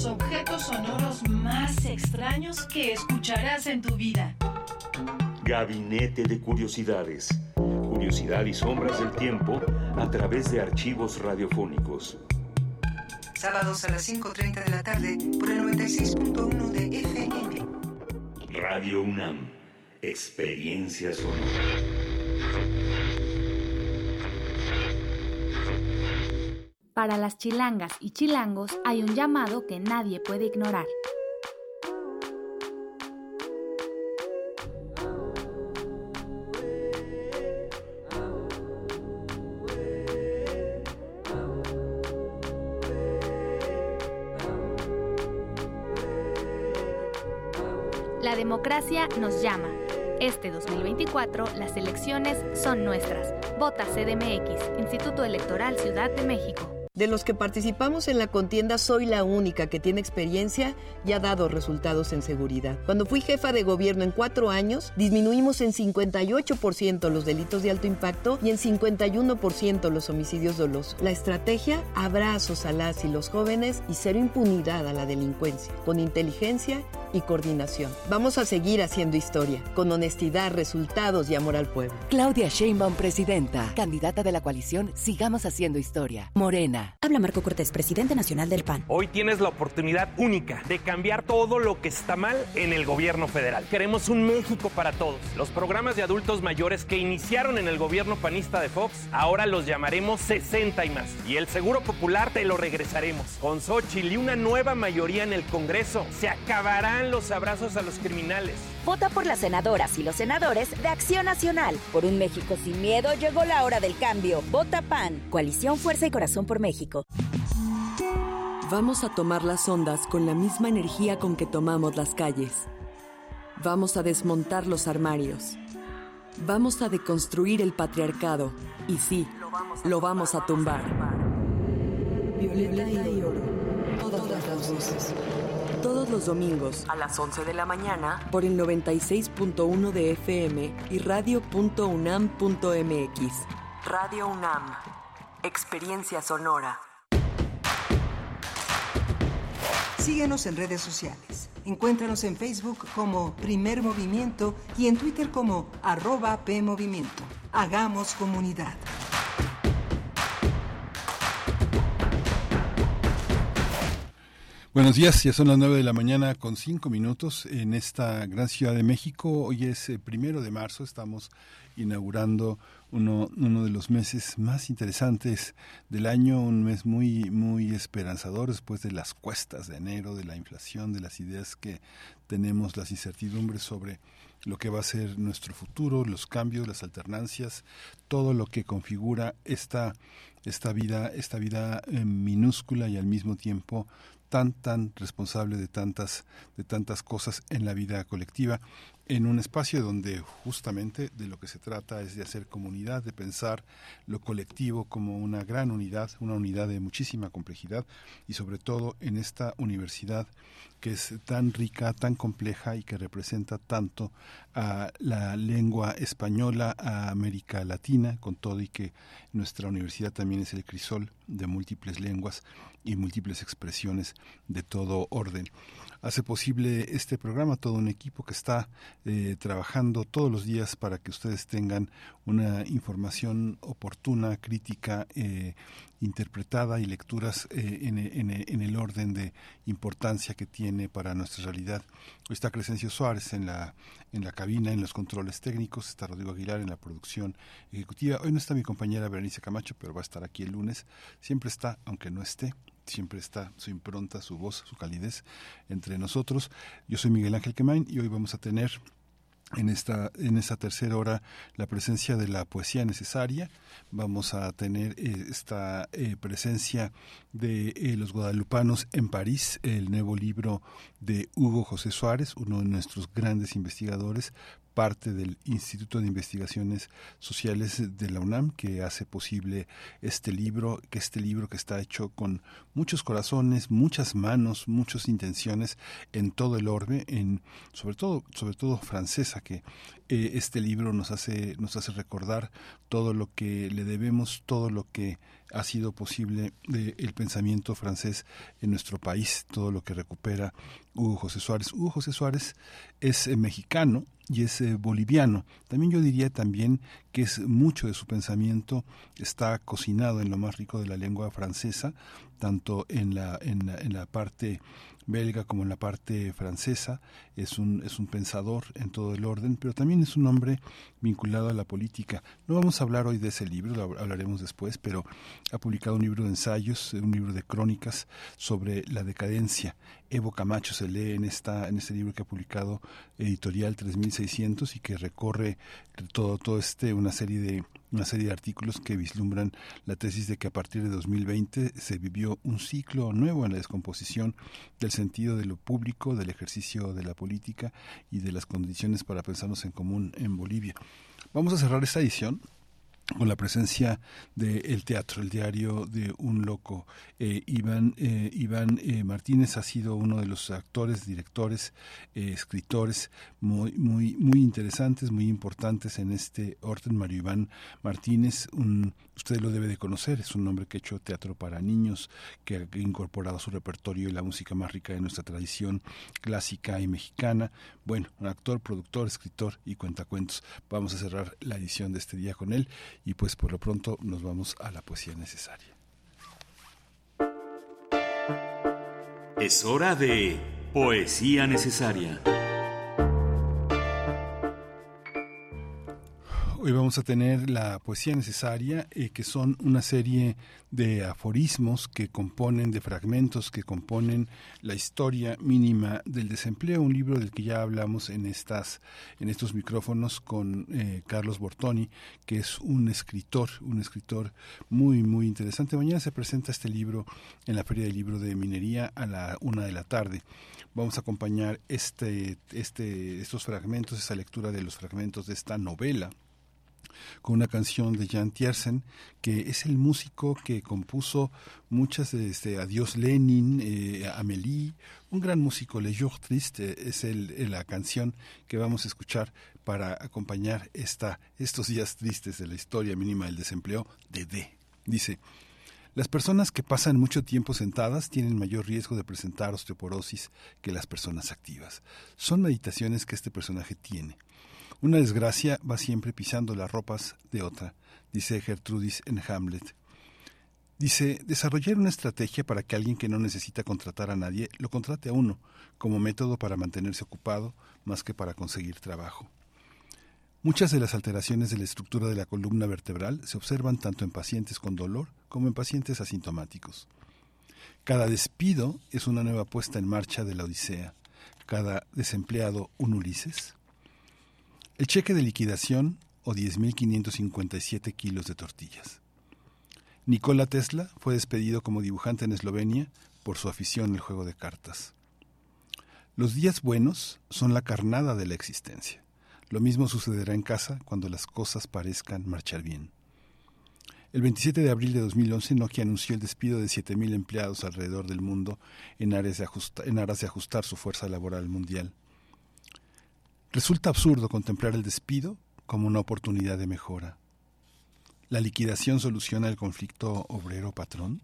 Los objetos sonoros más extraños que escucharás en tu vida. Gabinete de Curiosidades. Curiosidad y sombras del tiempo a través de archivos radiofónicos. Sábados a las 5.30 de la tarde por el 96.1 de FM. Radio UNAM. Experiencia sonora. Para las chilangas y chilangos hay un llamado que nadie puede ignorar. La democracia nos llama. Este 2024 las elecciones son nuestras. Vota CDMX, Instituto Electoral Ciudad de México. De los que participamos en la contienda, soy la única que tiene experiencia y ha dado resultados en seguridad. Cuando fui jefa de gobierno en cuatro años, disminuimos en 58% los delitos de alto impacto y en 51% los homicidios dolosos. La estrategia, abrazos a las y los jóvenes y cero impunidad a la delincuencia, con inteligencia y coordinación. Vamos a seguir haciendo historia, con honestidad, resultados y amor al pueblo. Claudia Sheinbaum, presidenta, candidata de la coalición Sigamos Haciendo Historia. Morena. Habla Marco Cortés, presidente nacional del PAN. Hoy tienes la oportunidad única de cambiar todo lo que está mal en el gobierno federal. Queremos un México para todos. Los programas de adultos mayores que iniciaron en el gobierno panista de Fox, ahora los llamaremos 60 y más. Y el Seguro Popular te lo regresaremos. Con Xochitl y una nueva mayoría en el Congreso, se acabarán los abrazos a los criminales. Vota por las senadoras y los senadores de Acción Nacional. Por un México sin miedo llegó la hora del cambio. Vota PAN. Coalición Fuerza y Corazón por México. Vamos a tomar las ondas con la misma energía con que tomamos las calles. Vamos a desmontar los armarios. Vamos a deconstruir el patriarcado. Y sí, lo vamos a tumbar. Violeta y oro. Todas las voces. Todos los domingos a las 11 de la mañana por el 96.1 de FM y radio.unam.mx. Radio UNAM. Experiencia sonora. Síguenos en redes sociales. Encuéntranos en Facebook como Primer Movimiento y en Twitter como arroba PMovimiento. Hagamos comunidad. Buenos días, ya son las nueve de la mañana con cinco minutos en esta gran ciudad de México. Hoy es el primero de marzo, estamos inaugurando uno, uno de los meses más interesantes del año, un mes muy, muy esperanzador después de las cuestas de enero, de la inflación, de las ideas que tenemos, las incertidumbres sobre lo que va a ser nuestro futuro, los cambios, las alternancias, todo lo que configura esta, esta vida, esta vida eh, minúscula y al mismo tiempo tan tan responsable de tantas de tantas cosas en la vida colectiva en un espacio donde justamente de lo que se trata es de hacer comunidad, de pensar lo colectivo como una gran unidad, una unidad de muchísima complejidad y sobre todo en esta universidad que es tan rica, tan compleja y que representa tanto a la lengua española, a América Latina, con todo y que nuestra universidad también es el crisol de múltiples lenguas y múltiples expresiones de todo orden. Hace posible este programa, todo un equipo que está eh, trabajando todos los días para que ustedes tengan una información oportuna, crítica, eh, interpretada y lecturas eh, en, en, en, el orden de importancia que tiene para nuestra realidad. Hoy está Crescencio Suárez en la, en la cabina, en los controles técnicos, está Rodrigo Aguilar en la producción ejecutiva. Hoy no está mi compañera Berenice Camacho, pero va a estar aquí el lunes. Siempre está, aunque no esté, siempre está su impronta, su voz, su calidez entre nosotros. Yo soy Miguel Ángel Quemain y hoy vamos a tener en esta en esta tercera hora la presencia de la poesía necesaria. Vamos a tener eh, esta eh, presencia de eh, los guadalupanos en París el nuevo libro de Hugo José Suárez uno de nuestros grandes investigadores parte del Instituto de Investigaciones Sociales de la UNAM que hace posible este libro, que este libro que está hecho con muchos corazones, muchas manos, muchas intenciones en todo el orbe, en sobre todo sobre todo francesa que eh, este libro nos hace nos hace recordar todo lo que le debemos, todo lo que ha sido posible el pensamiento francés en nuestro país, todo lo que recupera Hugo José Suárez. Hugo José Suárez es eh, mexicano y es eh, boliviano. También yo diría también que es mucho de su pensamiento está cocinado en lo más rico de la lengua francesa, tanto en la, en la, en la parte belga como en la parte francesa, es un, es un pensador en todo el orden, pero también es un hombre vinculado a la política. No vamos a hablar hoy de ese libro, lo hablaremos después, pero ha publicado un libro de ensayos, un libro de crónicas sobre la decadencia. Evo Camacho se lee en, esta, en este libro que ha publicado Editorial 3600 y que recorre todo, todo este, una serie de una serie de artículos que vislumbran la tesis de que a partir de 2020 se vivió un ciclo nuevo en la descomposición del sentido de lo público, del ejercicio de la política y de las condiciones para pensarnos en común en Bolivia. Vamos a cerrar esta edición con la presencia del teatro, el diario de un loco. Eh, Iván, eh, Iván eh, Martínez ha sido uno de los actores, directores, escritores muy, muy, muy interesantes, muy importantes en este orden. Mario Iván Martínez, un, usted lo debe de conocer, es un hombre que ha hecho teatro para niños, que ha incorporado a su repertorio y la música más rica de nuestra tradición clásica y mexicana. Bueno, un actor, productor, escritor y cuentacuentos. Vamos a cerrar la edición de este día con él y pues por lo pronto nos vamos a la poesía necesaria. Es hora de poesía necesaria. Hoy vamos a tener la poesía necesaria, eh, que son una serie de aforismos que componen, de fragmentos que componen la historia mínima del desempleo, un libro del que ya hablamos en estas, en estos micrófonos con eh, Carlos Bortoni, que es un escritor, un escritor muy, muy interesante. Mañana se presenta este libro en la Feria del Libro de Minería a la una de la tarde vamos a acompañar este, este, estos fragmentos, esa lectura de los fragmentos de esta novela con una canción de Jan Tiersen, que es el músico que compuso muchas de este, Adiós Lenin, eh, Amélie, un gran músico, Le Jour Triste, es el, la canción que vamos a escuchar para acompañar esta, estos días tristes de la historia mínima del desempleo de D. Dice, las personas que pasan mucho tiempo sentadas tienen mayor riesgo de presentar osteoporosis que las personas activas. Son meditaciones que este personaje tiene. Una desgracia va siempre pisando las ropas de otra, dice Gertrudis en Hamlet. Dice, desarrollar una estrategia para que alguien que no necesita contratar a nadie lo contrate a uno, como método para mantenerse ocupado más que para conseguir trabajo. Muchas de las alteraciones de la estructura de la columna vertebral se observan tanto en pacientes con dolor como en pacientes asintomáticos. Cada despido es una nueva puesta en marcha de la Odisea, cada desempleado un Ulises. El cheque de liquidación o 10.557 kilos de tortillas. Nikola Tesla fue despedido como dibujante en Eslovenia por su afición al juego de cartas. Los días buenos son la carnada de la existencia. Lo mismo sucederá en casa cuando las cosas parezcan marchar bien. El 27 de abril de 2011, Nokia anunció el despido de 7.000 empleados alrededor del mundo en aras, de en aras de ajustar su fuerza laboral mundial. Resulta absurdo contemplar el despido como una oportunidad de mejora. ¿La liquidación soluciona el conflicto obrero-patrón?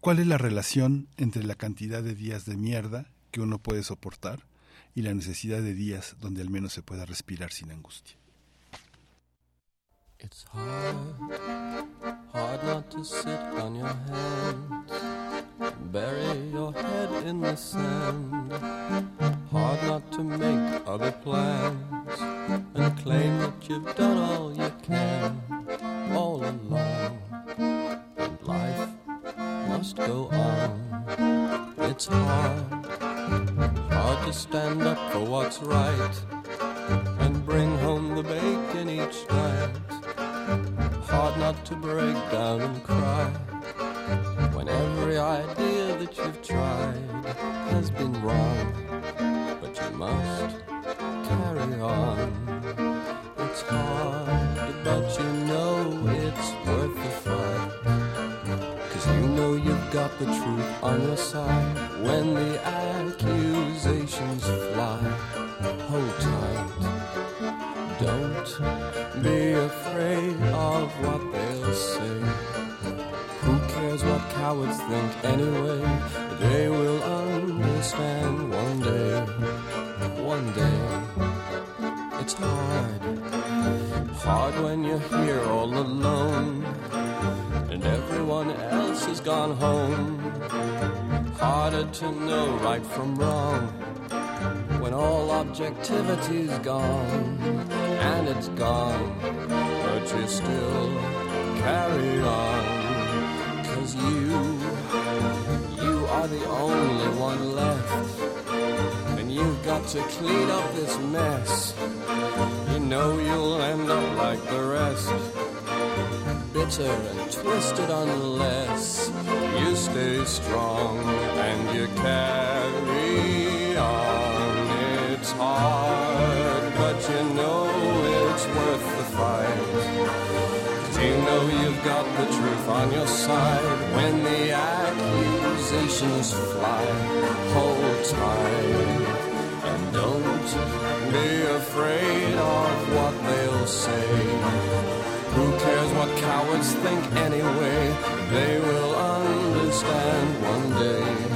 ¿Cuál es la relación entre la cantidad de días de mierda que uno puede soportar y la necesidad de días donde al menos se pueda respirar sin angustia? It's hard, hard not to sit on your hands, bury your head in the. To make other plans and claim that you've done all objectivity's gone and it's gone, but you still carry on. Cause you, you are the only one left, and you've got to clean up this mess. You know you'll end up like the rest, bitter and twisted unless you stay strong and you carry. It's hard, but you know it's worth the fight. Cause you know you've got the truth on your side when the accusations fly. Hold tight and don't be afraid of what they'll say. Who cares what cowards think anyway? They will understand one day,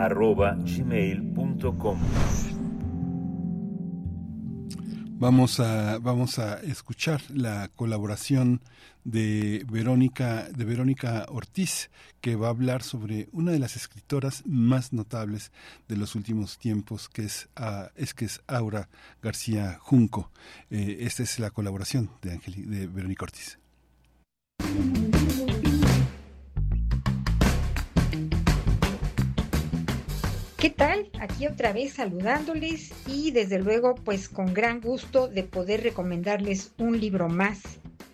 primermovimientounam.gmail.com Vamos a, vamos a escuchar la colaboración de Verónica, de Verónica Ortiz, que va a hablar sobre una de las escritoras más notables de los últimos tiempos, que es, ah, es que es Aura García Junco. Eh, esta es la colaboración de, Angeli- de Verónica Ortiz. ¿Qué tal? Aquí otra vez saludándoles y desde luego pues con gran gusto de poder recomendarles un libro más.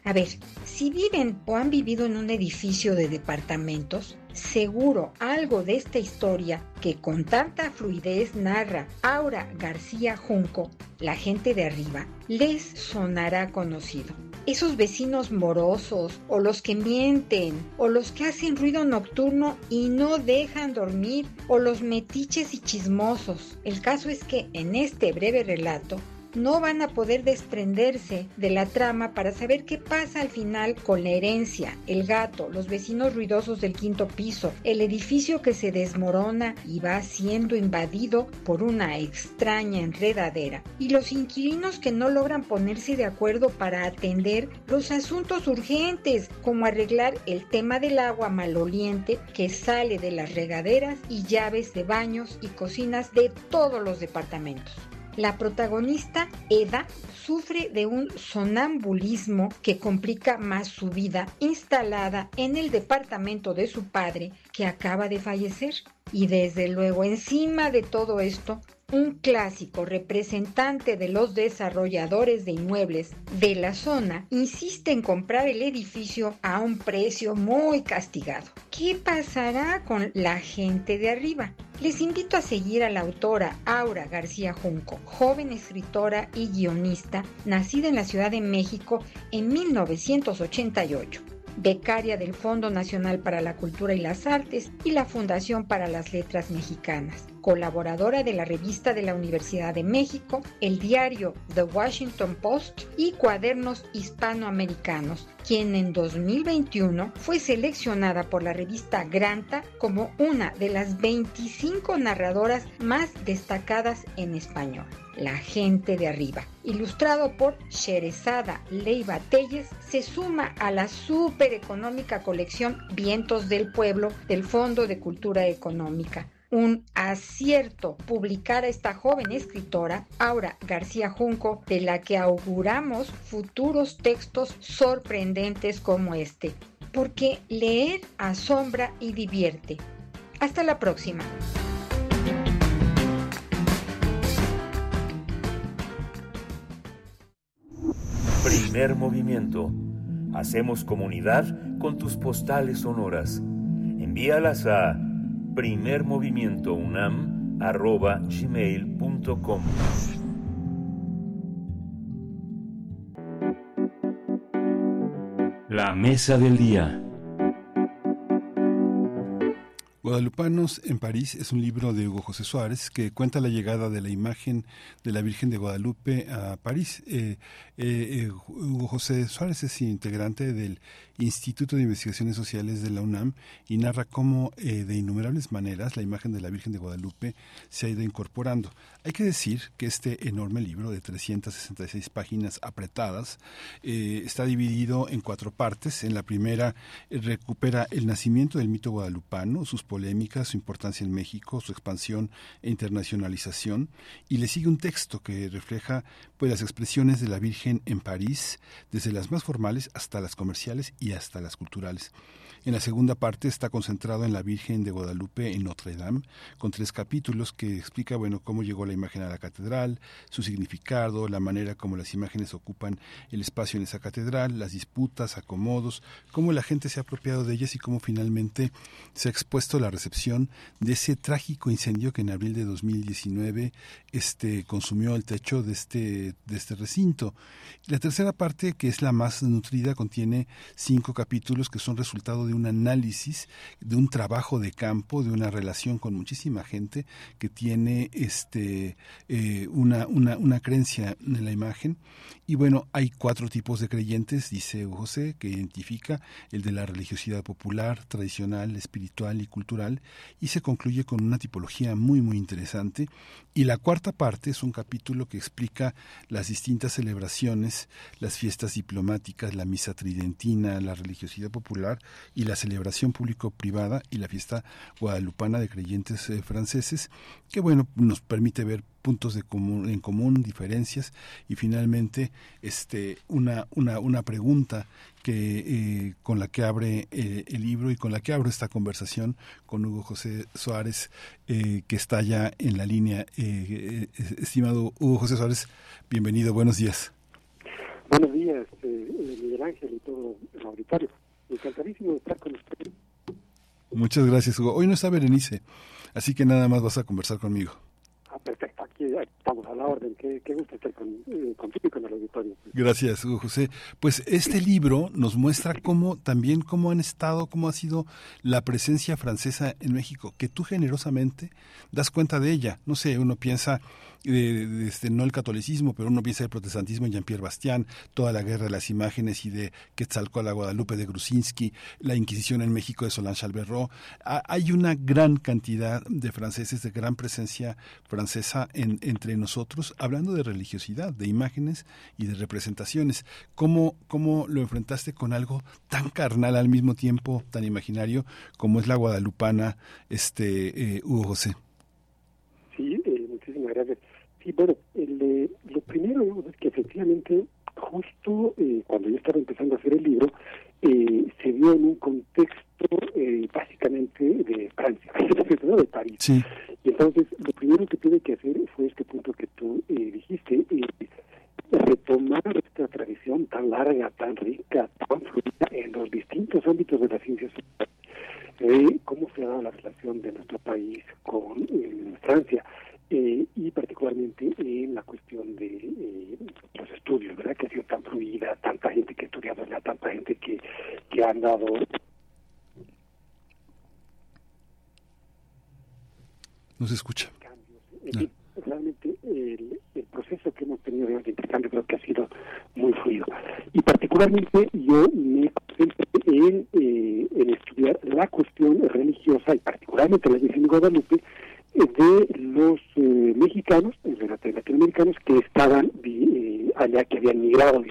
A ver, si viven o han vivido en un edificio de departamentos, seguro algo de esta historia que con tanta fluidez narra Aura García Junco, la gente de arriba, les sonará conocido. Esos vecinos morosos, o los que mienten, o los que hacen ruido nocturno y no dejan dormir, o los metiches y chismosos. El caso es que en este breve relato no van a poder desprenderse de la trama para saber qué pasa al final con la herencia, el gato, los vecinos ruidosos del quinto piso, el edificio que se desmorona y va siendo invadido por una extraña enredadera, y los inquilinos que no logran ponerse de acuerdo para atender los asuntos urgentes, como arreglar el tema del agua maloliente que sale de las regaderas y llaves de baños y cocinas de todos los departamentos. La protagonista, Eda, sufre de un sonambulismo que complica más su vida instalada en el departamento de su padre que acaba de fallecer. Y desde luego, encima de todo esto, un clásico representante de los desarrolladores de inmuebles de la zona insiste en comprar el edificio a un precio muy castigado. ¿Qué pasará con la gente de arriba? Les invito a seguir a la autora Aura García Junco, joven escritora y guionista, nacida en la Ciudad de México en 1988 becaria del Fondo Nacional para la Cultura y las Artes y la Fundación para las Letras Mexicanas, colaboradora de la revista de la Universidad de México, el diario The Washington Post y Cuadernos Hispanoamericanos, quien en 2021 fue seleccionada por la revista Granta como una de las 25 narradoras más destacadas en español. La gente de arriba, ilustrado por Sherezada Leiva Telles, se suma a la super económica colección Vientos del Pueblo del Fondo de Cultura Económica. Un acierto publicar a esta joven escritora, Aura García Junco, de la que auguramos futuros textos sorprendentes como este. Porque leer asombra y divierte. Hasta la próxima. Primer movimiento. Hacemos comunidad con tus postales sonoras. Envíalas a primermovimientounam.gmail.com La mesa del día. Guadalupanos en París es un libro de Hugo José Suárez que cuenta la llegada de la imagen de la Virgen de Guadalupe a París. Eh, eh, Hugo José Suárez es integrante del Instituto de Investigaciones Sociales de la UNAM y narra cómo eh, de innumerables maneras la imagen de la Virgen de Guadalupe se ha ido incorporando. Hay que decir que este enorme libro de 366 páginas apretadas está dividido en cuatro partes. En la primera recupera el nacimiento del mito guadalupano, sus polémica, su importancia en México, su expansión e internacionalización, y le sigue un texto que refleja pues las expresiones de la Virgen en París, desde las más formales hasta las comerciales hasta las culturales. En la segunda parte está concentrado en la Virgen de Guadalupe en Notre Dame, con tres capítulos que explica bueno cómo llegó la imagen a la catedral, su significado, la manera como las imágenes ocupan el espacio en esa catedral, las disputas, acomodos, cómo la gente se ha apropiado de ellas y cómo finalmente se ha expuesto la recepción de ese trágico incendio que en abril de 2019 este consumió el techo de este de este recinto. La tercera parte, que es la más nutrida, contiene cinco capítulos que son resultado de un análisis, de un trabajo de campo, de una relación con muchísima gente que tiene este eh, una, una, una creencia en la imagen. Y bueno, hay cuatro tipos de creyentes, dice José, que identifica el de la religiosidad popular, tradicional, espiritual y cultural, y se concluye con una tipología muy, muy interesante. Y la cuarta parte es un capítulo que explica las distintas celebraciones, las fiestas diplomáticas, la misa tridentina, la religiosidad popular y la celebración público-privada y la fiesta guadalupana de creyentes eh, franceses, que bueno, nos permite ver puntos de común, en común, diferencias. Y finalmente este una una, una pregunta que eh, con la que abre eh, el libro y con la que abro esta conversación con Hugo José Suárez eh, que está ya en la línea. Estimado Hugo José Suárez bienvenido buenos días. Buenos días Miguel Ángel y todo el auditorio. Encantadísimo de estar con usted. Muchas gracias Hugo. Hoy no está Berenice así que nada más vas a conversar conmigo estamos a la orden. Qué, qué gusto estar con, eh, contigo y con el auditorio. Gracias, Hugo José. Pues este libro nos muestra cómo también cómo han estado, cómo ha sido la presencia francesa en México, que tú generosamente das cuenta de ella. No sé, uno piensa de, este, no el catolicismo, pero uno piensa el protestantismo en Jean-Pierre Bastián, toda la guerra de las imágenes y de Quetzalcóatl a Guadalupe de Grusinski, la Inquisición en México de Solange Alberro. Hay una gran cantidad de franceses, de gran presencia francesa en, entre nosotros, hablando de religiosidad, de imágenes y de representaciones. ¿Cómo, ¿Cómo lo enfrentaste con algo tan carnal al mismo tiempo, tan imaginario, como es la guadalupana, este eh, Hugo José? Sí, eh, muchísimas gracias. Sí, bueno, el, eh, lo primero es que efectivamente, justo eh, cuando yo estaba empezando a hacer el libro, eh, se dio en un contexto eh, básicamente de Francia, de París. Sí. Y entonces, lo primero que tuve que hacer fue este punto que tú eh, dijiste, retomar esta tradición tan larga, tan rica, tan fluida en los distintos ámbitos de la ciencia social, de cómo se ha dado la relación de nuestro país con eh, Francia eh, y particularmente en la cuestión de eh, los estudios, ¿verdad? Que ha sido tan fluida, tanta gente que ha estudiado allá, tanta gente que, que han dado No se escucha. Realmente el, el proceso que hemos tenido de intercambio creo que ha sido muy fluido. Y particularmente yo me concentré en, eh, en estudiar la cuestión religiosa y particularmente la Virgen de Guadalupe eh, de los eh, mexicanos, realidad latinoamericanos, que estaban eh, allá, que habían migrado.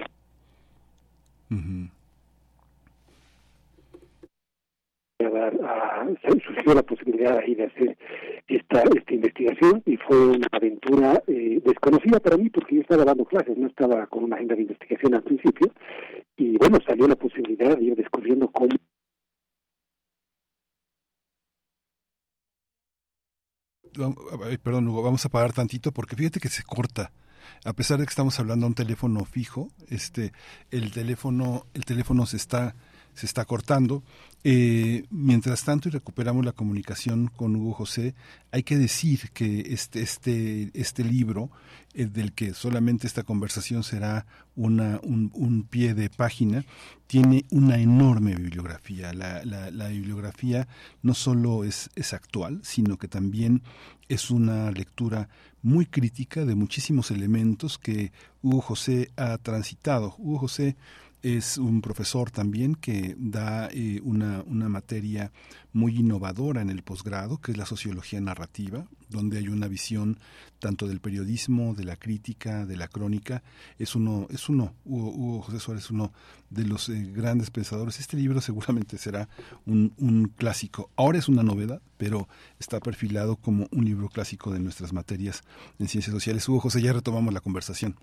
A, surgió la posibilidad ahí de hacer esta, esta investigación y fue una aventura eh, desconocida para mí porque yo estaba dando clases, no estaba con una agenda de investigación al principio y bueno, salió la posibilidad de ir descubriendo cómo Vam- ay, Perdón, Hugo, vamos a parar tantito porque fíjate que se corta. A pesar de que estamos hablando a un teléfono fijo, este, el teléfono, el teléfono se está, se está cortando. Eh, mientras tanto y recuperamos la comunicación con Hugo José, hay que decir que este, este, este libro, eh, del que solamente esta conversación será una, un, pie de página, tiene una enorme bibliografía. La, la, la bibliografía no solo es, es actual, sino que también es una lectura muy crítica de muchísimos elementos que Hugo José ha transitado. Hugo José es un profesor también que da eh, una, una materia muy innovadora en el posgrado, que es la sociología narrativa, donde hay una visión tanto del periodismo, de la crítica, de la crónica. Es uno, es uno, Hugo, José Suárez uno de los eh, grandes pensadores. Este libro seguramente será un, un clásico. Ahora es una novedad, pero está perfilado como un libro clásico de nuestras materias en ciencias sociales. Hugo José, ya retomamos la conversación.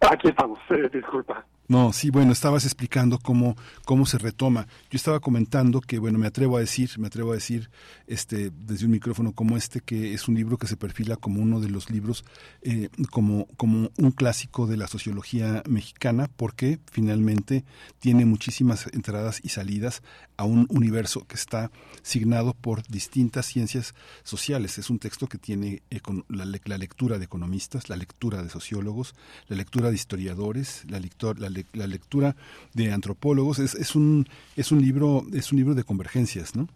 Aquí estamos, disculpa. No, sí, bueno, estabas explicando cómo, cómo se retoma. Yo estaba comentando que, bueno, me atrevo a decir, me atrevo a decir, este, desde un micrófono como este, que es un libro que se perfila como uno de los libros, eh, como, como un clásico de la sociología mexicana, porque finalmente tiene muchísimas entradas y salidas a un universo que está signado por distintas ciencias sociales. Es un texto que tiene la, la lectura de economistas, la lectura de sociólogos, la lectura de historiadores, la, lector- la, le- la lectura de antropólogos. Es, es un es un libro es un libro de convergencias, ¿no?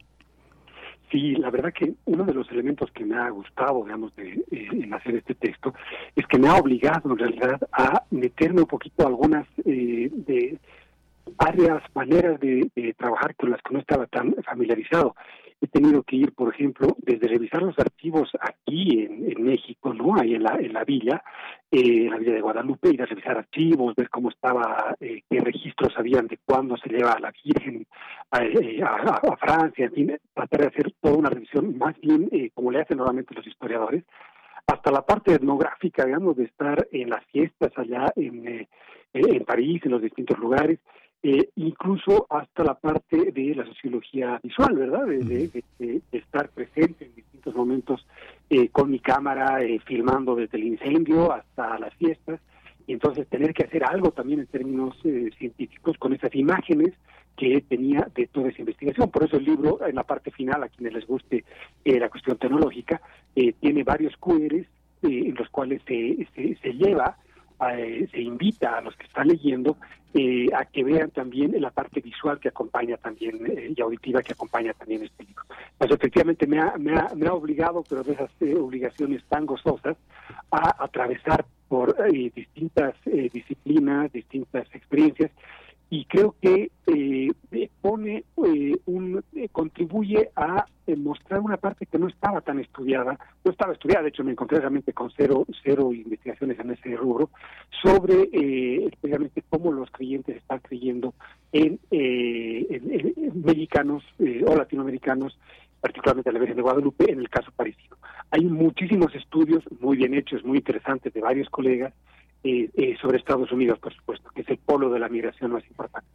Sí, la verdad que uno de los elementos que me ha gustado, digamos, de, eh, en hacer este texto, es que me ha obligado en realidad a meterme un poquito a algunas eh, de áreas, maneras de, de trabajar con las que no estaba tan familiarizado. He tenido que ir, por ejemplo, desde revisar los archivos aquí en, México, ¿no? Ahí en la, en la villa, eh, en la villa de Guadalupe, ir a revisar archivos, ver cómo estaba, eh, qué registros habían de cuándo se lleva a la Virgen a, eh, a- a Francia, en fin, tratar de hacer toda una revisión más bien eh, como le hacen normalmente los historiadores, hasta la parte etnográfica, digamos, de estar en las fiestas allá en, eh, en París, en los distintos lugares, eh, incluso hasta la parte de la sociología visual, ¿verdad? De, de- de- de- de estar presente en distintos momentos eh, con mi cámara, eh, filmando desde el incendio hasta las fiestas, y entonces tener que hacer algo también en términos eh, científicos con esas imágenes que tenía de toda esa investigación. Por eso el libro, en la parte final, a quienes les guste eh, la cuestión tecnológica, eh, tiene varios QRs eh, en los cuales se, se, se lleva, eh, se invita a los que están leyendo eh, a que vean también la parte visual que acompaña también eh, y auditiva que acompaña también este libro. Pues efectivamente me ha, me ha, me ha obligado, pero de esas eh, obligaciones tan gozosas, a atravesar por distintas disciplinas, distintas experiencias y creo que eh, eh, pone eh, un eh, contribuye a eh, mostrar una parte que no estaba tan estudiada no estaba estudiada de hecho me encontré realmente con cero cero investigaciones en ese rubro sobre especialmente cómo los creyentes están creyendo en, en- en- mexicanos o latinoamericanos particularmente la Virgen de Guadalupe en el caso parisino. Hay muchísimos estudios muy bien hechos muy interesantes de varios colegas eh, eh, sobre Estados Unidos, por supuesto, que es el polo de la migración más importante.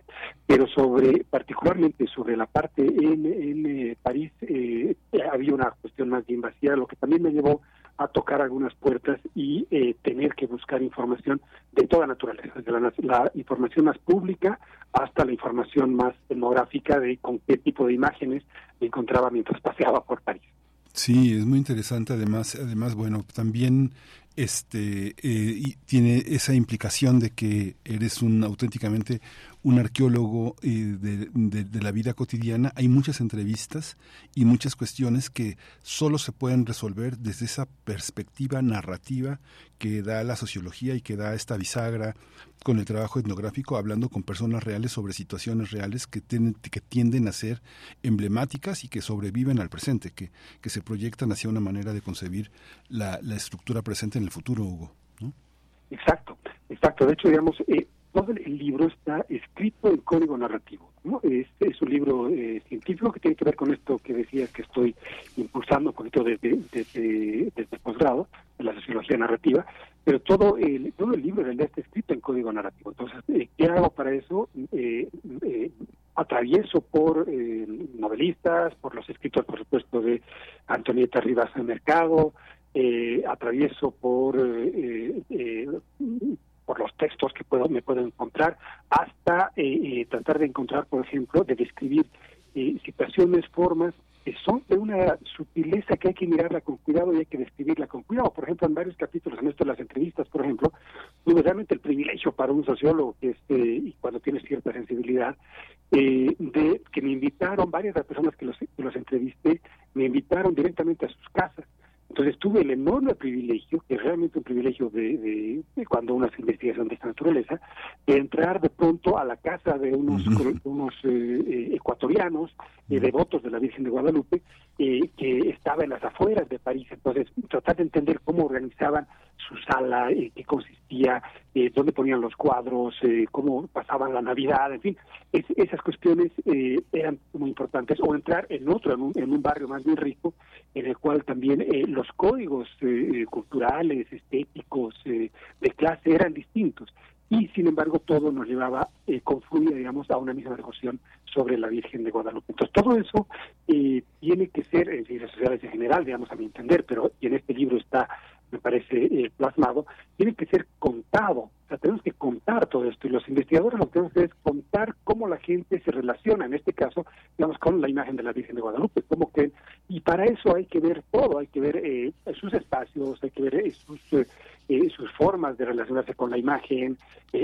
Pero sobre, particularmente sobre la parte en, en eh, París, eh, había una cuestión más bien vacía, lo que también me llevó a tocar algunas puertas y eh, tener que buscar información de toda naturaleza, desde la, la información más pública hasta la información más etnográfica de con qué tipo de imágenes me encontraba mientras paseaba por París. Sí, es muy interesante. Además, además, bueno, también este eh, y tiene esa implicación de que eres un auténticamente un arqueólogo eh, de, la vida cotidiana, hay muchas entrevistas y muchas cuestiones que solo se pueden resolver desde esa perspectiva narrativa que da la sociología y que da esta bisagra con el trabajo etnográfico, hablando con personas reales sobre situaciones reales que, tienen, que tienden a ser emblemáticas y que sobreviven al presente, que, que se proyectan hacia una manera de concebir la, la estructura presente en el futuro, Hugo. Exacto, exacto. De hecho, digamos, eh, todo el libro está escrito en código narrativo. ¿no? Es, es un libro eh, científico que tiene que ver con esto que decías que estoy impulsando un poquito desde, desde, desde posgrado, en la sociología narrativa, pero todo el, todo el libro en realidad está escrito en código narrativo. Entonces, eh, ¿qué hago para eso? Eh, eh, atravieso por novelistas, por los escritores, por supuesto, de Antonieta Rivas Mercado, atravieso por los que puedo me puedo encontrar, hasta eh, eh, tratar de encontrar, por ejemplo, de describir eh, situaciones, formas que son de una sutileza que hay que mirarla con cuidado y hay que describirla con cuidado. Por ejemplo, en varios capítulos, en esto de las entrevistas, por ejemplo, tuve realmente el privilegio para un sociólogo, este, y cuando tiene cierta sensibilidad, de que me invitaron, varias de las personas que los, que los entrevisté, me invitaron directamente a sus casas entonces tuve el enorme privilegio, que es realmente un privilegio de, cuando uno hace investigación de esta naturaleza, de entrar de pronto a la casa de unos, unos eh, eh, ecuatorianos eh, devotos de la Virgen de Guadalupe, que estaba en las afueras de París. Entonces, tratar de entender cómo organizaban su sala, qué consistía, dónde ponían los cuadros, cómo pasaban la Navidad, en fin, esas cuestiones eran muy importantes. O entrar en otro, en un, en un barrio más bien rico, en el cual también los códigos eh, culturales, estéticos, eh, de clase eran distintos. Y sin embargo todo nos llevaba, eh, confluía, digamos, a una misma devoción sobre la Virgen de Guadalupe. Entonces todo eso eh, tiene que ser, en ciencias sociales en general, digamos, a mi entender, pero y en este libro está me parece eh, plasmado, tiene que ser contado. O sea, tenemos que contar todo esto y los investigadores lo que tenemos que hacer es contar cómo la gente se relaciona, en este caso, digamos, con la imagen de la Virgen de Guadalupe, cómo que, y para eso hay que ver todo, hay que ver eh, sus espacios, hay que ver eh, sus, sus formas de relacionarse con la imagen,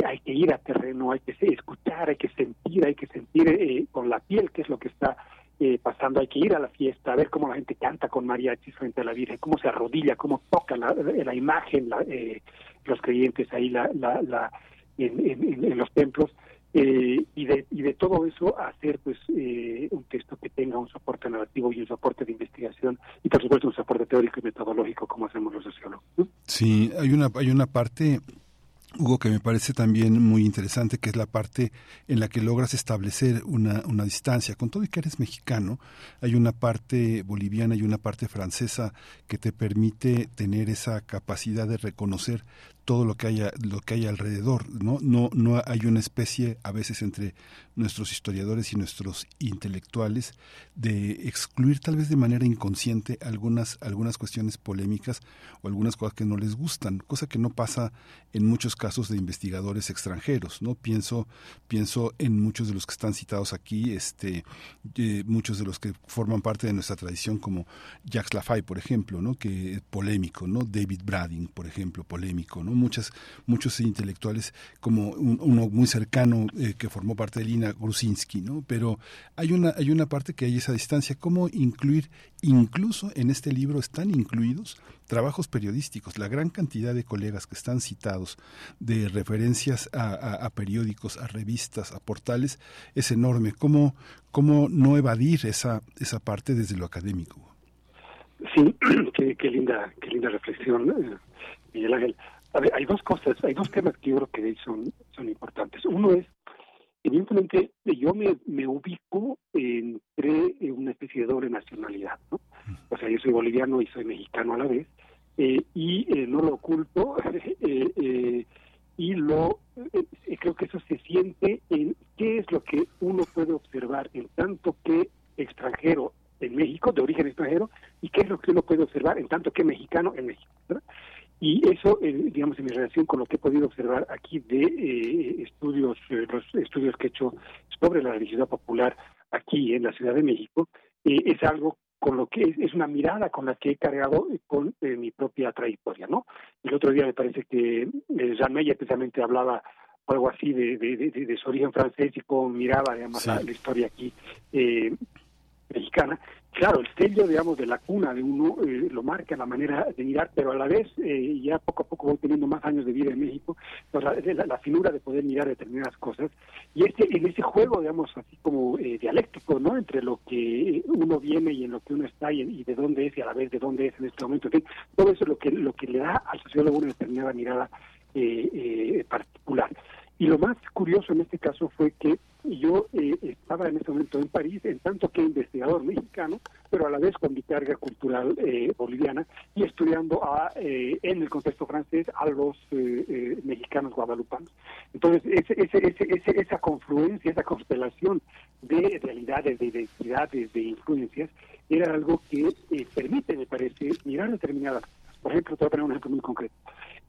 hay que ir a terreno, hay que escuchar, hay que sentir, hay que sentir con la piel qué es lo que está eh, pasando, hay que ir a la fiesta, a ver cómo la gente canta con mariachis frente a la Virgen, cómo se arrodilla, cómo toca la, la imagen, la, eh, los creyentes ahí la, la, en, los templos. Eh, y, de, y de todo eso hacer pues un texto que tenga un soporte narrativo y un soporte de investigación y por supuesto un soporte teórico y metodológico como hacemos los sociólogos. Sí, hay una hay una parte Hugo, que me parece también muy interesante, que es la parte en la que logras establecer una, una, distancia. Con todo y que eres mexicano, hay una parte boliviana y una parte francesa que te permite tener esa capacidad de reconocer todo lo que haya lo que hay alrededor no no no hay una especie a veces entre nuestros historiadores y nuestros intelectuales de excluir tal vez de manera inconsciente algunas algunas cuestiones polémicas o algunas cosas que no les gustan cosa que no pasa en muchos casos de investigadores extranjeros no pienso pienso en muchos de los que están citados aquí este eh, muchos de los que forman parte de nuestra tradición como Jacques Lafay por ejemplo no que es polémico no David Brading por ejemplo polémico no muchas, muchos intelectuales, como uno muy cercano eh, que formó parte de Grusinski, ¿no? Pero hay una, hay una parte que hay esa distancia, cómo incluir, incluso en este libro están incluidos trabajos periodísticos, la gran cantidad de colegas que están citados de referencias a, periódicos, a revistas, a portales, es enorme. ¿Cómo, cómo no evadir esa, esa parte desde lo académico? Sí, qué, linda, qué linda reflexión, eh, Miguel Ángel. A ver, hay dos cosas, hay dos temas que yo creo que son, son importantes. Uno es, evidentemente, yo me, me ubico entre una especie de doble nacionalidad, ¿no? O sea, yo soy boliviano y soy mexicano a la vez, eh, y eh, no lo oculto, eh, y lo creo que eso se siente en qué es lo que uno puede observar en tanto que extranjero en México, de origen extranjero, y qué es lo que uno puede observar en tanto que mexicano en México. ¿verdad? Y eso, eh, digamos, en mi relación con lo que he podido observar aquí de eh, estudios, eh, los estudios que he hecho sobre la religiosidad popular aquí en la Ciudad de México, es algo con lo que es, es, una mirada con la que he cargado con eh, mi propia trayectoria, ¿no? El otro día me parece que eh, Jean Meyer precisamente hablaba algo así de, de, de, de, su origen francés y cómo miraba, digamos, sí. la, la, historia aquí eh, mexicana. Claro, el sello, digamos, de la cuna de uno eh, lo marca la manera de mirar, pero a la vez, eh, ya poco a poco voy teniendo más años de vida en México, pues la, la, finura de poder mirar determinadas cosas. Y este, en ese juego, digamos, así como eh, dialéctico, ¿no? Entre lo que uno viene y en lo que uno está y, de dónde es y a la vez de dónde es en este momento. En todo eso es lo que, lo que le da al sociólogo una determinada mirada particular. Y lo más curioso en este caso fue que yo eh, estaba en ese momento en París, en tanto que investigador mexicano, pero a la vez con mi carga cultural eh, boliviana y estudiando a, eh, en el contexto francés a los mexicanos guadalupanos. Entonces, ese, ese, ese, esa confluencia, esa constelación de realidades, de identidades, de influencias, era algo que permite, me parece, mirar determinadas. Por ejemplo, te voy a poner un ejemplo muy concreto.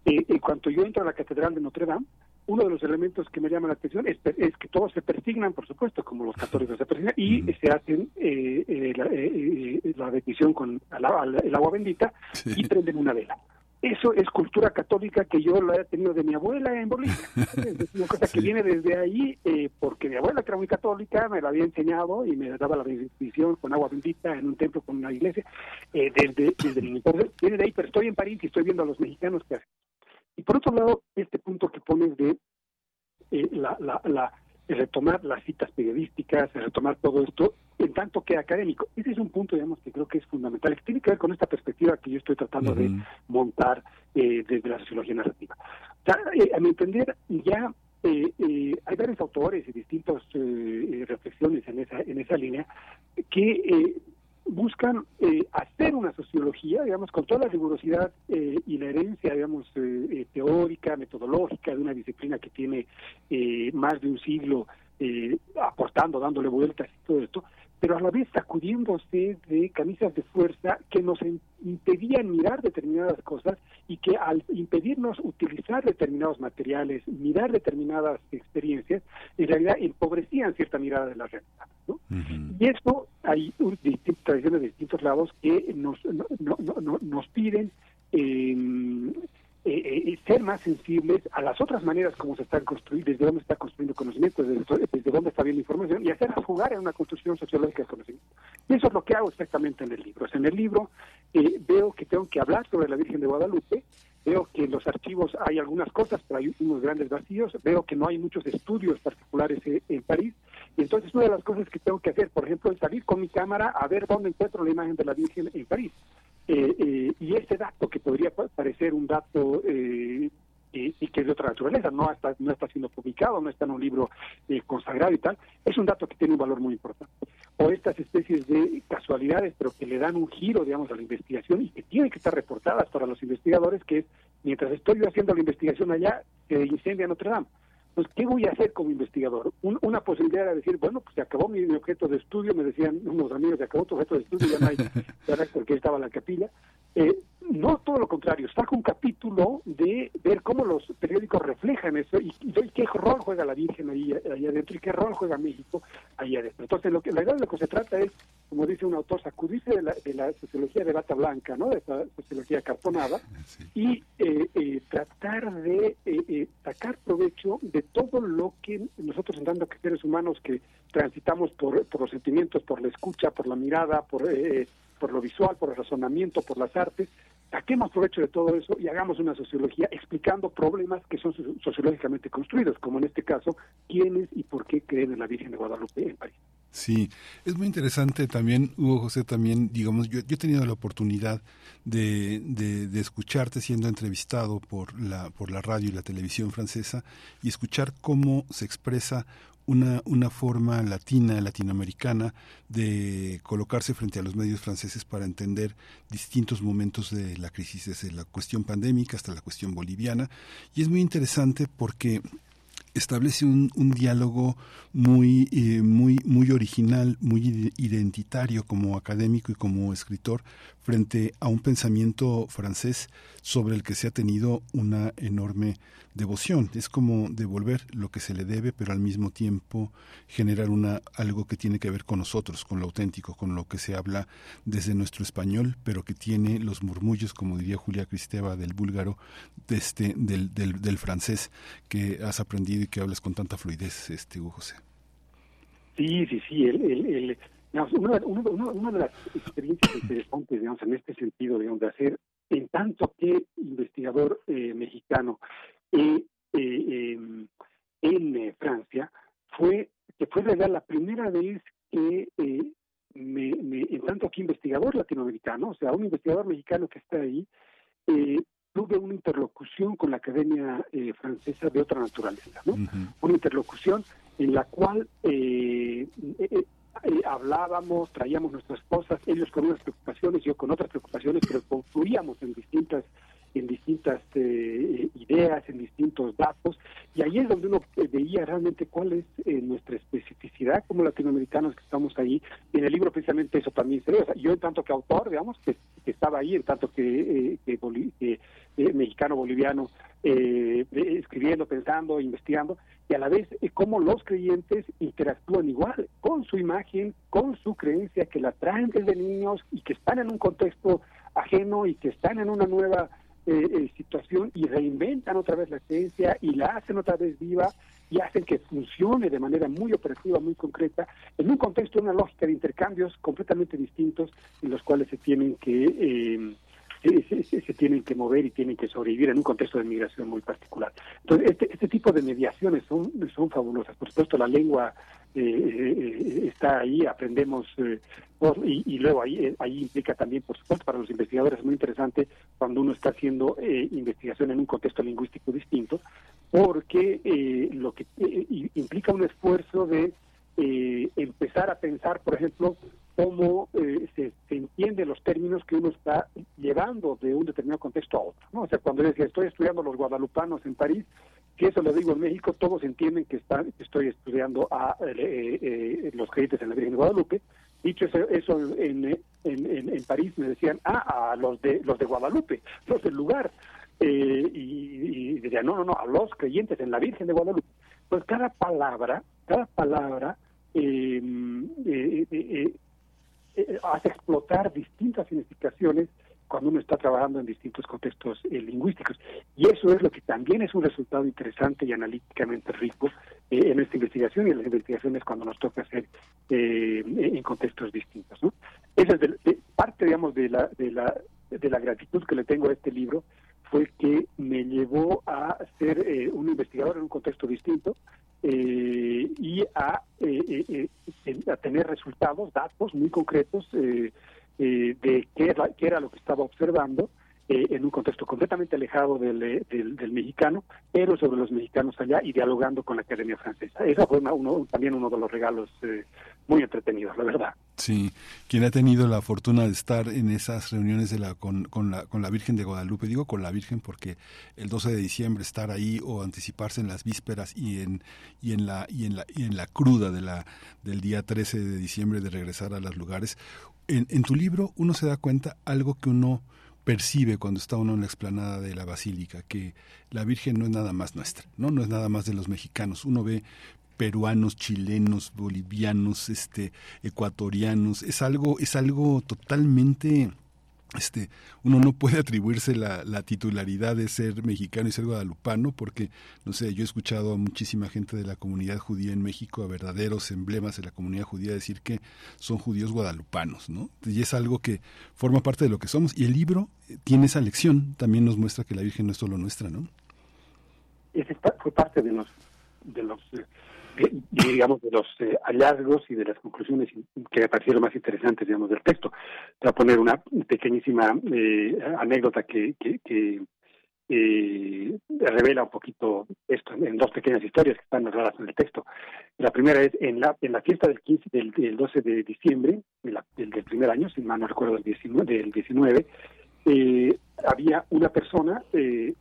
en cuanto yo entro a la Catedral de Notre Dame, uno de los elementos que me llama la atención es, es, que todos se persignan, por supuesto, como los católicos se persignan, y se hacen eh, eh, la, eh, la, bendición con el, el agua bendita sí. y prenden una vela. Eso es cultura católica que yo la he tenido de mi abuela en Bolivia. Es una cosa que viene desde ahí, porque mi abuela, que era muy católica, me la había enseñado y me daba la bendición con agua bendita en un templo, con una iglesia, desde, desde el Entonces, viene de ahí, pero estoy en París y estoy viendo a los mexicanos que hacen. Y por otro lado, este punto que pones de eh, la, la, la, retomar las citas periodísticas, retomar todo esto, en tanto que académico. Ese es un punto, digamos, que creo que es fundamental, que tiene que ver con esta perspectiva que yo estoy tratando uh -huh. de montar eh, desde la sociología narrativa. O sea, eh, a mi entender, ya eh, eh, hay varios autores y distintas eh, reflexiones en esa, en esa línea que buscan eh, hacer una sociología, digamos, con toda la rigurosidad eh, y la herencia, digamos, eh, teórica, metodológica de una disciplina que tiene más de un siglo aportando, dándole vueltas y todo esto, pero a la vez sacudiéndose de camisas de fuerza que nos impedían mirar determinadas cosas y que al impedirnos utilizar determinados materiales, mirar determinadas experiencias, en realidad empobrecían cierta mirada de la realidad. ¿no? Uh -huh. Y eso hay distintas tradiciones de distintos lados que nos, no, no, no, nos piden eh, eh, ser más sensibles a las otras maneras como se están construyendo, desde dónde está construyendo conocimiento, desde, desde dónde está viendo información y hacerlas jugar en una construcción sociológica de conocimiento. Y eso es lo que hago exactamente en el libro. en el libro eh, veo que tengo que hablar sobre la Virgen de Guadalupe, veo que en los archivos hay algunas cosas, pero hay unos grandes vacíos, veo que no hay muchos estudios particulares en, en París, y entonces una de las cosas que tengo que hacer, por ejemplo, es salir con mi cámara a ver dónde encuentro la imagen de la Virgen en París. Eh, eh, y ese dato que podría parecer un dato eh, y, que es de otra naturaleza, no está, no está siendo publicado, no está en un libro consagrado y tal, es un dato que tiene un valor muy importante. O estas especies de casualidades, pero que le dan un giro, digamos, a la investigación y que tienen que estar reportadas para los investigadores, que es, mientras estoy yo haciendo la investigación allá, se incendia Notre Dame pues, ¿qué voy a hacer como investigador? Un, una posibilidad era decir, bueno, pues se acabó mi, mi, objeto de estudio, me decían unos amigos, se acabó tu objeto de estudio, ya no hay, porque estaba la capilla. Eh, no, todo lo contrario, saco un capítulo de ver cómo los periódicos reflejan eso y, y, qué rol juega la Virgen ahí, ahí adentro y qué rol juega México ahí adentro. Entonces, lo que, la verdad de lo que se trata es, como dice un autor, sacudirse de la, de la sociología de bata blanca, ¿no? de esa sociología cartonada, sí. y eh, eh, tratar de eh, sacar provecho de todo lo que nosotros, en tanto que seres humanos que transitamos por, por los sentimientos, por la escucha, por la mirada, por por lo visual, por el razonamiento, por las artes, saquemos provecho de todo eso y hagamos una sociología explicando problemas que son sociológicamente construidos, como en este caso, quiénes y por qué creen en la Virgen de Guadalupe en París. Sí, es muy interesante también, Hugo José, también, digamos, yo, yo he tenido la oportunidad de, de, escucharte siendo entrevistado por la, por la radio y la televisión francesa y escuchar cómo se expresa una, una forma latina, latinoamericana, de colocarse frente a los medios franceses para entender distintos momentos de la crisis, desde la cuestión pandémica hasta la cuestión boliviana. Y es muy interesante porque establece un, un diálogo muy, eh, muy, muy original, muy identitario como académico y como escritor frente a un pensamiento francés sobre el que se ha tenido una enorme devoción. Es como devolver lo que se le debe, pero al mismo tiempo generar una algo que tiene que ver con nosotros, con lo auténtico, con lo que se habla desde nuestro español, pero que tiene los murmullos, como diría Julia Cristeva, del búlgaro, de este, del, del, del francés que has aprendido y que hablas con tanta fluidez, este Hugo José. Sí, sí, sí. El, el, el, una, una, una, de las experiencias interesantes, digamos, en este sentido, digamos, de hacer, en tanto que investigador eh, mexicano eh, eh, en Francia, fue que fue la primera vez que eh, me, me, en tanto que investigador latinoamericano, o sea, un investigador mexicano que está ahí, eh, tuve una interlocución con la Academia eh, Francesa de otra naturaleza, ¿no? Una interlocución en la cual eh, hablábamos, traíamos nuestras cosas, ellos con unas preocupaciones, yo con otras preocupaciones, pero confluíamos en distintas en distintas eh, ideas, en distintos datos, y ahí es donde uno veía realmente cuál es eh, nuestra especificidad como latinoamericanos que estamos ahí. En el libro precisamente eso también se ve. O sea, yo en tanto que autor, digamos, que, estaba ahí, en tanto que, eh, que, eh, mexicano boliviano, eh, escribiendo, pensando, investigando, y a la vez eh, cómo los creyentes interactúan igual con su imagen, con su creencia, que la traen desde niños y que están en un contexto ajeno y que están en una nueva eh, eh, situación y reinventan otra vez la creencia y la hacen otra vez viva y hacen que funcione de manera muy operativa, muy concreta, en un contexto, una lógica de intercambios completamente distintos en los cuales se tienen que eh, se, se, tienen que mover y tienen que sobrevivir en un contexto de migración muy particular. Entonces, este, este tipo de mediaciones son, son fabulosas. Por supuesto, la lengua eh, eh, está ahí, aprendemos, eh, y, y, luego ahí, ahí implica también, por supuesto, para los investigadores es muy interesante cuando uno está haciendo investigación en un contexto lingüístico distinto, porque lo que implica un esfuerzo de empezar a pensar, por ejemplo, cómo eh, se, se entiende los términos que uno está llevando de un determinado contexto a otro. ¿no? O sea, cuando yo decía, estoy estudiando los guadalupanos en París, que eso lo digo en México, todos entienden que, están, que estoy estudiando a eh, eh, los creyentes en la Virgen de Guadalupe. Dicho eso, eso en, en, en, París me decían, ah, a los de, los de Guadalupe, los del lugar. Eh, y, y decían, no, no, no, a los creyentes en la Virgen de Guadalupe. Pues cada palabra, cada palabra eh, eh, eh, eh, hace explotar distintas significaciones cuando uno está trabajando en distintos contextos eh, lingüísticos. Y eso es lo que también es un resultado interesante y analíticamente rico eh, en esta investigación y en las investigaciones cuando nos toca hacer eh, en contextos distintos. ¿no? Esa es de, parte, digamos, de la, de, la, de la gratitud que le tengo a este libro, fue que me llevó a ser eh, un investigador en un contexto distinto eh, y a, eh, a, tener resultados, datos muy concretos de qué era, qué era lo que estaba observando eh, en un contexto completamente alejado del, eh, mexicano, pero sobre los mexicanos allá y dialogando con la Academia Francesa. Esa fue uno, también uno de los regalos eh, muy entretenidos, la verdad. Sí, quien ha tenido la fortuna de estar en esas reuniones de la, con, con, la, con la Virgen de Guadalupe, digo con la Virgen porque el 12 de diciembre estar ahí o anticiparse en las vísperas y en, la, y en, la, y en la cruda de la, del día 13 de diciembre de regresar a los lugares. En, en tu libro uno se da cuenta algo que uno percibe cuando está uno en la explanada de la basílica que la Virgen no es nada más nuestra, ¿no? No es nada más de los mexicanos. Uno ve peruanos, chilenos, bolivianos, este, ecuatorianos, es algo, es algo totalmente este, uno no puede atribuirse la, la, titularidad de ser mexicano y ser guadalupano porque, no sé, yo he escuchado a muchísima gente de la comunidad judía en México, a verdaderos emblemas de la comunidad judía decir que son judíos guadalupanos, ¿no? Y es algo que forma parte de lo que somos. Y el libro tiene esa lección, también nos muestra que la Virgen no es solo nuestra, ¿no? Ese fue parte de los, de los digamos, de los eh, hallazgos y de las conclusiones que me parecieron más interesantes, digamos, del texto. Voy a poner una pequeñísima eh, anécdota que, que, que eh, revela un poquito esto en dos pequeñas historias que están narradas en el texto. La primera es en la en la fiesta del 15 del, del 12 de diciembre de la, del, del, primer año, si mal no recuerdo del 19, del 19 eh, había una persona eh,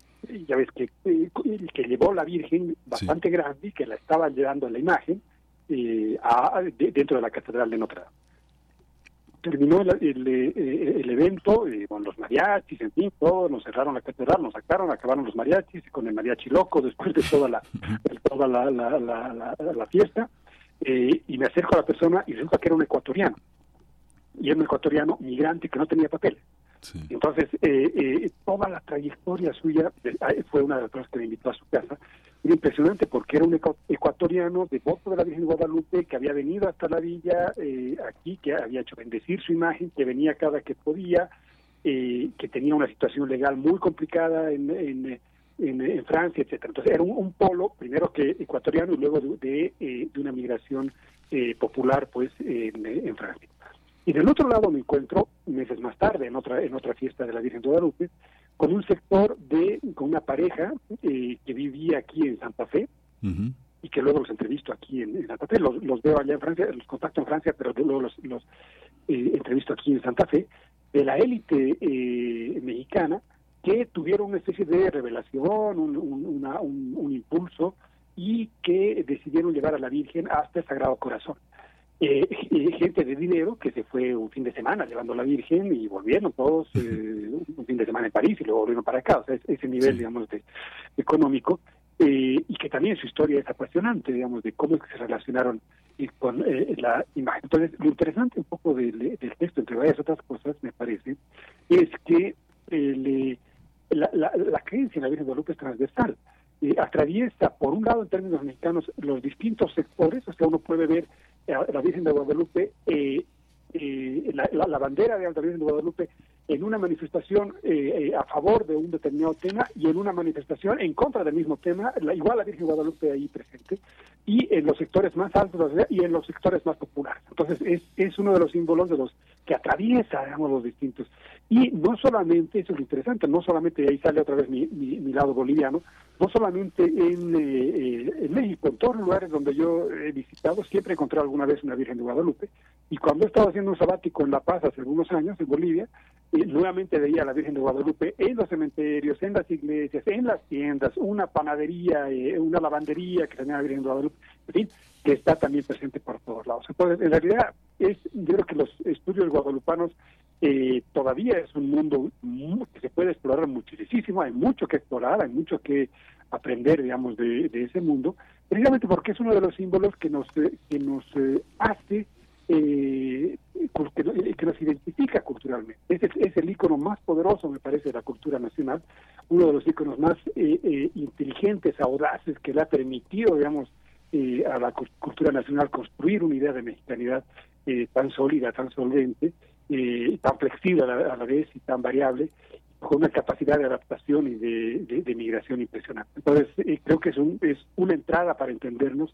ya ves que, eh, que llevó la Virgen bastante grande y que la estaba llevando en la imagen eh, a, de- dentro de la Catedral de Notre Dame. Terminó el, el, eh, el evento con los mariachis, en fin, todo, nos cerraron la catedral, nos sacaron, acabaron los mariachis con el mariachi loco después de toda la, de toda la, la, la, la- fiesta. y me acerco a la persona y resulta que era un ecuatoriano. Y era un ecuatoriano migrante que no tenía papeles. Entonces, eh, eh, toda la trayectoria suya eh, fue una de las personas que me invitó a su casa. Era impresionante porque era un ecu- ecuatoriano devoto de la Virgen de Guadalupe que había venido hasta la villa eh, aquí, que había hecho bendecir su imagen, que venía cada que podía, eh, que tenía una situación legal muy complicada en, en, en- Francia, etcétera. Entonces era un, polo, primero que ecuatoriano y luego de, de, eh, de una migración eh, popular, pues, en Francia. Y del otro lado me encuentro, meses más tarde, en otra, en otra fiesta de la Virgen de Guadalupe, con un sector de, con una pareja eh, que vivía aquí en Santa Fe, y que luego los entrevisto aquí en, en Santa Fe, los, los veo allá en Francia, los contacto en Francia, pero luego los, los eh, entrevisto aquí en Santa Fe, de la élite eh, mexicana, que tuvieron una especie de revelación, un, un- una- un- un impulso, y que decidieron llevar a la Virgen hasta el Sagrado Corazón. Eh, eh, gente de dinero que se fue un fin de semana llevando a la Virgen y volvieron todos eh, un fin de semana en París y luego volvieron para acá, o sea, es- ese nivel, digamos, de económico, eh, y que también su historia es apasionante, digamos, de cómo es que se relacionaron con eh, la imagen. Entonces, lo interesante un poco del, del texto, entre varias otras cosas, me parece, es que eh, le- la, la- la creencia en la Virgen de Guadalupe es transversal. Atraviesa, por un lado, en términos mexicanos, los distintos sectores, o sea, uno puede ver la Virgen de Guadalupe, eh, eh, la- la bandera de la Virgen de Guadalupe en una manifestación eh, eh, a favor de un determinado tema y en una manifestación en contra del mismo tema, la, igual la Virgen Guadalupe ahí presente, y en los sectores más altos y en los sectores más populares. Entonces, es, es uno de los símbolos de los que atraviesa, digamos, los distintos. Y no solamente, eso es interesante, no solamente, ahí sale otra vez mi, mi, mi lado boliviano, no solamente en, eh, eh, en México, en todos los lugares donde yo he visitado, siempre encontré alguna vez una Virgen de Guadalupe, y cuando he estado haciendo un sabático en La Paz hace algunos años, en Bolivia, eh, nuevamente veía a la Virgen de Guadalupe en los cementerios, en las iglesias, en las tiendas, una panadería, eh, una lavandería que tenía la Virgen de Guadalupe, en fin, que está también presente por todos lados. Entonces, en realidad, es, yo creo que los estudios guadalupanos eh, todavía es un mundo mu- que se puede explorar muchísimo, hay mucho que explorar, hay mucho que aprender, digamos, de, de ese mundo, precisamente porque es uno de los símbolos que nos, eh, que nos eh, hace, eh, que, no- que nos identifica culturalmente. Es el, es el ícono más poderoso, me parece, de la cultura nacional, uno de los íconos más eh, eh, inteligentes, audaces, que le ha permitido, digamos, eh, a la cu- cultura nacional construir una idea de mexicanidad eh, tan sólida, tan solvente, eh, tan flexible a la, a la vez y tan variable, con una capacidad de adaptación y de, de- de migración impresionante. Entonces, creo que es, un, es una entrada para entendernos,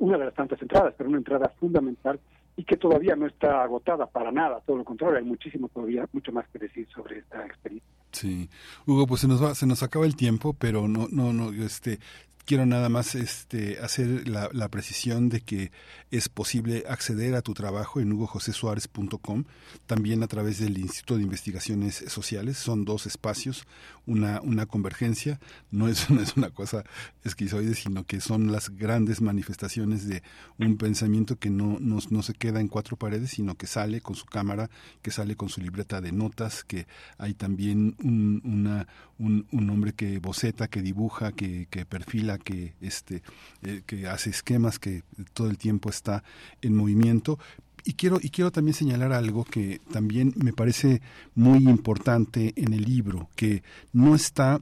una de las tantas entradas, pero una entrada fundamental y que todavía no está agotada para nada, todo lo contrario, hay muchísimo todavía, mucho más que decir sobre esta experiencia. Sí, Hugo, pues se nos va, se nos acaba el tiempo, pero no, no, no, este, quiero nada más, este, hacer la, precisión de que es posible acceder a tu trabajo en hugojosesuárez.com, también a través del Instituto de Investigaciones Sociales, son dos espacios, una, una convergencia, no es, no es una cosa esquizoide, sino que son las grandes manifestaciones de un pensamiento que no, no, no se queda en cuatro paredes, sino que sale con su cámara, que sale con su libreta de notas, que hay también un, una, un, un hombre que boceta, que dibuja, que, que perfila, que, este, eh, que hace esquemas, que todo el tiempo está en movimiento. Y quiero, y quiero también señalar algo que también me parece muy importante en el libro, que no está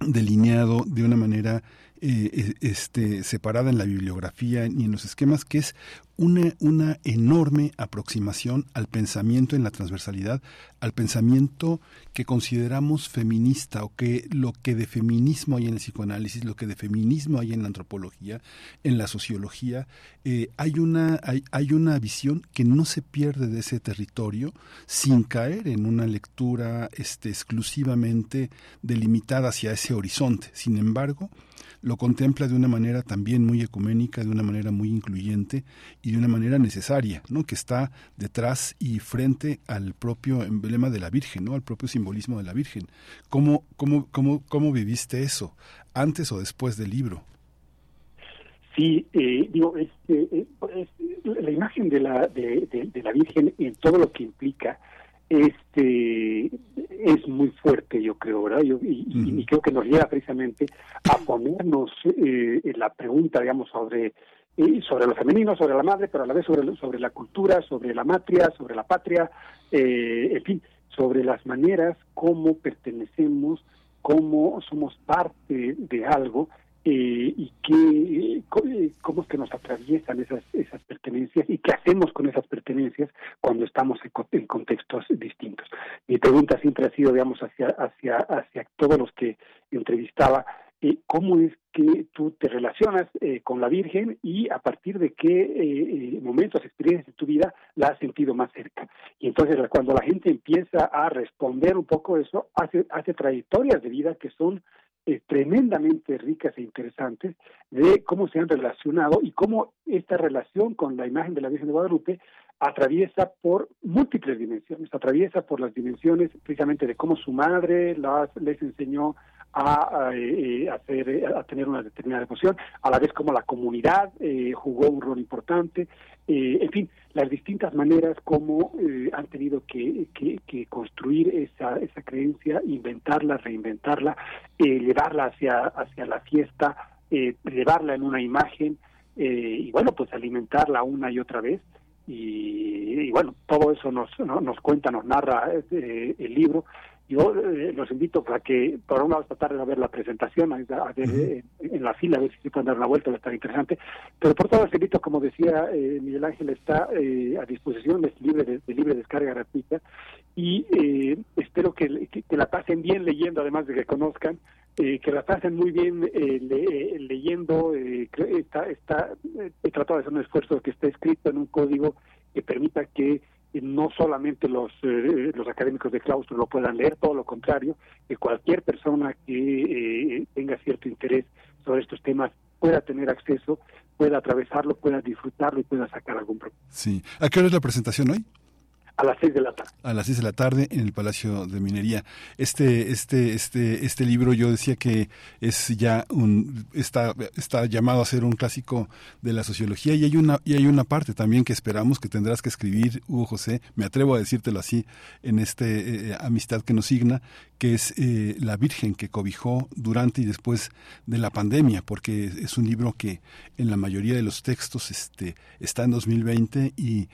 delineado de una manera eh, este, separada en la bibliografía ni en los esquemas, que es una, una enorme aproximación al pensamiento en la transversalidad, al pensamiento que consideramos feminista o que lo que de feminismo hay en el psicoanálisis, lo que de feminismo hay en la antropología, en la sociología, eh, hay, una, hay, hay una visión que no se pierde de ese territorio sin caer en una lectura este, exclusivamente delimitada hacia ese horizonte. Sin embargo, lo contempla de una manera también muy ecuménica, de una manera muy incluyente y de una manera necesaria, ¿no? que está detrás y frente al propio emblema de la Virgen, ¿no? al propio simbolismo de la Virgen. ¿Cómo, cómo, cómo, cómo viviste eso, antes o después del libro? Sí, eh, digo, este, la imagen de la, de, de, la Virgen en todo lo que implica este es muy fuerte, yo creo, ¿verdad? Yo, y, creo que nos lleva precisamente a ponernos eh, la pregunta, digamos, sobre eh, sobre lo femenino, sobre la madre, pero a la vez sobre, sobre la cultura, sobre la matria, sobre la patria, eh, en fin, sobre las maneras como pertenecemos, cómo somos parte de algo eh, y qué, cómo es que nos atraviesan esas, esas pertenencias y qué hacemos con esas pertenencias cuando estamos en, contextos distintos. Mi pregunta siempre ha sido, digamos, hacia, hacia, hacia todos los que entrevistaba, eh, cómo es que tú te relacionas eh, con la Virgen y a partir de qué momentos, experiencias de tu vida la has sentido más cerca. Y entonces cuando la gente empieza a responder un poco eso, hace, hace trayectorias de vida que son eh, tremendamente ricas e interesantes de cómo se han relacionado y cómo esta relación con la imagen de la Virgen de Guadalupe atraviesa por múltiples dimensiones, atraviesa por las dimensiones precisamente de cómo su madre las, les enseñó a, eh, hacer, eh, a tener una determinada devoción, a la vez como la comunidad eh, jugó un rol importante, en fin, las distintas maneras como han tenido que, que, construir esa, esa creencia, inventarla, reinventarla, llevarla hacia, hacia la fiesta, llevarla en una imagen y bueno, pues alimentarla una y otra vez. Y, bueno, todo eso nos, nos cuenta, nos narra el libro yo eh, los invito para que por un lado esta tarde a ver la presentación, a, ver eh, en la fila, a ver si se pueden dar una vuelta, va a estar interesante. Pero por todo los invito, como decía eh, Miguel Ángel, está a disposición, es libre de, libre descarga gratuita y espero que, que, la pasen bien leyendo, además de que conozcan, que la pasen muy bien leyendo. está, está, he tratado de hacer un esfuerzo que esté escrito en un código que permita que no solamente los, eh, los académicos de claustro lo puedan leer, todo lo contrario, que cualquier persona que eh, tenga cierto interés sobre estos temas pueda tener acceso, pueda atravesarlo, pueda disfrutarlo y pueda sacar algún problema. Sí. ¿A qué hora es la presentación hoy? A las seis de la tarde. A las seis de la tarde en el Palacio de Minería. Este, este, este, este libro yo decía que es ya un, está, está llamado a ser un clásico de la sociología y hay una, y hay una parte también que esperamos que tendrás que escribir, Hugo José, me atrevo a decírtelo así, en este eh, amistad que nos signa, que es eh, la Virgen que cobijó durante y después de la pandemia, porque es un libro que en la mayoría de los textos este, está en 2020 y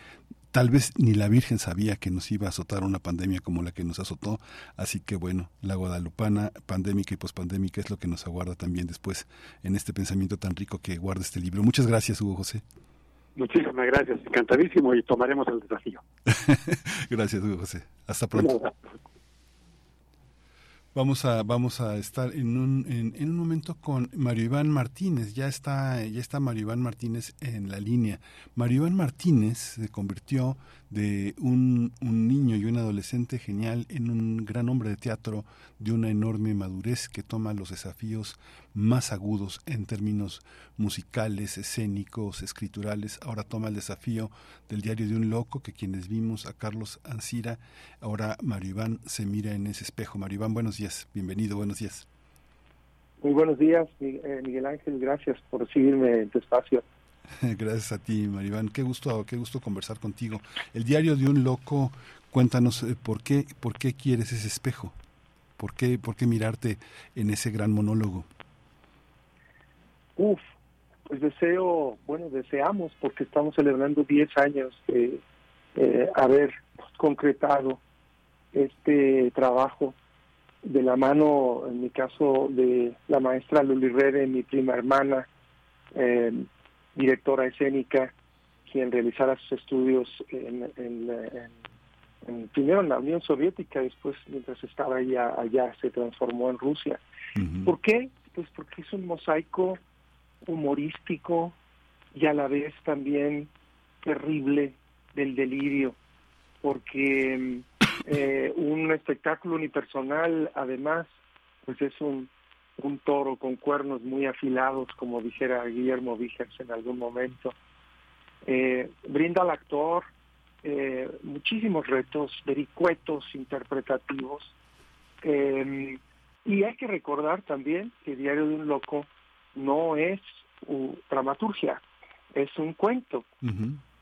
Tal vez ni la Virgen sabía que nos iba a azotar una pandemia como la que nos azotó, así que bueno, la guadalupana pandémica y pospandémica es lo que nos aguarda también después en este pensamiento tan rico que guarda este libro. Muchas gracias, Hugo José. Muchísimas gracias, encantadísimo y tomaremos el desafío. gracias, Hugo José. Hasta pronto. Vamos a, vamos a estar en un, en, un momento con Mario Iván Martínez. Ya está, ya está Mario Iván Martínez en la línea. Mario Iván Martínez se convirtió de un, un, niño adolescente genial en un gran hombre de teatro de una enorme madurez que toma los desafíos más agudos en términos musicales, escénicos, escriturales. Ahora toma el desafío del diario de un loco que quienes vimos a Carlos Ansira, ahora Mario Iván se mira en ese espejo. Mario Iván, buenos días, bienvenido, buenos días. Muy buenos días, eh, Miguel Ángel, gracias por recibirme en tu espacio. Gracias a ti, Maribán. Qué gusto, qué gusto conversar contigo. El diario de un loco, cuéntanos eh, por qué, por qué quieres ese espejo, por qué, por qué mirarte en ese gran monólogo. Uf, pues deseo, bueno, deseamos porque estamos celebrando 10 años de eh, haber concretado este trabajo de la mano, en mi caso, de la maestra Luli Rede, mi prima hermana, eh, directora escénica, quien realizara sus estudios en, primero en la Unión Soviética, después mientras estaba allá, allá se transformó en Rusia. ¿Por qué? Pues porque es un mosaico humorístico y a la vez también terrible del delirio, porque eh, un espectáculo unipersonal además pues es un un toro con cuernos muy afilados, como dijera Guillermo Vígers en algún momento. Eh, brinda al actor eh, muchísimos retos, vericuetos interpretativos. Eh, y hay que recordar también que Diario de un Loco no es dramaturgia, es un cuento.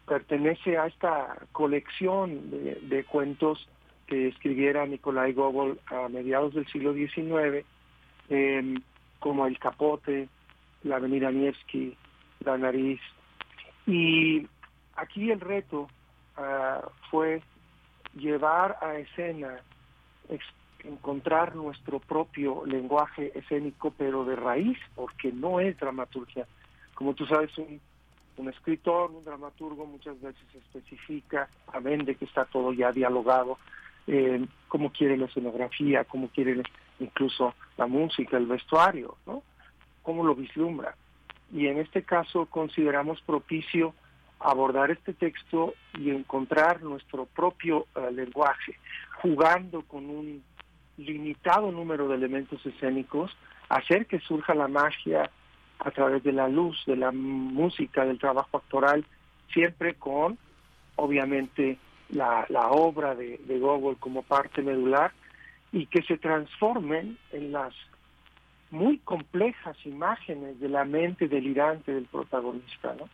Pertenece a esta colección de, cuentos que escribiera Nikolai Gogol a mediados del siglo XIX, em, como El Capote, La Avenida Nevsky, La Nariz. Y aquí el reto ah, fue llevar a escena encontrar nuestro propio lenguaje escénico, pero de raíz, porque no es dramaturgia. Como tú sabes, un, un escritor, un dramaturgo muchas veces especifica, amén de que está todo ya dialogado, eh, cómo quiere la escenografía, cómo quiere incluso la música, el vestuario, ¿no? Cómo lo vislumbra. Y en este caso consideramos propicio abordar este texto y encontrar nuestro propio eh, lenguaje, jugando con un limitado número de elementos escénicos, hacer que surja la magia a través de la luz, de la música, del trabajo actoral, siempre con, obviamente, la, obra de, de Gogol como parte medular y que se transformen en las muy complejas imágenes de la mente delirante del protagonista, ¿no?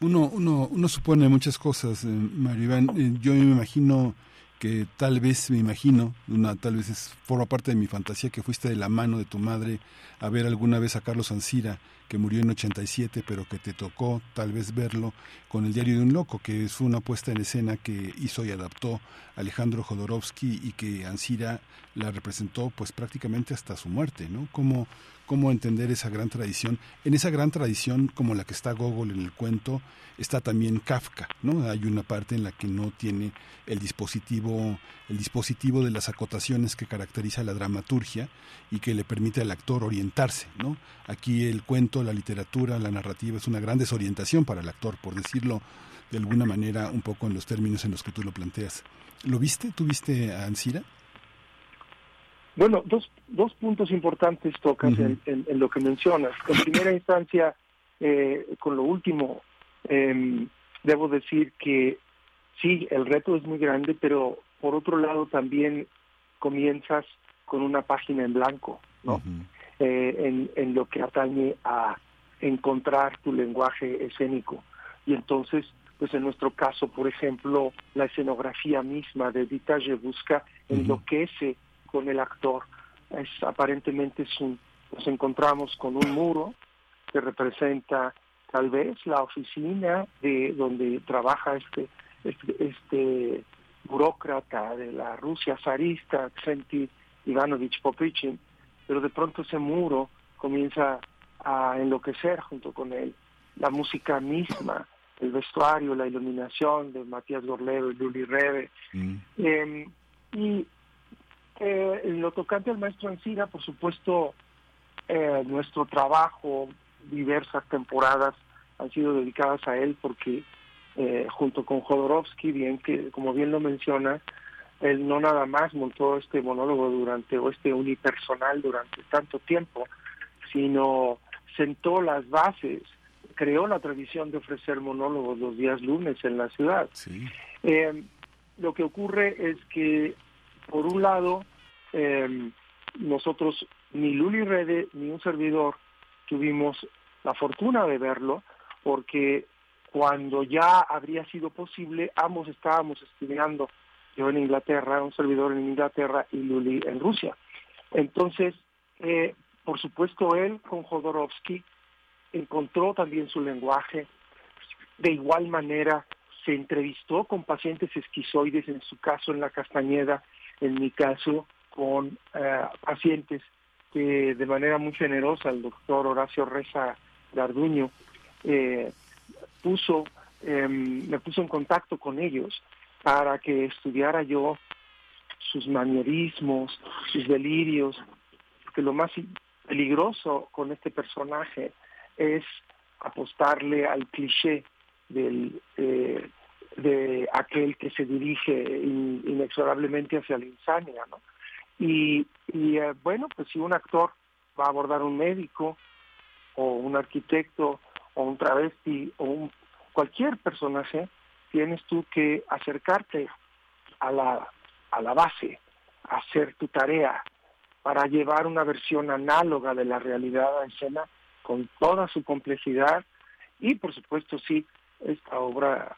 Uno, uno, uno supone muchas cosas, eh, Maribán. Eh, yo me imagino que tal vez me imagino, una, tal vez es, forma parte de mi fantasía que fuiste de la mano de tu madre a ver alguna vez a Carlos Ansira, que murió en 87, pero que te tocó tal vez verlo con el diario de un loco, que es una puesta en escena que hizo y adaptó Alejandro Jodorowsky y que Ansira la representó pues prácticamente hasta su muerte, ¿no? Como cómo entender esa gran tradición. En esa gran tradición, como la que está Gogol en el cuento, está también Kafka, ¿no? Hay una parte en la que no tiene el dispositivo, el dispositivo de las acotaciones que caracteriza la dramaturgia y que le permite al actor orientarse, ¿no? Aquí el cuento, la literatura, la narrativa es una gran desorientación para el actor, por decirlo de alguna manera un poco en los términos en los que tú lo planteas. ¿Lo viste? ¿Tú viste a Ansira? Bueno, dos, dos puntos importantes tocas en, lo que mencionas. En primera instancia, eh, con lo último, em, debo decir que sí, el reto es muy grande, pero por otro lado también comienzas con una página en blanco, ¿no? Eh, en, en lo que atañe a encontrar tu lenguaje escénico. Y entonces, pues en nuestro caso, por ejemplo, la escenografía misma de Dita busca enloquece con el actor. Es, aparentemente es un, nos encontramos con un muro que representa tal vez la oficina de donde trabaja este, este, este burócrata de la Rusia zarista, Xenti Ivanovich Poprichin, pero de pronto ese muro comienza a enloquecer junto con él. La música misma, el vestuario, la iluminación de Matías Gorlero y Luli Rebe. Mm. Em, y eh, lo tocante al maestro Ancira, por supuesto, eh, nuestro trabajo, diversas temporadas han sido dedicadas a él porque eh, junto con Jodorowsky, bien que como bien lo menciona, él no nada más montó este monólogo durante o este unipersonal durante tanto tiempo, sino sentó las bases, creó la tradición de ofrecer monólogos los días lunes en la ciudad. Eh, lo que ocurre es que por un lado, em, nosotros, ni Luli Rede ni un servidor, tuvimos la fortuna de verlo, porque cuando ya habría sido posible, ambos estábamos estudiando, yo en Inglaterra, un servidor en Inglaterra y Luli en Rusia. Entonces, eh, por supuesto, él con Jodorowsky encontró también su lenguaje. De igual manera, se entrevistó con pacientes esquizoides, en su caso en la Castañeda, en mi caso, con eh, pacientes que de manera muy generosa el doctor Horacio Reza Garduño eh, puso, em, me puso en contacto con ellos para que estudiara yo sus manierismos, sus delirios, que lo más peligroso con este personaje es apostarle al cliché del eh, de aquel que se dirige inexorablemente hacia la insania, ¿no? Y, y eh, bueno, pues si un actor va a abordar un médico o un arquitecto o un travesti o un, cualquier personaje, tienes tú que acercarte a la, a la base, hacer tu tarea para llevar una versión análoga de la realidad a escena con toda su complejidad y por supuesto sí, esta obra,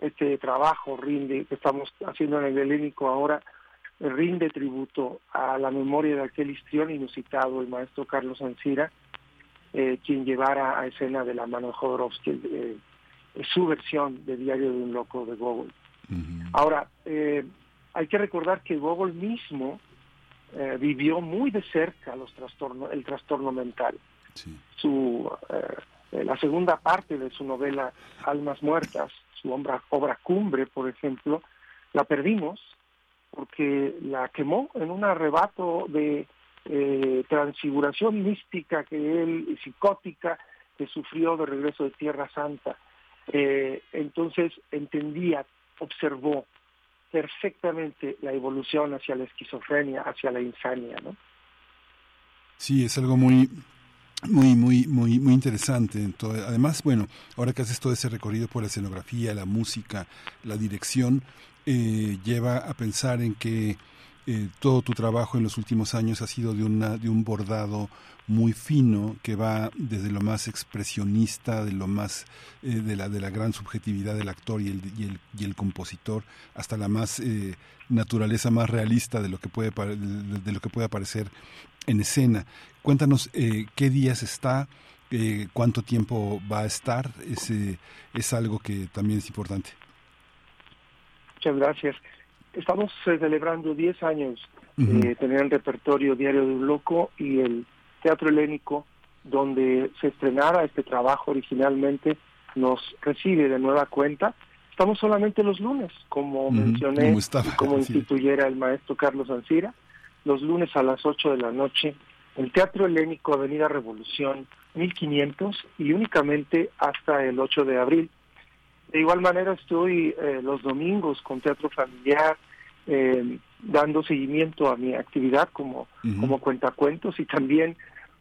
este trabajo rinde, que estamos haciendo en el helénico ahora, rinde tributo a la memoria de aquel histrión inusitado, el maestro Carlos Ancira, eh, quien llevara a escena de la mano de Jodorowsky eh, su versión de Diario de un Loco de Gogol. Ahora, eh, hay que recordar que Gogol mismo vivió muy de cerca los trastornos, el trastorno mental. Su, la segunda parte de su novela Almas Muertas, su obra, cumbre, por ejemplo, la perdimos porque la quemó en un arrebato de eh, transfiguración mística que él, psicótica, que sufrió de regreso de Tierra Santa. entonces entendía, observó, perfectamente la evolución hacia la esquizofrenia, hacia la insania, ¿no? Sí, es algo muy muy muy muy muy interesante. Además bueno ahora que haces todo ese recorrido por la escenografía la música la dirección eh, lleva a pensar en que eh, todo tu trabajo en los últimos años ha sido de una de un bordado muy fino que va desde lo más expresionista, de lo más eh, de la de la gran subjetividad del actor y el y el, y el compositor hasta la más eh, naturaleza más realista de lo que puede de, de, lo que puede aparecer en escena. Cuéntanos eh, qué días está, eh, cuánto tiempo va a estar, es, eh, es algo que también es importante. Muchas gracias. Estamos celebrando 10 años uh -huh. tener el repertorio Diario de un Loco y el Teatro Helénico, donde se estrenara este trabajo originalmente, nos recibe de nueva cuenta. Estamos solamente los lunes, como uh -huh. mencioné, como, estaba, como instituyera el maestro Carlos Ancira, los lunes a las 8 de la noche, el Teatro Helénico Avenida Revolución 1500 y únicamente hasta el 8 de abril. De igual manera estoy eh, los domingos con Teatro Familiar, eh, dando seguimiento a mi actividad como, uh -huh. como cuentacuentos y también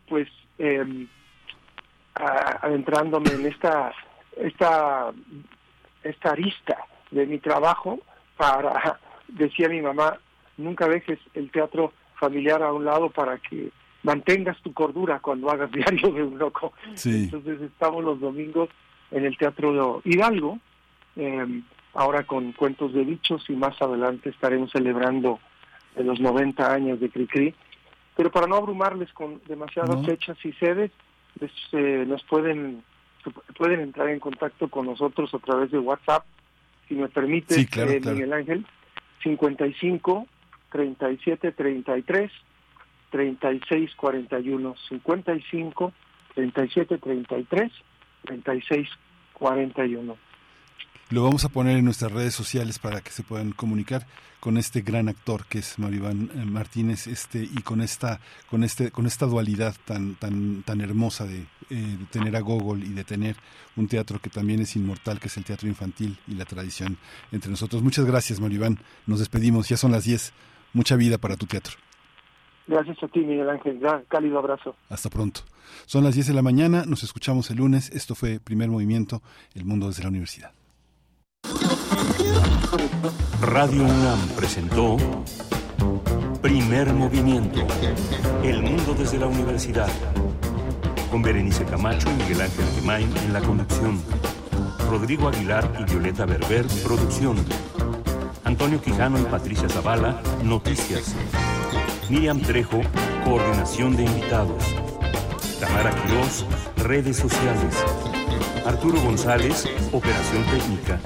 pues eh, adentrándome en esta, esta, esta arista de mi trabajo para, decía mi mamá, nunca dejes el teatro familiar a un lado para que mantengas tu cordura cuando hagas diario de un loco. Sí. Entonces estamos los domingos en el Teatro Hidalgo, eh, ahora con cuentos de bichos y más adelante estaremos celebrando los 90 años de Cricri. Pero para no abrumarles con demasiadas no. fechas y sedes, les, eh, nos pueden pueden entrar en contacto con nosotros a través de WhatsApp, si me permite, sí, claro, eh, claro. Miguel Ángel, 55 37 33 36 41 55 37 33 36 41 lo vamos a poner en nuestras redes sociales para que se puedan comunicar con este gran actor que es Maribán eh, Martínez este y con esta con este con esta dualidad tan tan tan hermosa de, eh, de tener a Gogol y de tener un teatro que también es inmortal que es el teatro infantil y la tradición entre nosotros. Muchas gracias Maribán. Nos despedimos. Ya son las 10 mucha vida para tu teatro Gracias a ti, Miguel Ángel. Gran, cálido abrazo. Hasta pronto. Son las 10 de la mañana, nos escuchamos el lunes. Esto fue Primer Movimiento, El Mundo desde la Universidad. Radio UNAM presentó Primer Movimiento, El Mundo desde la Universidad. Con Berenice Camacho y Miguel Ángel Gemain en la conducción. Rodrigo Aguilar y Violeta Berber, producción. Antonio Quijano y Patricia Zavala, noticias. Miriam Trejo, coordinación de invitados. Tamara Quirós, redes sociales. Arturo González, operación técnica.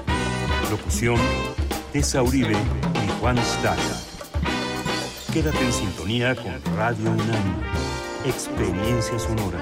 Locución, Tessa Uribe y Juan Staca. Quédate en sintonía con Radio UNAM. Experiencia sonora.